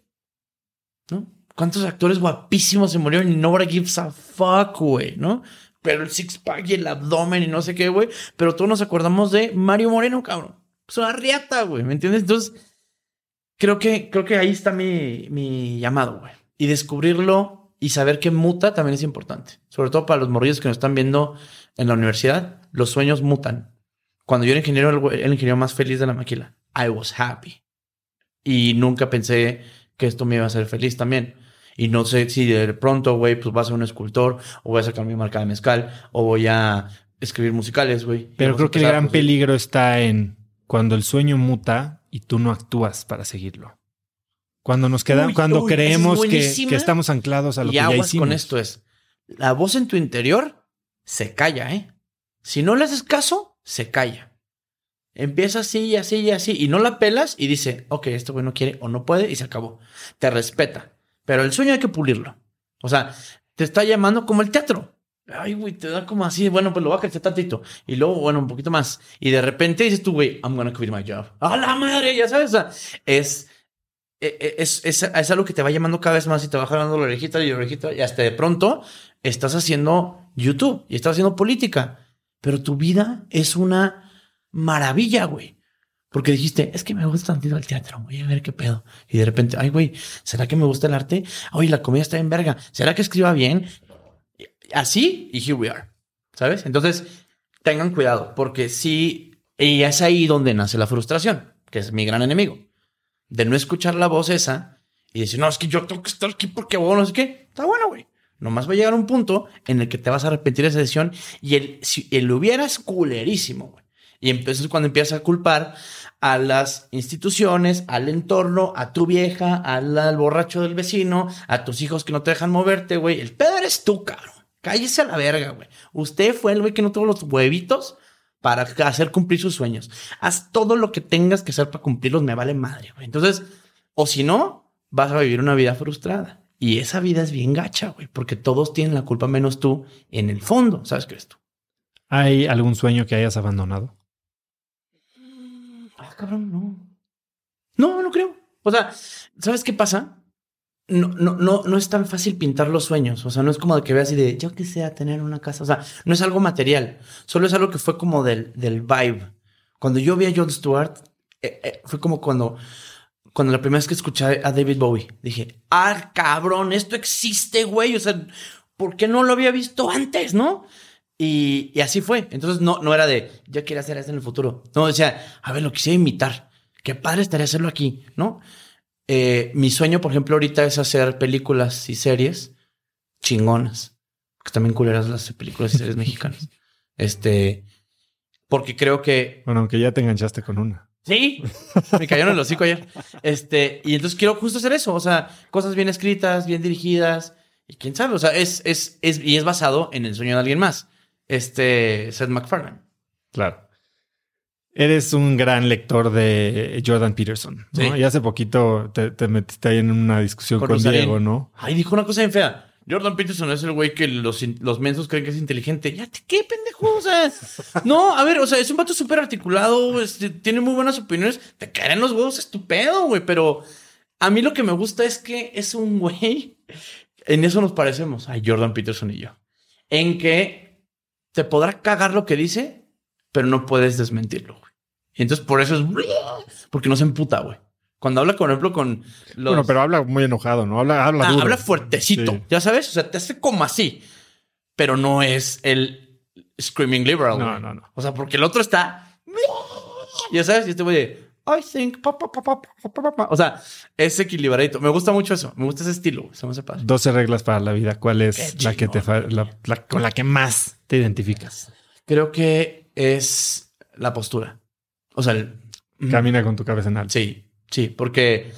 ¿no? ¿Cuántos actores guapísimos se murieron y nobody gives a fuck, güey, ¿no? Pero el six pack y el abdomen y no sé qué, güey. Pero todos nos acordamos de Mario Moreno, cabrón. Es una riata, güey. ¿Me entiendes? Entonces, creo que, creo que ahí está mi, mi llamado, güey. Y descubrirlo y saber que muta también es importante. Sobre todo para los morrillos que nos están viendo en la universidad. Los sueños mutan. Cuando yo era ingeniero, el, el ingeniero más feliz de la maquila. I was happy. Y nunca pensé que esto me iba a hacer feliz también. Y no sé si de pronto, güey, pues voy a ser un escultor, o voy a sacar mi marca de mezcal, o voy a escribir musicales, güey. Pero creo que el gran pues, peligro está en cuando el sueño muta y tú no actúas para seguirlo. Cuando nos quedamos, cuando uy, esa es creemos que, que estamos anclados a lo y que ya aguas hicimos. con esto es, la voz en tu interior se calla, ¿eh? Si no le haces caso, se calla. Empieza así y así y así y no la pelas y dice, ok, este güey no quiere o no puede y se acabó. Te respeta. Pero el sueño hay que pulirlo. O sea, te está llamando como el teatro. Ay, güey, te da como así, bueno, pues lo voy a tantito. Y luego, bueno, un poquito más. Y de repente dices tú, güey, I'm gonna quit my job. ¡A la madre! Ya sabes, es, e- e- es, es, es algo que te va llamando cada vez más y te va jalando la orejita y la orejita y hasta de pronto estás haciendo YouTube y estás haciendo política. Pero tu vida es una maravilla, güey. Porque dijiste, es que me gusta tantito el teatro, voy a ver qué pedo. Y de repente, ay, güey, ¿será que me gusta el arte? Oye, la comida está en verga. ¿Será que escriba bien? Así, y here we are. ¿Sabes? Entonces, tengan cuidado, porque sí, y es ahí donde nace la frustración, que es mi gran enemigo. De no escuchar la voz esa y decir, no, es que yo tengo que estar aquí porque vos no sé qué. Está bueno, güey. Nomás va a llegar un punto en el que te vas a arrepentir de esa decisión y el, si el hubiera es culerísimo, güey. Y entonces cuando empiezas a culpar a las instituciones, al entorno, a tu vieja, al, al borracho del vecino, a tus hijos que no te dejan moverte, güey. El pedo eres tú, cabrón. Cállese a la verga, güey. Usted fue el güey que no tuvo los huevitos para hacer cumplir sus sueños. Haz todo lo que tengas que hacer para cumplirlos, me vale madre, güey. Entonces, o si no, vas a vivir una vida frustrada. Y esa vida es bien gacha, güey, porque todos tienen la culpa menos tú en el fondo, ¿sabes qué es tú? ¿Hay algún sueño que hayas abandonado? Ah, cabrón, no. No, no creo. O sea, ¿sabes qué pasa? No, no, no, no es tan fácil pintar los sueños. O sea, no es como de que veas y de yo quisiera tener una casa. O sea, no es algo material. Solo es algo que fue como del, del vibe. Cuando yo vi a Jon Stewart, eh, eh, fue como cuando, cuando la primera vez que escuché a David Bowie, dije, ah, cabrón, esto existe, güey. O sea, ¿por qué no lo había visto antes, no? Y, y así fue. Entonces no, no era de yo quiero hacer esto en el futuro. No, decía, a ver, lo quisiera imitar. Qué padre estaría hacerlo aquí, ¿no? Eh, mi sueño, por ejemplo, ahorita es hacer películas y series chingonas. Que también culeras las películas y series mexicanas. Este, porque creo que Bueno, aunque ya te enganchaste con una. Sí, me cayó en el hocico ayer. Este, y entonces quiero justo hacer eso. O sea, cosas bien escritas, bien dirigidas. Y quién sabe, o sea, es, es, es, y es basado en el sueño de alguien más. Este, Seth MacFarlane. Claro. Eres un gran lector de Jordan Peterson. ¿no? Sí. Y hace poquito te, te metiste ahí en una discusión Con. Diego, ¿no? Ay, dijo una cosa bien fea. Jordan Peterson es el güey que los, los mensos creen que es inteligente. Ya, te- ¿qué pendejo? O sea, no, a ver, o sea, es un vato súper articulado, este, tiene muy buenas opiniones. Te caen los huevos estupendo, güey, pero a mí lo que me gusta es que es un güey. En eso nos parecemos, a Jordan Peterson y yo. En que te podrá cagar lo que dice, pero no puedes desmentirlo, güey. Y entonces por eso es. Porque no se emputa, güey. Cuando habla, por ejemplo, con los. Bueno, pero habla muy enojado, ¿no? Habla, habla Ah, duro. habla fuertecito, Sí. ya sabes, o sea, te hace como así, pero no es el screaming liberal. No, güey. no, no. O sea, porque el otro está, ya sabes, y este güey de, I think, pa, pa, pa, pa, pa, pa, pa". o sea, es equilibradito. Me gusta mucho eso, me gusta ese estilo, güey, se me hace padre. 12 reglas para la vida. ¿Cuál es la que te la- la- con la que más te identificas? Creo que es la postura. O sea, el, Camina con tu cabeza en alto. Sí, sí, porque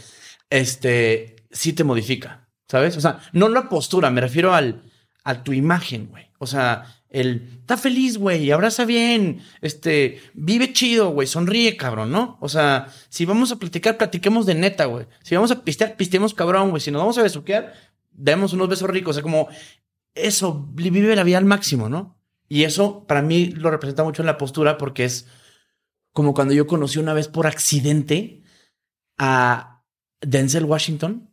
este sí te modifica, ¿sabes? O sea, no la postura, me refiero al a tu imagen, güey. O sea, el está feliz, güey, abraza bien, este, vive chido, güey, sonríe, cabrón, ¿no? O sea, si vamos a platicar, platiquemos de neta, güey. Si vamos a pistear, pisteemos cabrón, güey. Si nos vamos a besuquear, demos unos besos ricos. O sea, como eso, vive la vida al máximo, ¿no? Y eso para mí lo representa mucho en la postura porque es como cuando yo conocí una vez por accidente a Denzel Washington.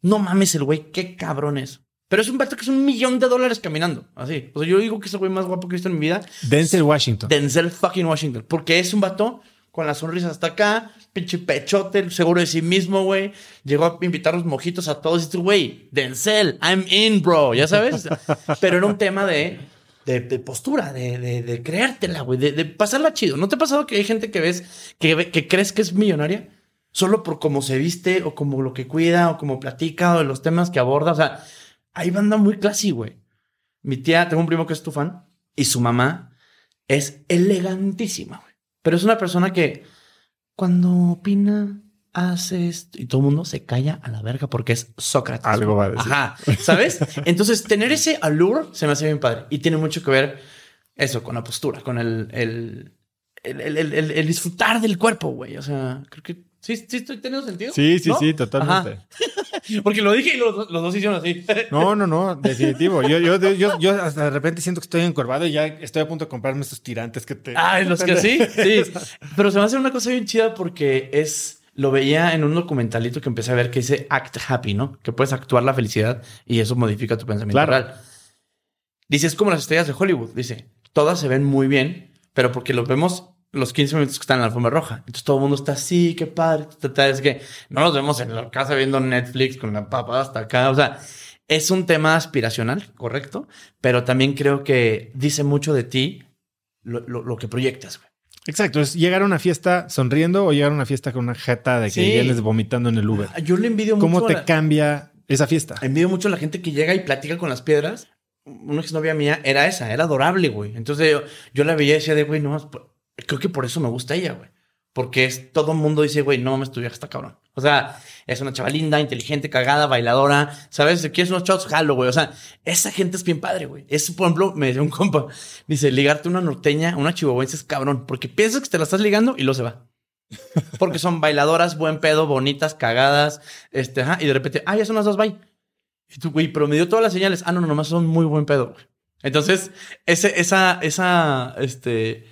No mames el güey, qué cabrón es. Pero es un vato que es un millón de dólares caminando. Así. O sea, yo digo que es el güey más guapo que he visto en mi vida. Denzel Washington. Denzel fucking Washington. Porque es un vato con la sonrisa hasta acá, pinche pechote, seguro de sí mismo, güey. Llegó a invitar los mojitos a todos y dice, güey, Denzel, I'm in, bro. Ya sabes. Pero era un tema de, de, postura, de, de, de creértela, güey, de, de, pasarla chido. ¿No te ha pasado que hay gente que ves, que, que crees que es millonaria? Solo por cómo se viste, o como lo que cuida, o como platica, o de los temas que aborda. O sea, hay banda muy classy, güey. Mi tía, tengo un primo que es tu fan, y su mamá es elegantísima, güey. Pero es una persona que cuando opina, hace esto, y todo el mundo se calla a la verga porque es Sócrates. Algo va a decir. Ajá, ¿sabes? Entonces, tener ese allure se me hace bien padre. Y tiene mucho que ver eso, con la postura, con el, el, el, el, el, el disfrutar del cuerpo, güey. O sea, creo que ¿Sí, sí estoy teniendo sentido? Sí, sí, ¿No? sí, totalmente. Porque lo dije y los, los, dos hicieron así. No, no, no, definitivo. Yo, yo, yo, yo hasta de repente siento que estoy encorvado y ya estoy a punto de comprarme estos tirantes que te. Ah, los que sí, sí. Pero se me hace una cosa bien chida porque es. Lo veía en un documentalito que empecé a ver que dice act happy, ¿no? Que puedes actuar la felicidad y eso modifica tu pensamiento Claro. real. Dice, es como las estrellas de Hollywood. Dice, todas se ven muy bien, pero porque los vemos los 15 minutos que están en la alfombra roja. Entonces todo el mundo está así, qué padre. Es que no los vemos en la casa viendo Netflix con la papa hasta acá. O sea, es un tema aspiracional, correcto, pero también creo que dice mucho de ti lo, lo, lo que proyectas, güey. Exacto, es llegar a una fiesta sonriendo o llegar a una fiesta con una jeta de que Sí. vienes vomitando en el Uber. Yo le envidio mucho. ¿Cómo te la- cambia esa fiesta? Envidio mucho a la gente que llega y platica con las piedras. Una exnovia mía era esa, era adorable, güey. Entonces yo, yo la veía y decía de, güey, no, creo que por eso me gusta ella, güey. Porque es, todo el mundo dice, güey, no, me estudia esta cabrón. O sea, es una chava linda, inteligente, cagada, bailadora. ¿Sabes? Si quieres unos shots, jalo, güey. O sea, esa gente es bien padre, güey. Es, por ejemplo, me decía un compa, dice, ligarte una norteña, una chihuahuense es cabrón. Porque piensas que te la estás ligando y luego se va. Porque son bailadoras, buen pedo, bonitas, cagadas. Este, ajá, y de repente, ah, ya son las dos, bye. Y tú, güey, pero me dio todas las señales. Ah, no, no, nomás son muy buen pedo. güey. Entonces, ese, esa, esa, este,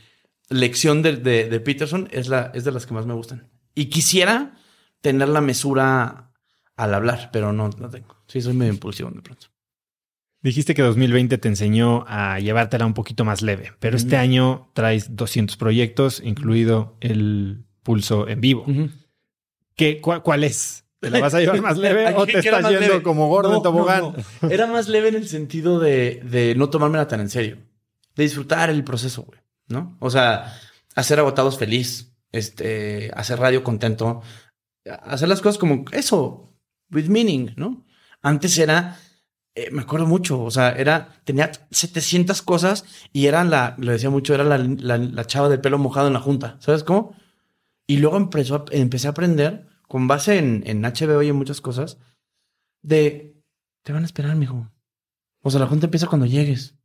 lección de, de, de Peterson es, la, es de las que más me gustan. Y quisiera tener la mesura al hablar, pero no no tengo. Sí, soy medio impulsivo de pronto. Dijiste que 2020 te enseñó a llevártela un poquito más leve, pero este año traes 200 proyectos, incluido el pulso en vivo. ¿Qué, cuál, cuál es? ¿Te la vas a llevar más leve o ¿Qué- te estás yendo leve? como gordo No, en tobogán? no, no. Era más leve en el sentido de, de no tomármela tan en serio. De disfrutar el proceso, güey. ¿No? O sea, hacer agotados feliz. Este, hacer radio contento. Hacer las cosas como eso. With meaning, ¿no? Antes era... eh, me acuerdo mucho, o sea, era, tenía 700 cosas y era la, le decía mucho, era la, la, chava del pelo mojado en la junta, ¿sabes cómo? Y luego empezó empecé a aprender, con base en, en HBO y en muchas cosas, de te van a esperar, mijo. O sea, la junta empieza cuando llegues.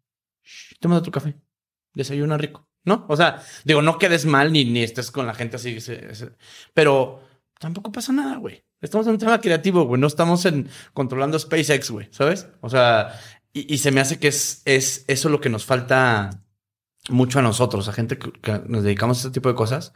Shh, Tómate tu café. Desayuna rico. ¿No? O sea, digo, no quedes mal ni, ni estés con la gente así. Pero tampoco pasa nada, güey. Estamos en un tema creativo, güey. No estamos en controlando SpaceX, güey. ¿Sabes? O sea, y, y se me hace que es, es eso lo que nos falta mucho a nosotros, a gente que, nos dedicamos a este tipo de cosas.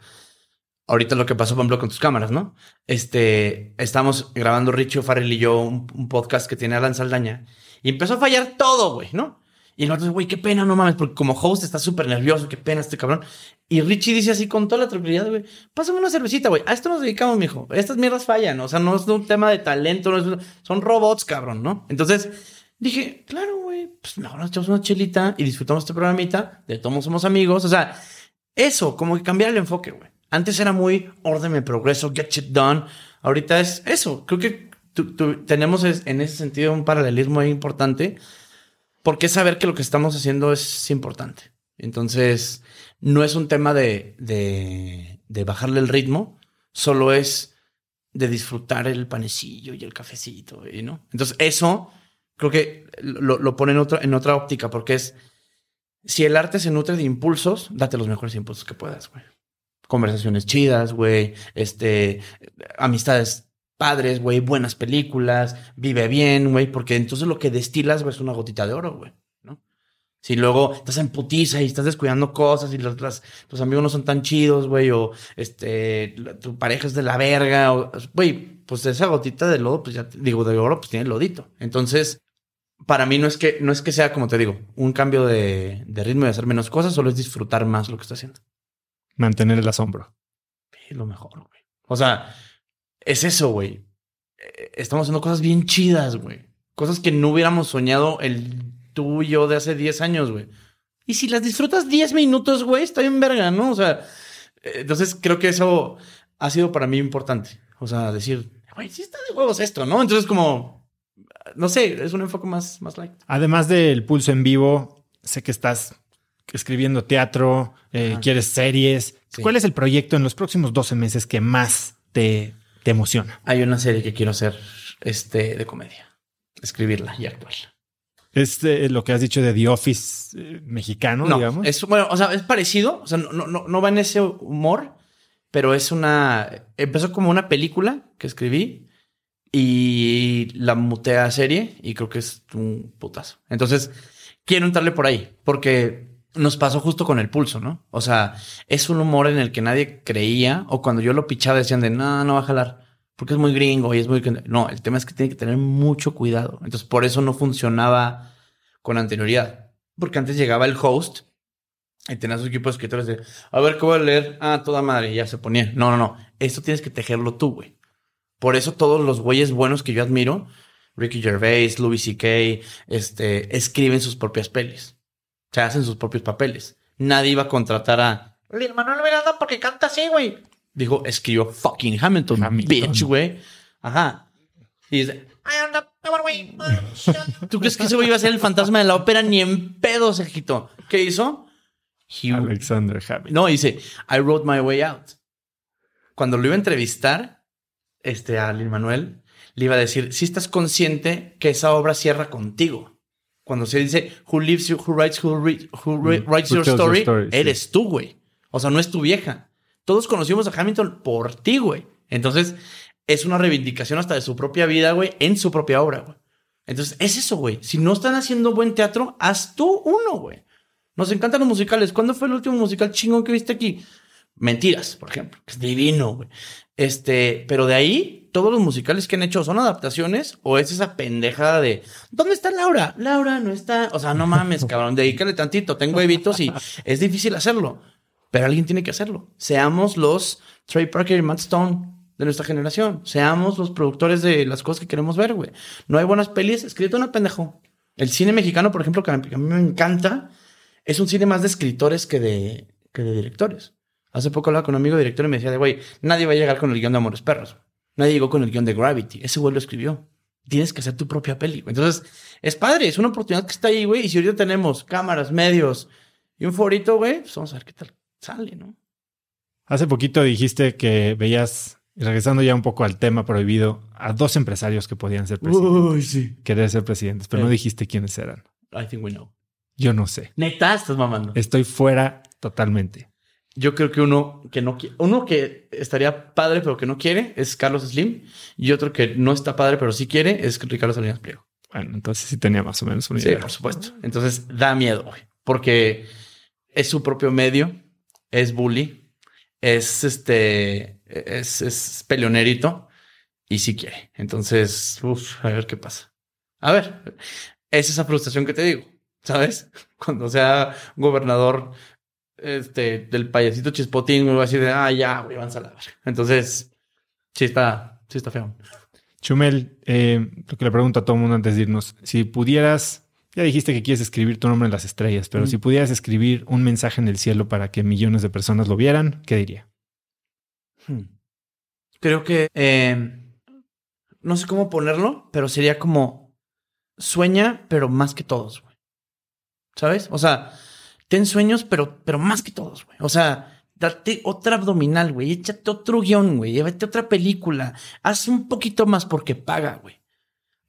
Ahorita lo que pasó, por ejemplo, con tus cámaras, ¿no? Este, estamos grabando Richie O'Farrell y yo un, un podcast que tiene Alan Saldaña y empezó a fallar todo, güey, ¿no? Y nosotros, güey, qué pena, no mames, porque como host está súper nervioso, qué pena este cabrón. Y Richie dice así con toda la tranquilidad, güey, pásame una cervecita, güey. A esto nos dedicamos, mijo. Estas mierdas fallan, o sea, no es un tema de talento, no es- son robots, cabrón, ¿no? Entonces dije, claro, güey, pues mejor nos echamos una chelita y disfrutamos este programita, de todos somos amigos, o sea, eso, como que cambiar el enfoque, güey. Antes era muy orden, progreso, get shit done. Ahorita es eso. Creo que tu- tu- tenemos en ese sentido un paralelismo importante porque saber que lo que estamos haciendo es importante. Entonces, no es un tema de, de, de bajarle el ritmo, solo es de disfrutar el panecillo y el cafecito, ¿no? Entonces, eso creo que lo, lo pone en otra, en otra óptica, porque es, si el arte se nutre de impulsos, date los mejores impulsos que puedas, güey. Conversaciones chidas, güey, este, amistades padres, güey, buenas películas, vive bien, güey, porque entonces lo que destilas, güey, es una gotita de oro, güey, ¿no? Si luego estás en putiza y estás descuidando cosas y los, las- tus amigos no son tan chidos, güey, o este, la- tu pareja es de la verga, o, güey, pues esa gotita de lodo, pues ya digo, de oro, pues tiene lodito. Entonces, para mí no es que, no es que sea, como te digo, un cambio de, de ritmo y hacer menos cosas, solo es disfrutar más lo que está haciendo. Mantener el asombro. Es lo mejor, güey. O sea, es eso, güey. Eh, Estamos haciendo cosas bien chidas, güey. Cosas que no hubiéramos soñado el tú y yo de hace 10 años, güey. Y si las disfrutas 10 minutos, güey, está bien verga, ¿no? O sea, eh, entonces creo que eso ha sido para mí importante. O sea, decir, güey, sí está de huevos esto, ¿no? Entonces como, no sé, es un enfoque más, más light. Además del pulso en vivo, sé que estás escribiendo teatro, eh, quieres series. Sí. ¿Cuál es el proyecto en los próximos 12 meses que más te, te emociona? Hay una serie que quiero hacer, este, de comedia. Escribirla y actuarla. Es eh, lo que has dicho de The Office eh, mexicano, No, digamos. es bueno, o sea, es parecido, o sea, no, no, no, no va en ese humor, pero es una. Empezó como una película que escribí y la muté a serie y creo que es un putazo. Entonces, quiero entrarle por ahí porque nos pasó justo con el pulso, ¿no? O sea, es un humor en el que nadie creía o cuando yo lo pichaba decían de no, no va a jalar porque es muy gringo y es muy. No, el tema es que tiene que tener mucho cuidado. Entonces, por eso no funcionaba con anterioridad. Porque antes llegaba el host y tenía su equipo de escritores de, a ver, ¿qué voy a leer? Ah, toda madre, y ya se ponía. No, no, no. Esto tienes que tejerlo tú, güey. Por eso todos los güeyes buenos que yo admiro, Ricky Gervais, Louis C.K., este, escriben sus propias pelis. O sea, hacen sus propios papeles. Nadie iba a contratar a Lin Manuel Miranda porque canta así, güey. Dijo, escribió fucking Hamilton, Hamilton. bitch, güey. Ajá. Y dice, I am the power, güey. ¿Tú crees que ese güey iba a ser el fantasma de la ópera? Ni en pedo, Sergito. ¿Qué hizo? He- Alexander Hamilton. no, dice, I wrote my way out. Cuando lo iba a entrevistar, este, a Lin Manuel, le iba a decir, si estás consciente que esa obra cierra contigo. Cuando se dice, who lives you, who writes, who, re- who re- Mm, writes who your story, sí. eres tú, güey. O sea, no es tu vieja. Todos conocimos a Hamilton por ti, güey. Entonces, es una reivindicación hasta de su propia vida, güey, en su propia obra, güey. Entonces, es eso, güey. Si no están haciendo buen teatro, haz tú uno, güey. Nos encantan los musicales. ¿Cuándo fue el último musical chingón que viste aquí? Mentiras, por ejemplo. que Es divino, güey. Este, pero de ahí, todos los musicales que han hecho son adaptaciones o es esa pendejada de ¿dónde está Laura? Laura no está. O sea, no mames, cabrón, dedícale tantito. Tengo evitos y es difícil hacerlo. Pero alguien tiene que hacerlo. Seamos los Trey Parker y Matt Stone de nuestra generación. Seamos los productores de las cosas que queremos ver, güey. No hay buenas pelis, escrito una pendejo. El cine mexicano, por ejemplo, que a mí me encanta, es un cine más de escritores que de, que de directores. Hace poco hablaba con un amigo director y me decía de, güey, nadie va a llegar con el guion de Amores Perros. Nadie llegó con el guion de Gravity. Ese güey lo escribió. Tienes que hacer tu propia peli. Entonces, es padre, es una oportunidad que está ahí, güey. Y si ahorita tenemos cámaras, medios y un forito, güey, pues vamos a ver qué tal sale, ¿no? Hace poquito dijiste que veías, regresando ya un poco al tema prohibido, a dos empresarios que podían ser presidentes, Uy, sí. querer ser presidentes, pero no dijiste quiénes eran. I think we know. Yo no sé. Neta, estás mamando. Estoy fuera totalmente. Yo creo que uno que no quiere, uno que estaría padre pero que no quiere es Carlos Slim y otro que no está padre pero sí quiere es Ricardo Salinas Pliego. Bueno, entonces sí tenía más o menos una Sí, idea. por supuesto. Entonces da miedo, güey, porque es su propio medio, es bully, es este, es, es peleonerito y sí quiere. Entonces, uff, a ver qué pasa. A ver, es esa frustración que te digo, ¿sabes? Cuando sea gobernador este, del payasito chispotín, me va a decir, ah, ya, güey, van a la. Entonces, sí está, sí está feo. Chumel, eh, lo que le pregunto a todo el mundo antes de irnos, si pudieras, ya dijiste que quieres escribir tu nombre en las estrellas, pero Mm. si pudieras escribir un mensaje en el cielo para que millones de personas lo vieran, ¿qué diría? Hmm. Creo que eh, no sé cómo ponerlo, pero sería como sueña, pero más que todos, güey. ¿Sabes? O sea, ten sueños, pero, pero más que todos, güey. O sea, date otra abdominal, güey. Échate otro guion, güey. Llévate otra película. Haz un poquito más porque paga, güey.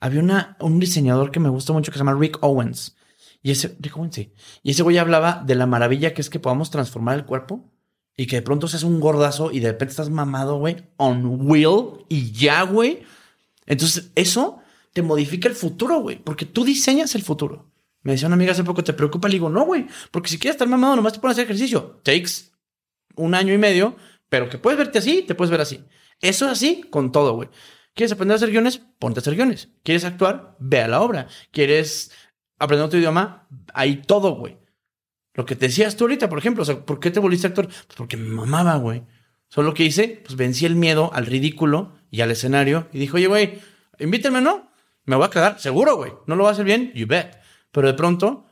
Había una, un diseñador que me gusta mucho que se llama Rick Owens. Y ese, Rick Owens, sí. Y ese güey hablaba de la maravilla que es que podamos transformar el cuerpo y que de pronto seas un gordazo y de repente estás mamado, güey, on will y ya, güey. Entonces, eso te modifica el futuro, güey, porque tú diseñas el futuro. Me decía una amiga hace poco, ¿te preocupa? Le digo, no, güey, porque si quieres estar mamado, nomás te pones a hacer ejercicio. Takes un año y medio, pero que puedes verte así, te puedes ver así. Eso es así con todo, güey. ¿Quieres aprender a hacer guiones? Ponte a hacer guiones. ¿Quieres actuar? Ve a la obra. ¿Quieres aprender otro idioma? Hay todo, güey. Lo que te decías tú ahorita, por ejemplo, o sea, ¿por qué te volviste actor? Pues porque me mamaba, güey. Solo que hice, pues vencí el miedo al ridículo y al escenario y dijo, oye, güey, invítenme, ¿no? Me voy a quedar, seguro, güey. No lo voy a hacer bien, you bet. Pero de pronto,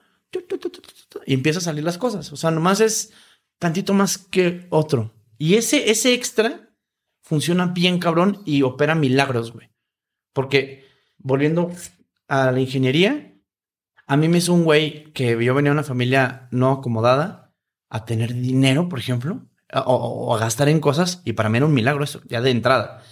y empieza a salir las cosas. O sea, nomás es tantito más que otro. Y ese, ese extra funciona bien, cabrón, y opera milagros, güey. Porque, volviendo a la ingeniería, a mí me hizo un güey que yo venía de una familia no acomodada a tener dinero, por ejemplo, o, a gastar en cosas, y para mí era un milagro eso, ya de entrada.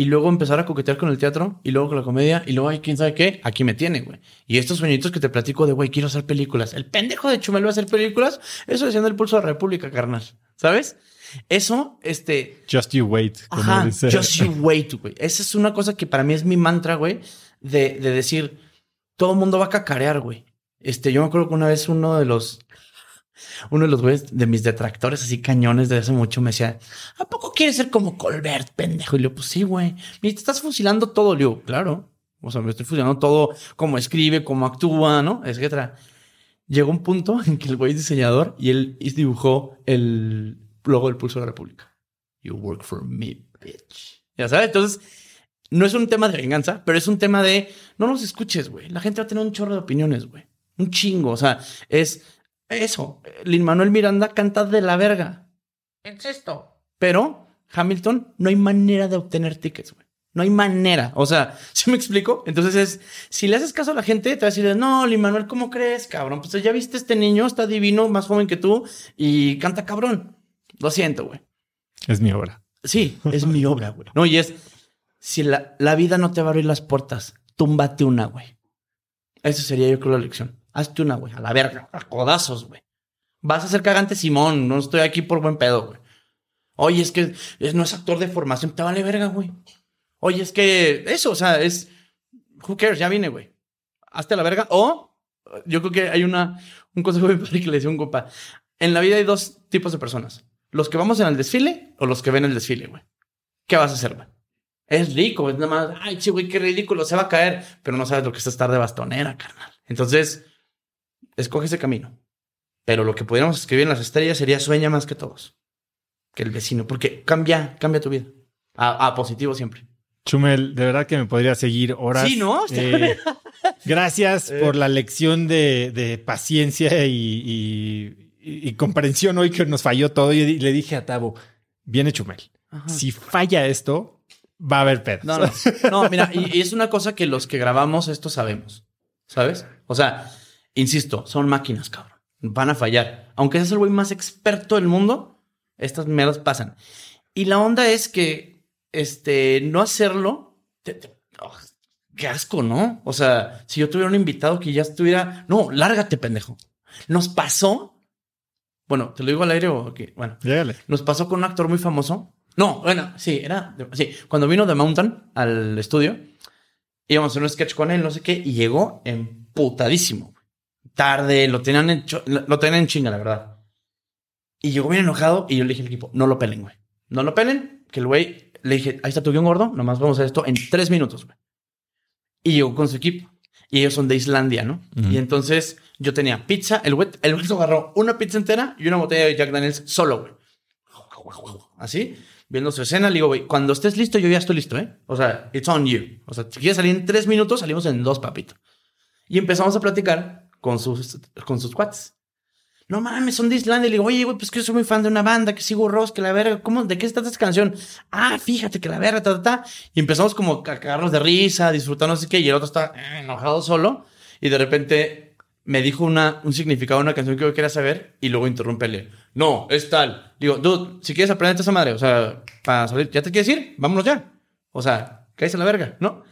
Y luego empezar a coquetear con el teatro, y luego con la comedia, y luego, hay quién sabe qué, aquí me tiene, güey. Y estos sueñitos que te platico de, güey, quiero hacer películas. El pendejo de Chumel va a hacer películas, eso decía el pulso de la República, carnal. ¿Sabes? Eso, este. Just you wait, como dice. Just you wait, güey. Esa es una cosa que para mí es mi mantra, güey, de, de decir, todo el mundo va a cacarear, güey. Este, yo me acuerdo que una vez uno de los uno de los güeyes de mis detractores, así cañones de hace mucho, me decía, ¿a poco quieres ser como Colbert, pendejo? Y le pues sí, güey. Y te estás fusilando todo. Le digo, claro. O sea, me estoy fusilando todo, cómo escribe, cómo actúa, ¿no? Etcétera. Llegó un punto en que el güey es diseñador y él dibujó el logo del Pulso de la República. You work for me, bitch. Ya sabes, entonces no es un tema de venganza, pero es un tema de no nos escuches, güey. La gente va a tener un chorro de opiniones, güey. Un chingo. O sea, es eso, Lin Manuel Miranda canta de la verga. Insisto. Pero Hamilton no hay manera de obtener tickets, güey. No hay manera. O sea, ¿sí me explico? Entonces es, si le haces caso a la gente, te va a decir, no, Lin Manuel, ¿cómo crees, cabrón? Pues ya viste este niño, está divino, más joven que tú y canta cabrón. Lo siento, güey. Es mi obra. Sí, es mi obra, güey. No, y es, si la, la vida no te va a abrir las puertas, túmbate una, güey. Esa sería yo creo la lección. Hazte una, güey, a la verga, a codazos, güey. Vas a ser cagante Simón, no estoy aquí por buen pedo, güey. Oye, es que no es actor de formación, te vale verga, güey. Oye, es que eso, o sea, es. Who cares? Ya vine, güey. Hazte la verga. O yo creo que hay una, un consejo de padre que le decía un compa. En la vida hay dos tipos de personas: los que vamos en el desfile o los que ven el desfile, güey. ¿Qué vas a hacer, güey? Es rico, es nada más, ay, che, güey, qué ridículo, se va a caer, pero no sabes lo que es estar de bastonera, carnal. Entonces, escoge ese camino. Pero lo que pudiéramos escribir en las estrellas sería sueña más que todos. Que el vecino, porque cambia, cambia tu vida. A, positivo siempre. Chumel, de verdad que me podría seguir horas. Sí, ¿no? Eh, gracias por la lección de, paciencia y, comprensión hoy que nos falló todo. Y le dije a Tavo, viene Chumel. Si falla esto, va a haber pedos. No, no, no mira, y es una cosa que los que grabamos esto sabemos. ¿Sabes? O sea, Insisto, son máquinas, cabrón. Van a fallar. Aunque seas el güey más experto del mundo, estas mierdas pasan. Y la onda es que, este, no hacerlo, oh, qué asco, ¿no? O sea, si yo tuviera un invitado que ya estuviera, no, lárgate, pendejo. Nos pasó, bueno, te lo digo al aire o qué, bueno, nos pasó con un actor muy famoso. No, bueno, sí, era, sí, cuando vino The Mountain al estudio, íbamos a hacer un sketch con él, no sé qué, y llegó emputadísimo tarde, lo tenían, en, lo tenían en chinga, la verdad. Y llegó bien enojado y yo le dije al equipo, no lo pelen, güey. No lo pelen, que el güey, le dije, ahí está tu guion gordo, nomás vamos a hacer esto en tres minutos, güey. Y llegó con su equipo. Y ellos son de Islandia, ¿no? Y entonces yo tenía pizza, el güey, el güey se agarró una pizza entera y una botella de Jack Daniels solo, güey. Así, viendo su escena, le digo, güey, cuando estés listo, yo ya estoy listo, ¿eh? O sea, it's on you. O sea, si quieres salir en tres minutos, salimos en dos, papito. Y empezamos a platicar con sus, con sus cuates. No mames, son de Islandia. Le digo, oye, güey, pues que yo soy muy fan de una banda, que sigo Ross, que la verga, ¿cómo, ¿de qué se esta canción? Ah, fíjate que la verga, ta, ta, ta. Y empezamos como a cagarnos de risa, a disfrutar no sé qué, y el otro está eh, enojado solo. Y de repente me dijo una, un significado de una canción que yo quería saber y luego interrumpele. No, es tal. Digo, dude, si quieres aprender esa madre, o sea, para salir, ¿ya te quieres ir? Vámonos ya. O sea, cállese a la verga, ¿no?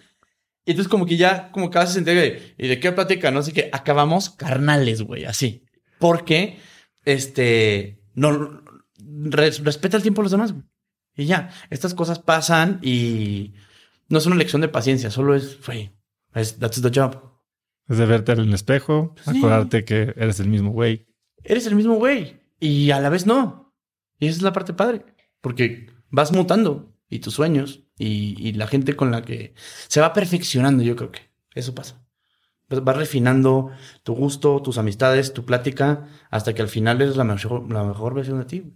Y entonces como que ya, como que vas a sentir, ¿y de qué platica? No sé qué, acabamos carnales, güey, así. Porque, este, no, respeta el tiempo de los demás, güey. Y ya, estas cosas pasan y no es una lección de paciencia, solo es, güey, that's the job. Es de verte en el espejo, acordarte que eres el mismo güey. Eres el mismo güey y a la vez no. Y esa es la parte padre, porque vas mutando y tus sueños y, la gente con la que se va perfeccionando, yo creo que eso pasa. Vas refinando tu gusto, tus amistades, tu plática, hasta que al final eres la mejor, la mejor versión de ti.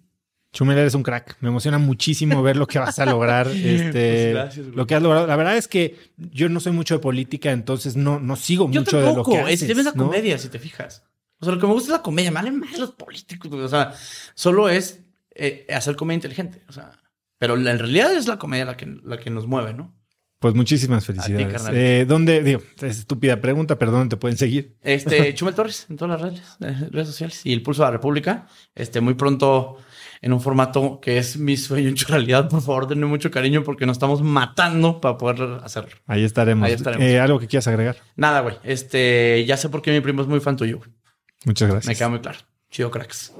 Chumel, eres un crack. Me emociona muchísimo ver lo que vas a lograr. Este, pues lo que has logrado. La verdad es que yo no soy mucho de política, entonces no, no sigo mucho de lo que haces. Es, la comedia, si te fijas. O sea, lo que me gusta es la comedia. Me valen más los políticos. O sea, solo es eh, hacer comedia inteligente. O sea, pero en realidad es la comedia la que, la que nos mueve, ¿no? Pues muchísimas felicidades. eh, ¿Dónde, digo, es estúpida pregunta, pero ¿dónde te pueden seguir? Este, Chumel Torres, en todas las redes, eh, redes sociales. Y el Pulso de la República. Este, muy pronto en un formato que es mi sueño en realidad. Por favor, denme mucho cariño porque nos estamos matando para poder hacerlo. Ahí estaremos. Ahí estaremos. Eh, ¿Algo que quieras agregar? Nada, güey. Este, ya sé por qué mi primo es muy fan tuyo, güey. Muchas gracias. Me queda muy claro. Chido, cracks.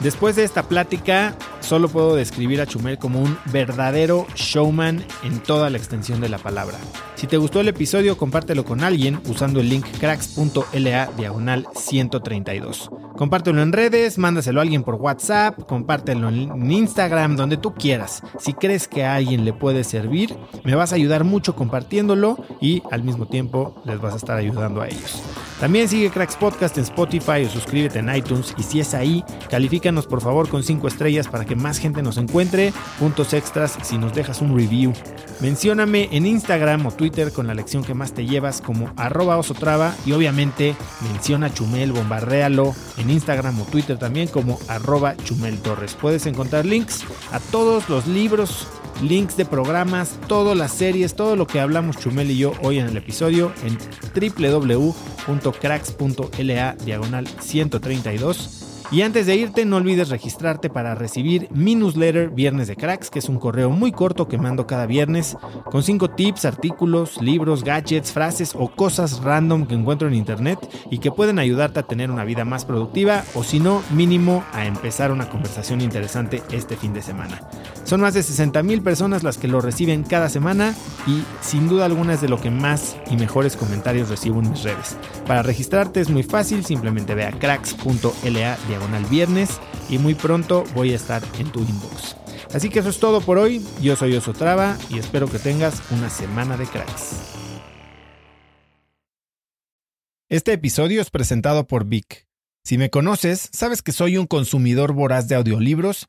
Después de esta plática, solo puedo describir a Chumel como un verdadero showman en toda la extensión de la palabra. Si te gustó el episodio, compártelo con alguien usando el link cracks.la diagonal 132. Compártelo en redes, mándaselo a alguien por WhatsApp, compártelo en Instagram, donde tú quieras. Si crees que a alguien le puede servir, me vas a ayudar mucho compartiéndolo y al mismo tiempo les vas a estar ayudando a ellos. También sigue Cracks Podcast en Spotify o suscríbete en iTunes y si es ahí, califícanos por favor con 5 estrellas para que más gente nos encuentre, puntos extras si nos dejas un review. Mencióname en Instagram o Twitter con la lección que más te llevas como arroba osotrava y obviamente menciona Chumel, bombardéalo en Instagram o Twitter también como arroba Chumel Torres. Puedes encontrar links a todos los libros links de programas, todas las series, todo lo que hablamos Chumel y yo hoy en el episodio en www.cracks.la diagonal 132 y antes de irte, no olvides registrarte para recibir mi newsletter Viernes de Cracks, que es un correo muy corto que mando cada viernes con 5 tips, artículos, libros, gadgets, frases o cosas random que encuentro en internet y que pueden ayudarte a tener una vida más productiva o si no, mínimo a empezar una conversación interesante este fin de semana. Son más de 60 mil personas las que lo reciben cada semana y sin duda alguna es de lo que más y mejores comentarios recibo en mis redes. Para registrarte es muy fácil, simplemente ve a cracks.la al viernes y muy pronto voy a estar en tu inbox. Así que eso es todo por hoy. Yo soy Osotrava y espero que tengas una semana de cracks. Este episodio es presentado por Vic. Si me conoces, sabes que soy un consumidor voraz de audiolibros